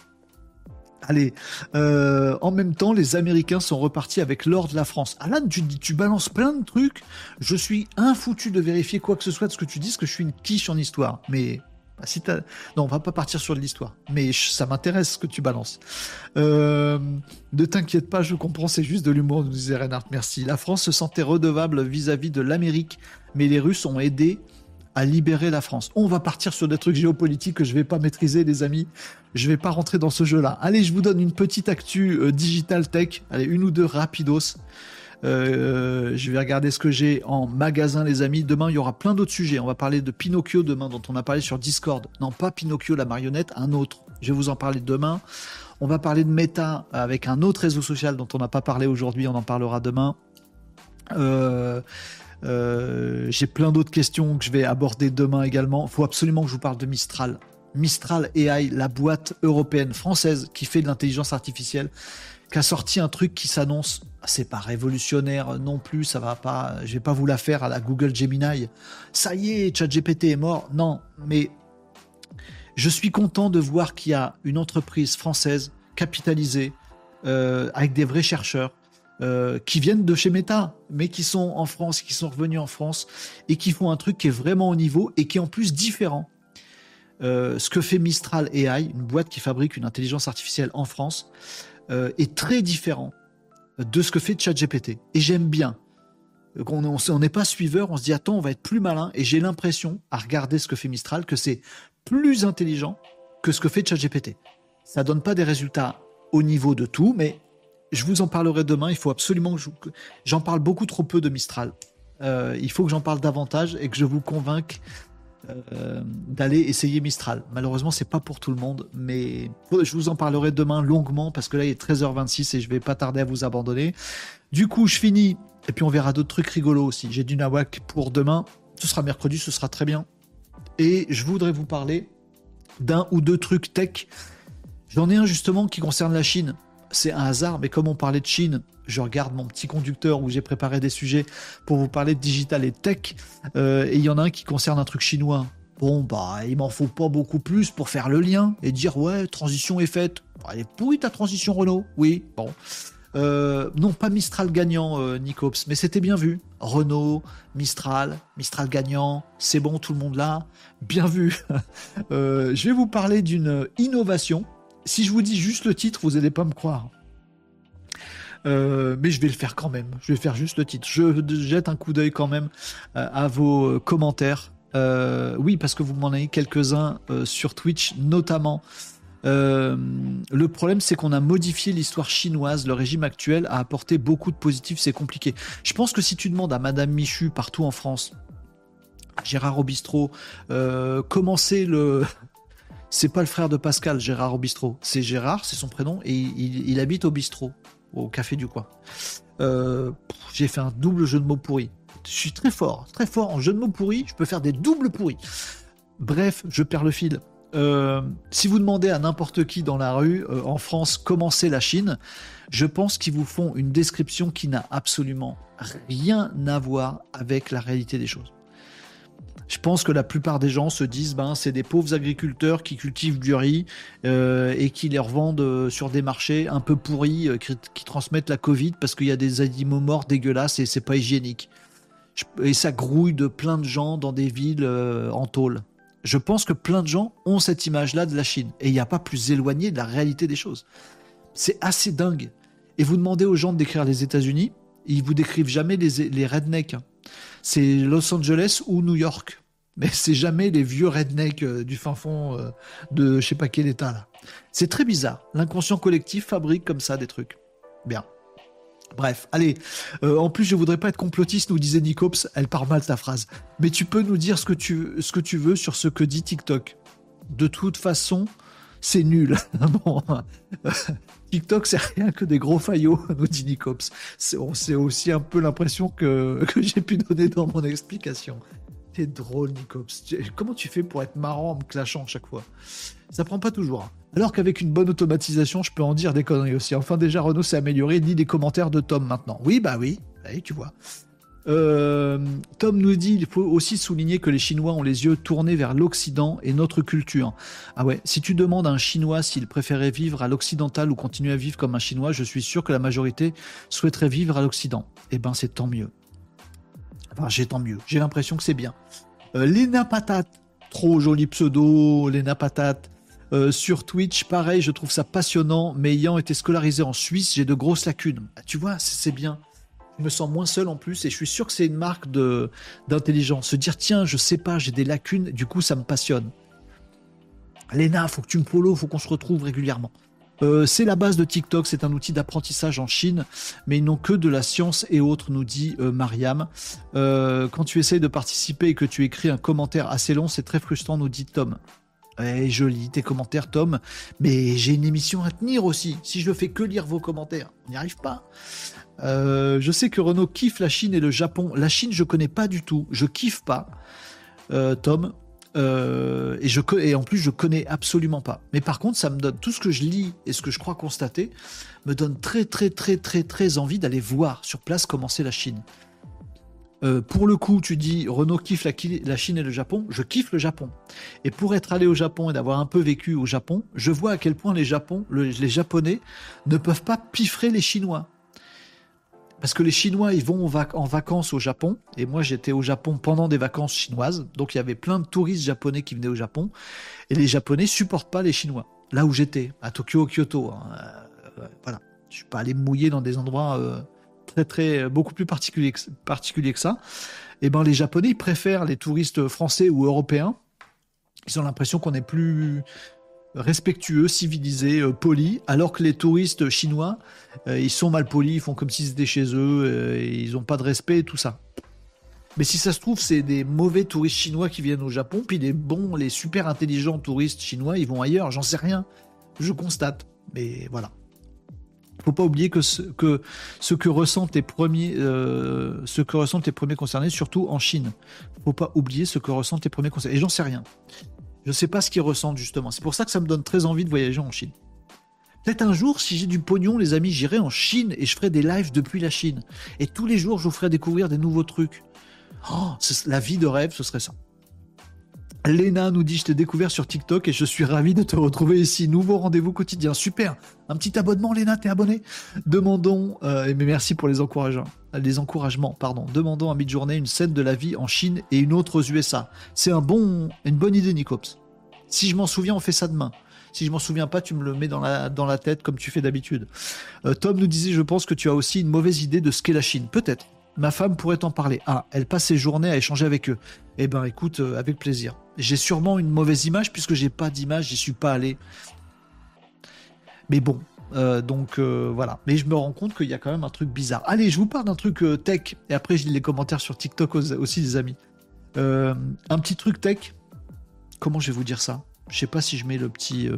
Allez, euh, en même temps, les Américains sont repartis avec l'or de la France. Alan, tu, tu balances plein de trucs. Je suis infoutu de vérifier quoi que ce soit de ce que tu dis, parce que je suis une quiche en histoire. Mais bah, si non, on va pas partir sur de l'histoire, mais ça m'intéresse ce que tu balances. Euh, ne t'inquiète pas, je comprends, c'est juste de l'humour, nous disait Reinhardt. Merci. La France se sentait redevable vis-à-vis de l'Amérique, mais les Russes ont aidé libérer la France. On va partir sur des trucs géopolitiques que je vais pas maîtriser, les amis. Je vais pas rentrer dans ce jeu-là. Allez, je vous donne une petite actu euh, digital tech. Allez, une ou deux rapidos. Euh, je vais regarder ce que j'ai en magasin, les amis. Demain, il y aura plein d'autres sujets. On va parler de Pinocchio demain, dont on a parlé sur Discord. Non, pas Pinocchio la marionnette, un autre. Je vais vous en parler demain. On va parler de Meta avec un autre réseau social dont on n'a pas parlé aujourd'hui. On en parlera demain. Euh, J'ai plein d'autres questions que je vais aborder demain également. Il faut absolument que je vous parle de Mistral. Mistral AI, la boîte européenne française qui fait de l'intelligence artificielle, qui a sorti un truc qui s'annonce, c'est pas révolutionnaire non plus, ça va pas, je vais pas vous la faire à la Google Gemini. Ça y est, ChatGPT est mort. Non, mais je suis content de voir qu'il y a une entreprise française capitalisée euh, avec des vrais chercheurs euh, qui viennent de chez Meta, mais qui sont en France, qui sont revenus en France et qui font un truc qui est vraiment au niveau et qui est en plus différent. Euh, ce que fait Mistral AI, une boîte qui fabrique une intelligence artificielle en France, euh, est très différent de ce que fait ChatGPT. Et j'aime bien. On n'est pas suiveur, on se dit attends, on va être plus malin. Et j'ai l'impression, à regarder ce que fait Mistral, que c'est plus intelligent que ce que fait ChatGPT. Ça donne pas des résultats au niveau de tout, mais je vous en parlerai demain. Il faut absolument que j'en parle beaucoup trop peu de Mistral. Euh, il faut que j'en parle davantage et que je vous convainque euh, d'aller essayer Mistral. Malheureusement, c'est pas pour tout le monde, mais je vous en parlerai demain longuement parce que là il est 13h26 et je vais pas tarder à vous abandonner. Du coup, je finis et puis on verra d'autres trucs rigolos aussi. J'ai du nawak pour demain. Ce sera mercredi, ce sera très bien. Et je voudrais vous parler d'un ou deux trucs tech. J'en ai un justement qui concerne la Chine. C'est un hasard, mais comme on parlait de Chine, je regarde mon petit conducteur où j'ai préparé des sujets pour vous parler de digital et tech. Euh, et il y en a un qui concerne un truc chinois. Bon, bah, il m'en faut pas beaucoup plus pour faire le lien et dire ouais, transition est faite. Bah, elle est pourrie ta transition Renault. Oui, bon. Euh, non, pas Mistral gagnant, euh, Nicops, mais c'était bien vu. Renault, Mistral, Mistral gagnant, c'est bon, tout le monde là. Bien vu. *laughs* je vais vous parler d'une innovation. Si je vous dis juste le titre, vous n'allez pas me croire. Euh, mais je vais le faire quand même. Je vais faire juste le titre. Je jette un coup d'œil quand même euh, à vos euh, commentaires. oui, parce que vous m'en avez quelques-uns sur Twitch, notamment. le problème, c'est qu'on a modifié l'histoire chinoise. Le régime actuel a apporté beaucoup de positifs. C'est compliqué. Je pense que si tu demandes à Madame Michu partout en France, Gérard Obistro, comment c'est le c'est pas le frère de Pascal, Gérard Obistro. C'est Gérard, c'est son prénom, et il, habite au bistrot au café du coin. Euh, j'ai fait un double jeu de mots pourri. Je suis très fort, très fort en jeu de mots pourris. Je peux faire des doubles pourris. Bref, je perds le fil. Euh, si vous demandez à n'importe qui dans la rue euh, en France comment c'est la Chine, je pense qu'ils vous font une description qui n'a absolument rien à voir avec la réalité des choses. Je pense que la plupart des gens se disent ben c'est des pauvres agriculteurs qui cultivent du riz euh, et qui les revendent euh, sur des marchés un peu pourris euh, qui, transmettent la Covid parce qu'il y a des animaux morts dégueulasses et c'est pas hygiénique. Et ça grouille de plein de gens dans des villes en tôle. Je pense que plein de gens ont cette image-là de la Chine et il n'y a pas plus éloigné de la réalité des choses. C'est assez dingue. Et vous demandez aux gens de décrire les États-Unis, ils vous décrivent jamais les, rednecks. Hein c'est Los Angeles ou New York. Mais c'est jamais les vieux rednecks euh, du fin fond euh, de je sais pas quel état là. C'est très bizarre. L'inconscient collectif fabrique comme ça des trucs. Bien. Bref, allez. Euh, en plus, je voudrais pas être complotiste, nous disait Nicops. Elle part mal ta phrase. Mais tu peux nous dire ce que tu, ce que tu veux sur ce que dit TikTok. De toute façon, c'est nul. *laughs* bon, TikTok, c'est rien que des gros faillots, *laughs* nous dit Nicops. C'est aussi un peu l'impression *laughs* que, j'ai pu donner dans mon explication. T'es drôle, Nicops. Comment tu fais pour être marrant en me clashant chaque fois? Ça prend pas toujours. Hein. Alors qu'avec une bonne automatisation, je peux en dire des conneries aussi. Enfin, déjà, Renault s'est amélioré, ni des commentaires de Tom maintenant. Oui, bah oui. oui tu vois. Euh, Tom nous dit il faut aussi souligner que les Chinois ont les yeux tournés vers l'Occident et notre culture. Ah ouais, si tu demandes à un Chinois s'il préférait vivre à l'occidental ou continuer à vivre comme un Chinois, je suis sûr que la majorité souhaiterait vivre à l'Occident. Eh ben, c'est tant mieux. Enfin, j'ai tant mieux. J'ai l'impression que c'est bien. Euh, Lena trop joli pseudo, Lena Patate. Euh, sur Twitch, pareil, je trouve ça passionnant, mais ayant été scolarisé en Suisse, j'ai de grosses lacunes. Ah, tu vois, c'est bien je me sens moins seul en plus et je suis sûr que c'est une marque de d'intelligence. Se dire tiens, je sais pas, j'ai des lacunes, du coup ça me passionne. Léna, faut que tu me follow, faut qu'on se retrouve régulièrement. Euh, c'est la base de TikTok, c'est un outil d'apprentissage en Chine, mais ils n'ont que de la science et autres, nous dit euh, Mariam. Euh, quand tu essayes de participer et que tu écris un commentaire assez long, c'est très frustrant, nous dit Tom. Eh, joli tes commentaires, Tom, mais j'ai une émission à tenir aussi. Si je ne fais que lire vos commentaires, on n'y arrive pas. Euh, je sais que Renault kiffe la Chine et le Japon. La Chine, je connais pas du tout. Je kiffe pas, euh, Tom. Euh, et, en plus, je connais absolument pas. Mais par contre, ça me donne tout ce que je lis et ce que je crois constater me donne très, très, très, très, très envie d'aller voir sur place comment c'est la Chine. Pour le coup, tu dis Renault kiffe la, Chine et le Japon. Je kiffe le Japon. Et pour être allé au Japon et d'avoir un peu vécu au Japon, je vois à quel point les, les Japonais ne peuvent pas piffrer les Chinois. Parce que les Chinois, ils vont en, vacances au Japon. Et moi, j'étais au Japon pendant des vacances chinoises. Donc, il y avait plein de touristes japonais qui venaient au Japon. Et les Japonais supportent pas les Chinois. Là où j'étais, à Tokyo, Kyoto. Hein. Euh, voilà. Je suis pas allé mouiller dans des endroits euh, très, très, beaucoup plus particuliers que, particuliers que ça. Et eh ben, les Japonais, ils préfèrent les touristes français ou européens. Ils ont l'impression qu'on est plus, respectueux, civilisés, euh, polis, alors que les touristes chinois, euh, ils sont mal polis, ils font comme s'ils étaient chez eux, euh, ils n'ont pas de respect et tout ça. Mais si ça se trouve, c'est des mauvais touristes chinois qui viennent au Japon, puis les bons, les super intelligents touristes chinois, ils vont ailleurs, j'en sais rien. Je constate. Mais voilà. Faut pas oublier que ce que, ressentent les premiers, ce que ressentent les premiers concernés, surtout en Chine. Faut pas oublier ce que ressentent les premiers concernés. Et j'en sais rien. Je ne sais pas ce qu'ils ressentent justement. C'est pour ça que ça me donne très envie de voyager en Chine. Peut-être un jour, si j'ai du pognon, les amis, j'irai en Chine et je ferai des lives depuis la Chine. Et tous les jours, je vous ferai découvrir des nouveaux trucs. Oh, la vie de rêve, ce serait ça. Léna nous dit Je t'ai découvert sur TikTok et je suis ravi de te retrouver ici. Nouveau rendez-vous quotidien. Super. Un petit abonnement, Léna, t'es abonné? Demandons, euh, mais merci pour les encouragements. Les encouragements, pardon. Demandons à mid-journée une scène de la vie en Chine et une autre aux USA. C'est une bonne idée, Nicops. Si je m'en souviens, on fait ça demain. Si je m'en souviens pas, tu me le mets dans la, dans la tête comme tu fais d'habitude. Euh, Tom nous disait Je pense que tu as aussi une mauvaise idée de ce qu'est la Chine. Peut-être. Ma femme pourrait en parler. Ah, elle passe ses journées à échanger avec eux. Eh ben, écoute, euh, avec plaisir. J'ai sûrement une mauvaise image puisque j'ai pas d'image, j'y suis pas allé. Mais bon, euh, donc euh, voilà. Mais je me rends compte qu'il y a quand même un truc bizarre. Allez, je vous parle d'un truc tech et après je lis les commentaires sur TikTok aussi, des amis. un petit truc tech. Comment je vais vous dire ça? Je sais pas si je mets le petit,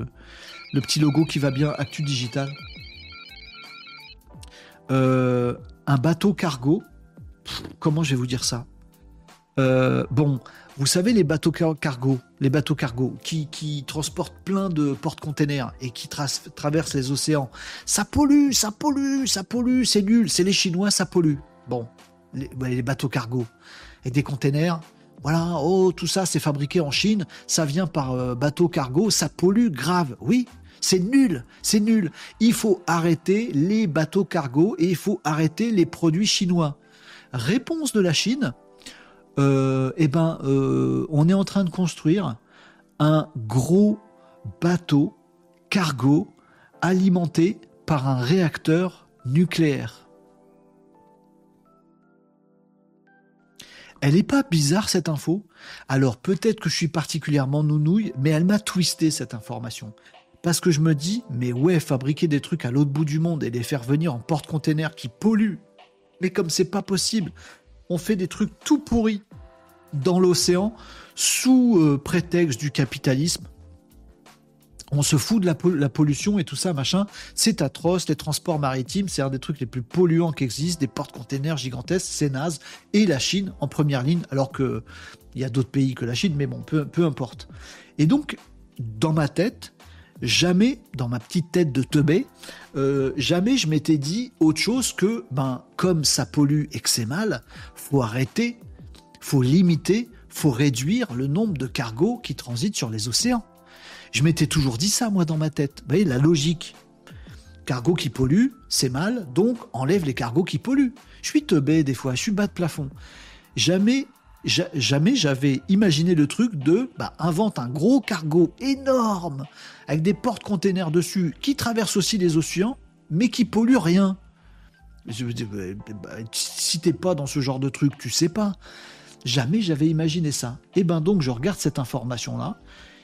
le petit logo qui va bien, Actu Digital. un bateau cargo comment je vais vous dire ça? Euh, Bon, vous savez les bateaux cargo, les bateaux cargo qui, transportent plein de porte-containers et qui traversent les océans. Ça pollue, ça pollue, ça pollue, c'est nul, c'est les Chinois, ça pollue. Bon, les, bateaux cargo et des containers. Voilà, oh, tout ça c'est fabriqué en Chine, ça vient par euh, bateau cargo, ça pollue grave. Oui, c'est nul, c'est nul. Il faut arrêter les bateaux cargo et il faut arrêter les produits chinois. Réponse de la Chine, euh, eh ben, euh, on est en train de construire un gros bateau cargo alimenté par un réacteur nucléaire. Elle n'est pas bizarre cette info? Alors peut-être que je suis particulièrement nounouille, mais elle m'a twisté cette information. Parce que je me dis, mais ouais, fabriquer des trucs à l'autre bout du monde et les faire venir en porte-container qui polluent mais comme c'est pas possible, on fait des trucs tout pourris dans l'océan sous euh, prétexte du capitalisme. On se fout de la, pollution et tout ça, machin. C'est atroce. Les transports maritimes, c'est un des trucs les plus polluants qui existent. Des porte-containers gigantesques, c'est naze. Et la Chine en première ligne, alors que il y a d'autres pays que la Chine, mais bon, peu, peu importe. Et donc, dans ma tête, jamais, dans ma petite tête de teubé, euh, jamais je m'étais dit autre chose que, ben, comme ça pollue et que c'est mal, faut arrêter, faut limiter, faut réduire le nombre de cargos qui transitent sur les océans. Je m'étais toujours dit ça, moi, dans ma tête. Vous voyez, la logique. Cargo qui pollue, c'est mal, donc enlève les cargos qui polluent. Je suis teubé des fois, je suis bas de plafond. Jamais jamais j'avais imaginé le truc de bah, invente un gros cargo énorme avec des portes-containers dessus qui traversent aussi les océans mais qui pollue rien. Bah, si t'es pas dans ce genre de truc, tu sais pas. Jamais j'avais imaginé ça. Et ben donc je regarde cette information là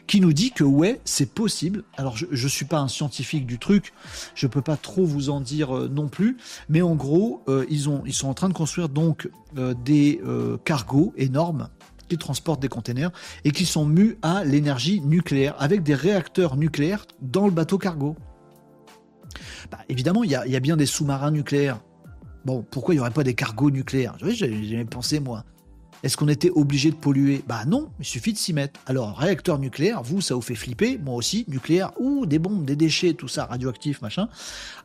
qui nous dit que ouais, c'est possible. Alors je ne suis pas un scientifique du truc, je peux pas trop vous en dire euh, non plus, mais en gros, euh, ils, ont, ils sont en train de construire donc euh, des cargos énormes qui transportent des containers et qui sont mus à l'énergie nucléaire avec des réacteurs nucléaires dans le bateau cargo. Bah, évidemment, il y, a, bien des sous-marins nucléaires Bon, pourquoi il n'y aurait pas des cargos nucléaires? J'avais pensé, moi. Est-ce qu'on était obligé de polluer? Bah non, il suffit de s'y mettre. Alors, réacteur nucléaire, vous, ça vous fait flipper, moi aussi, nucléaire, ou des bombes, des déchets, tout ça, radioactif, machin.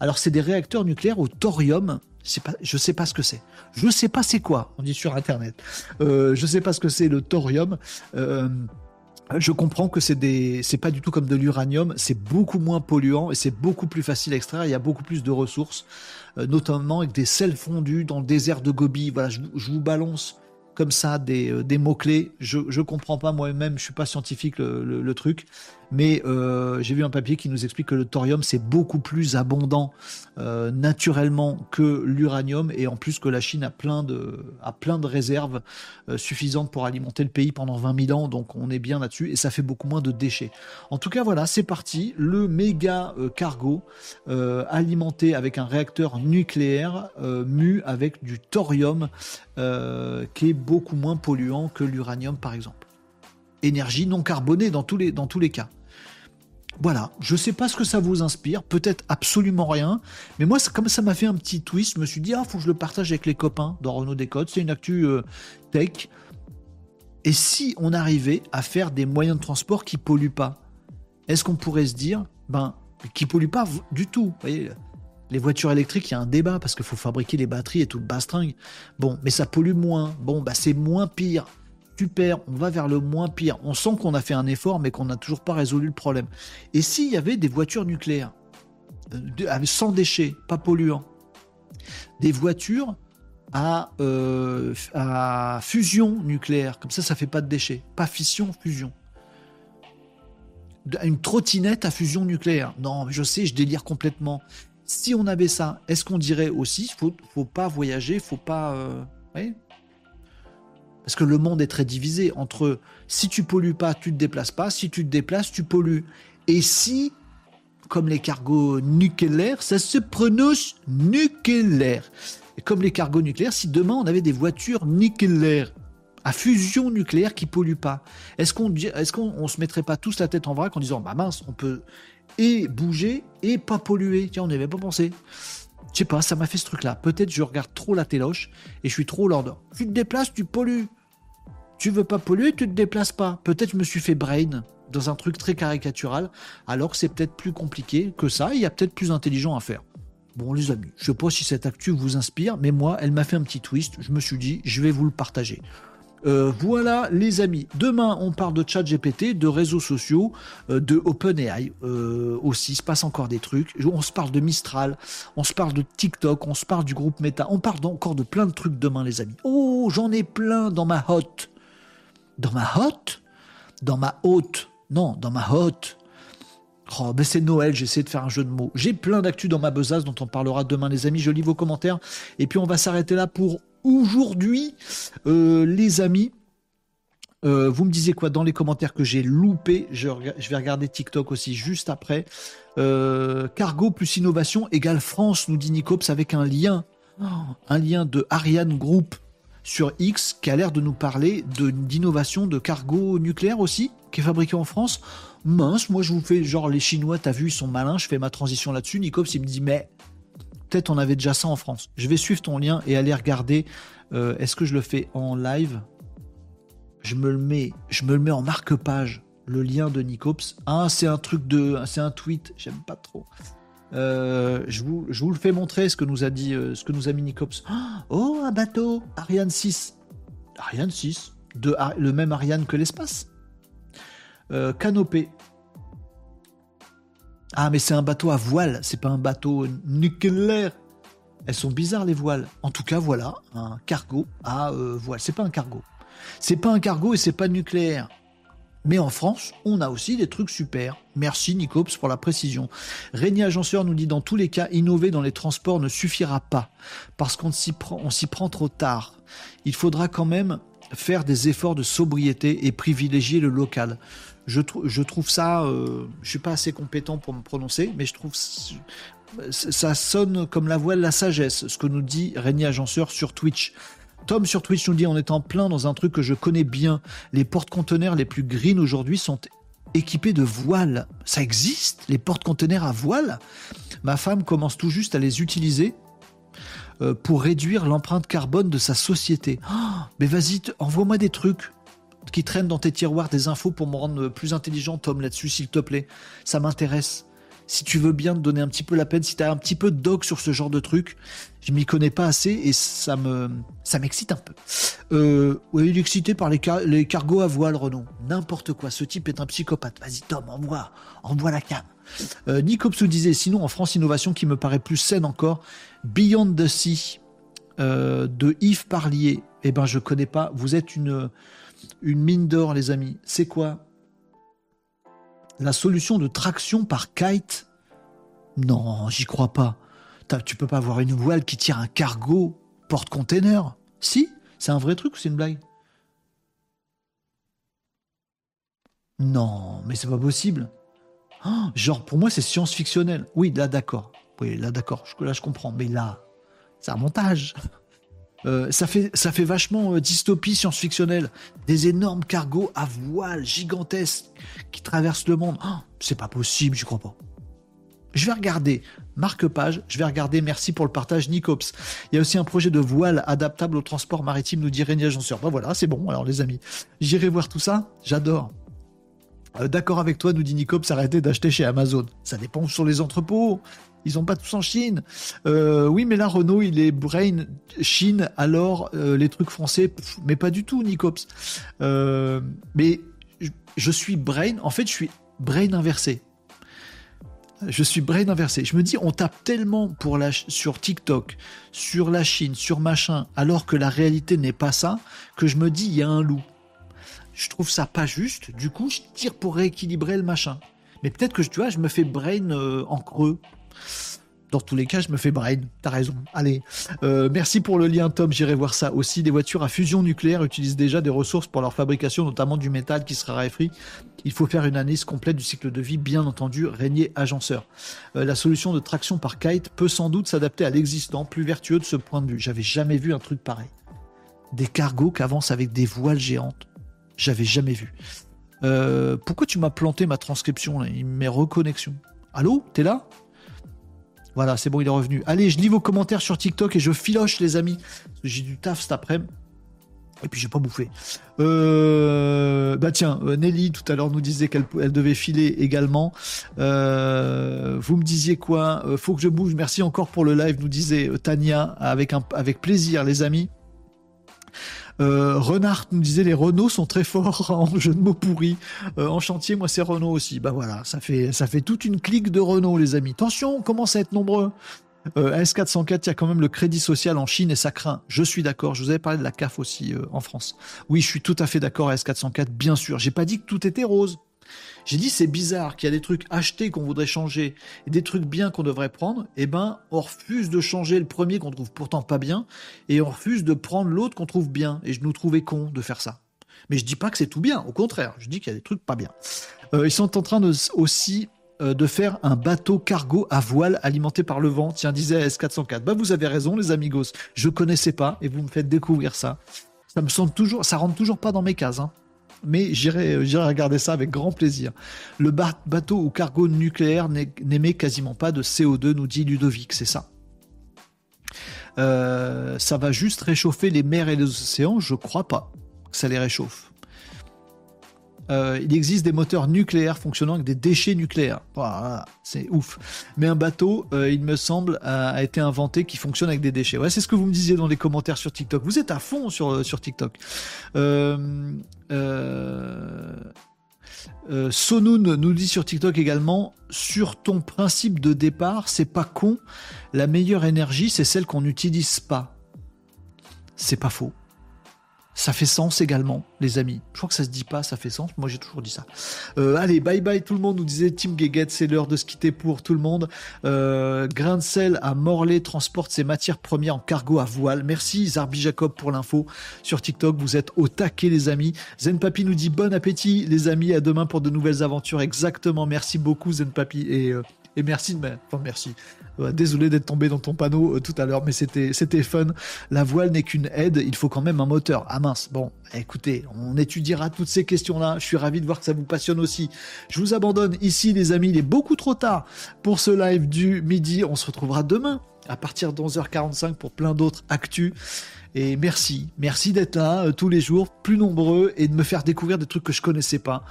Alors, c'est des réacteurs nucléaires au thorium. Pas, je sais pas ce que c'est. Je sais pas c'est quoi, on dit sur Internet. Euh, je sais pas ce que c'est le thorium. Euh, je comprends que c'est des, c'est pas du tout comme de l'uranium, c'est beaucoup moins polluant et c'est beaucoup plus facile à extraire. Il y a beaucoup plus de ressources, euh, notamment avec des sels fondus dans le désert de Gobi. Voilà, je vous balance comme ça des, euh, des mots-clés. Je ne comprends pas moi-même, je suis pas scientifique le, truc, mais euh, j'ai vu un papier qui nous explique que le thorium c'est beaucoup plus abondant euh, naturellement que l'uranium et en plus que la Chine a plein de, a plein de réserves suffisantes pour alimenter le pays pendant 20 000 ans, donc on est bien là-dessus et ça fait beaucoup moins de déchets. En tout cas voilà, c'est parti, le méga cargo alimenté avec un réacteur nucléaire mu avec du thorium qui est beaucoup moins polluant que l'uranium par exemple. Énergie non carbonée dans tous les, dans tous les cas. Voilà, je sais pas ce que ça vous inspire, peut-être absolument rien, mais moi, comme ça m'a fait un petit twist, je me suis dit, ah, faut que je le partage avec les copains dans Renault Décode, c'est une actu euh, tech. Et si on arrivait à faire des moyens de transport qui polluent pas, est-ce qu'on pourrait se dire, ben, qui polluent pas du tout? Vous voyez, les voitures électriques, il y a un débat parce qu'il faut fabriquer les batteries et tout le bastringue. Bon, mais ça pollue moins. Bon, bah c'est moins pire. Super, on va vers le moins pire. On sent qu'on a fait un effort, mais qu'on n'a toujours pas résolu le problème. Et s'il y avait des voitures nucléaires, euh, sans déchets, pas polluants, des voitures à, euh, à fusion nucléaire, comme ça, ça fait pas de déchets. Pas fission, fusion une trottinette à fusion nucléaire. Non, je sais, je délire complètement si on avait ça, est-ce qu'on dirait aussi, faut, faut pas voyager, faut pas, euh, parce que le monde est très divisé entre si tu pollues pas, tu te déplaces pas, si tu te déplaces, tu pollues. Et si, comme les cargos nucléaires, ça se prononce nucléaire. Et comme les cargos nucléaires, si demain on avait des voitures nucléaires à fusion nucléaire qui polluent pas, est-ce qu'on est-ce qu'on se mettrait pas tous la tête en vrac en disant bah mince, on peut et bouger et pas polluer? Tiens, on n'y avait pas pensé. Je sais pas, ça m'a fait ce truc-là. Peut-être je regarde trop la téloche et je suis trop lord. Tu te déplaces, tu pollues. Tu veux pas polluer, tu te déplaces pas. Peut-être je me suis fait brain dans un truc très caricatural, alors que c'est peut-être plus compliqué que ça. Il y a peut-être plus intelligent à faire. Bon, les amis, je sais pas si cette actu vous inspire, mais moi, elle m'a fait un petit twist. Je me suis dit, je vais vous le partager. Euh, voilà les amis. Demain, on parle de chat GPT, de réseaux sociaux, euh, de OpenAI euh, aussi. Il se passe encore des trucs. On se parle de Mistral, on se parle de TikTok, on se parle du groupe Meta. On parle encore de plein de trucs demain, les amis. Oh, j'en ai plein dans ma hotte. Dans ma hotte? Dans ma haute Non, dans ma hotte. Oh, ben c'est Noël, j'essaie de faire un jeu de mots. J'ai plein d'actu dans ma besace dont on parlera demain, les amis. Je lis vos commentaires. Et puis on va s'arrêter là pour aujourd'hui, euh, les amis. Euh, vous me disiez quoi dans les commentaires que j'ai loupé je, vais regarder TikTok aussi juste après. Euh, cargo plus innovation égale France, nous dit Nicops avec un lien, un lien de Ariane Group sur X qui a l'air de nous parler d'innovation de, cargo nucléaire aussi, qui est fabriqué en France. Mince, moi je vous fais genre les Chinois, t'as vu, ils sont malins, je fais ma transition là-dessus. Nicops il me dit mais on avait déjà ça en France. Je vais suivre ton lien et aller regarder. Euh, est-ce que je le fais en live? Je me le mets, je me le mets en marque-page. Le lien de Nicops. Ah, c'est un truc de, c'est un tweet. J'aime pas trop. Euh, je, vous, le fais montrer ce que nous a dit, euh, ce que nous a mis Nicops. Oh, un bateau, Ariane 6. Ariane 6, de le même Ariane que l'espace. canopée. Ah, mais c'est un bateau à voile, c'est pas un bateau nucléaire. Elles sont bizarres les voiles. En tout cas, voilà, un cargo à euh, voile. C'est pas un cargo. C'est pas un cargo et c'est pas nucléaire. Mais en France, on a aussi des trucs super. Merci Nicops pour la précision. Régnier Agenceur nous dit dans tous les cas, innover dans les transports ne suffira pas parce qu'on s'y prend, on s'y prend trop tard. Il faudra quand même faire des efforts de sobriété et privilégier le local je, trouve ça, euh, je suis pas assez compétent pour me prononcer, mais je trouve ça sonne comme la voix de la sagesse, ce que nous dit Régnier Agenceur sur Twitch. Tom sur Twitch nous dit on est en plein dans un truc que je connais bien. Les porte-conteneurs les plus green aujourd'hui sont équipés de voiles. Ça existe, les porte-conteneurs à voile Ma femme commence tout juste à les utiliser. euh, pour réduire l'empreinte carbone de sa société. Oh, mais vas-y, envoie-moi des trucs qui traînent dans tes tiroirs, des infos pour me rendre plus intelligent, Tom, là-dessus, s'il te plaît. Ça m'intéresse. Si tu veux bien te donner un petit peu la peine, si tu as un petit peu de dog sur ce genre de truc, je m'y connais pas assez et ça me ça m'excite un peu. Euh, oui, il est excité par les, les cargos à voile, Renault. N'importe quoi. Ce type est un psychopathe. Vas-y, Tom, envoie, envoie la cam. Euh, Nicops disait sinon en France Innovation qui me paraît plus saine encore, Beyond the Sea euh, de Yves Parlier. Eh ben je connais pas. Vous êtes une une mine d'or les amis. C'est quoi La solution de traction par kite? Non, j'y crois pas. Tu peux pas avoir une voile qui tire un cargo porte-container. Si, c'est un vrai truc ou c'est une blague? Non, mais c'est pas possible. Oh, genre, pour moi, c'est science-fictionnel. Oui, là, d'accord. Oui, là, d'accord. Là, je comprends. Mais là, c'est un montage. Euh, ça, fait, vachement euh, dystopie science-fictionnelle. Des énormes cargos à voile gigantesques qui traversent le monde. Oh, c'est pas possible, je crois pas. Je vais regarder. Marque-page, je vais regarder. Merci pour le partage, Nicops. Il y a aussi un projet de voile adaptable au transport maritime, nous dit Régnier Agenceur. Ben voilà, c'est bon, alors les amis. J'irai voir tout ça. J'adore. Euh, d'accord avec toi, nous dit Nicops, arrêtez d'acheter chez Amazon. Ça dépend sur les entrepôts. Ils ont pas tous en Chine. Euh, oui, mais là, Renault, il est brain Chine, alors euh, les trucs français, mais pas du tout, Nicops. mais je suis brain, en fait, je suis brain inversé. Je suis brain inversé. Je me dis, on tape tellement pour la, sur TikTok, sur la Chine, sur machin, alors que la réalité n'est pas ça, que je me dis, il y a un loup. Je trouve ça pas juste. Du coup, je tire pour rééquilibrer le machin. Mais peut-être que tu vois, je me fais brain euh, en creux. Dans tous les cas, je me fais brain. T'as raison. Allez. Euh, merci pour le lien, Tom. J'irai voir ça aussi. Des voitures à fusion nucléaire utilisent déjà des ressources pour leur fabrication, notamment du métal qui sera raréfie. Il faut faire une analyse complète du cycle de vie, bien entendu, régner agenceur. Euh, la solution de traction par kite peut sans doute s'adapter à l'existant, plus vertueux de ce point de vue. J'avais jamais vu un truc pareil. Des cargos qui avancent avec des voiles géantes. J'avais jamais vu. Euh, pourquoi tu m'as planté ma transcription, là, mes reconnexions? Allô? T'es là? Voilà, c'est bon, il est revenu. Allez, je lis vos commentaires sur TikTok et je filoche, les amis. J'ai du taf cet après-midi. Et puis j'ai pas bouffé. Euh, bah tiens, euh, Nelly tout à l'heure nous disait qu'elle elle devait filer également. vous me disiez quoi? Faut que je bouge. Merci encore pour le live, nous disait Tania avec plaisir, les amis. Euh, Renard nous disait les Renault sont très forts *laughs* en jeu de mots pourris. Euh, en chantier, moi c'est Renault aussi. Bah voilà, ça fait ça fait toute une clique de Renault, les amis. Attention, on commence à être nombreux. Euh, S404, il y a quand même le crédit social en Chine et ça craint. Je suis d'accord. Je vous avais parlé de la CAF aussi en France. Oui, je suis tout à fait d'accord à S404, bien sûr. J'ai pas dit que tout était rose. J'ai dit c'est bizarre qu'il y a des trucs achetés qu'on voudrait changer et des trucs bien qu'on devrait prendre. Eh ben, on refuse de changer le premier qu'on trouve pourtant pas bien et on refuse de prendre l'autre qu'on trouve bien. Et je nous trouvais con de faire ça. Mais je dis pas que c'est tout bien. Au contraire, je dis qu'il y a des trucs pas bien. Euh, ils sont en train de, aussi euh, de faire un bateau cargo à voile alimenté par le vent. Tiens, disait S404. Bah, vous avez raison, les amigos. Je connaissais pas et vous me faites découvrir ça. Ça me semble toujours, ça rentre toujours pas dans mes cases. Hein mais j'irai regarder ça avec grand plaisir. Le bateau ou cargo nucléaire n'émet quasiment pas de CO2, nous dit Ludovic, c'est ça. Euh, ça va juste réchauffer les mers et les océans, je crois pas que ça les réchauffe. Euh, il existe des moteurs nucléaires fonctionnant avec des déchets nucléaires. c'est ouf. Mais un bateau, euh, il me semble, a, été inventé qui fonctionne avec des déchets. Ouais, c'est ce que vous me disiez dans les commentaires sur TikTok. Vous êtes à fond sur, euh, TikTok. Sonoun nous dit sur TikTok également sur ton principe de départ, c'est pas con. La meilleure énergie, c'est celle qu'on n'utilise pas. C'est pas faux. Ça fait sens également, les amis. Je crois que ça se dit pas, ça fait sens. Moi, j'ai toujours dit ça. Euh, allez, bye bye tout le monde. Nous disait Tim Geget, c'est l'heure de se quitter pour tout le monde. Euh, Grain de sel à Morlaix transporte ses matières premières en cargo à voile. Merci Zarbi Jacob pour l'info sur TikTok. Vous êtes au taquet, les amis. Zen Papi nous dit bon appétit, les amis. À demain pour de nouvelles aventures. Exactement. Merci beaucoup, Zen Papi. Et euh, Et merci de Enfin, merci. Désolé d'être tombé dans ton panneau tout à l'heure, mais c'était, c'était fun. La voile n'est qu'une aide, il faut quand même un moteur. Ah mince, bon, écoutez, on étudiera toutes ces questions-là. Je suis ravi de voir que ça vous passionne aussi. Je vous abandonne ici, les amis, il est beaucoup trop tard pour ce live du midi. On se retrouvera demain à partir de 11h45 pour plein d'autres actus. Et merci, merci d'être là euh, tous les jours, plus nombreux, et de me faire découvrir des trucs que je connaissais pas.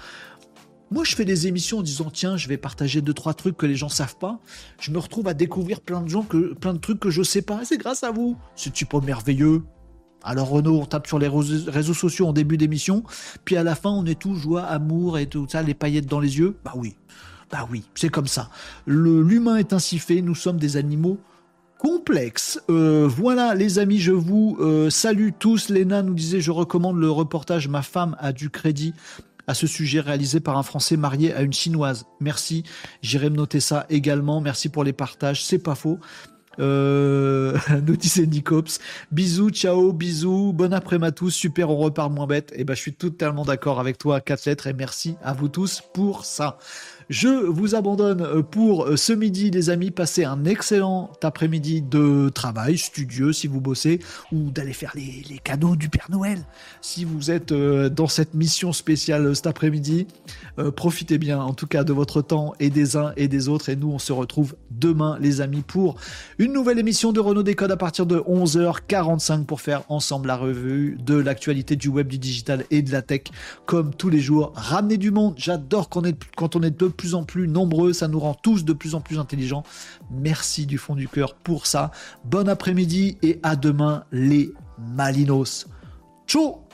Moi, je fais des émissions en disant tiens, je vais partager deux trois trucs que les gens savent pas. Je me retrouve à découvrir plein de trucs que je sais pas. C'est grâce à vous. C'est pas merveilleux. Alors Renaud, on tape sur les réseaux sociaux en début d'émission, puis à la fin, on est tout joie, amour et tout ça, les paillettes dans les yeux. Bah oui, bah oui, c'est comme ça. L'humain est ainsi fait. Nous sommes des animaux complexe. Euh, voilà les amis, je vous euh, salue tous. Léna nous disait, je recommande le reportage Ma femme a du crédit à ce sujet réalisé par un Français marié à une Chinoise. Merci, j'irai me noter ça également. Merci pour les partages, c'est pas faux. Euh, *laughs* Nicops. Bisous, ciao, bisous, bon après-midi à tous, super, on repart moins bête. Et eh ben, je suis totalement d'accord avec toi, quatre lettres, et merci à vous tous pour ça. Je vous abandonne euh, pour euh, ce midi, les amis. Passez un excellent après-midi de travail studieux si vous bossez ou d'aller faire les, cadeaux du Père Noël. Si vous êtes euh, dans cette mission spéciale cet après-midi, profitez bien en tout cas de votre temps et des uns et des autres. Et nous, on se retrouve demain, les amis, pour une nouvelle émission de Renault Décode à partir de 11h45 pour faire ensemble la revue de l'actualité du web, du digital et de la tech comme tous les jours. Ramenez du monde. J'adore quand on est, est deux en plus nombreux, ça nous rend tous de plus en plus intelligents. Merci du fond du cœur pour ça. Bon après-midi et à demain les Malinos. Ciao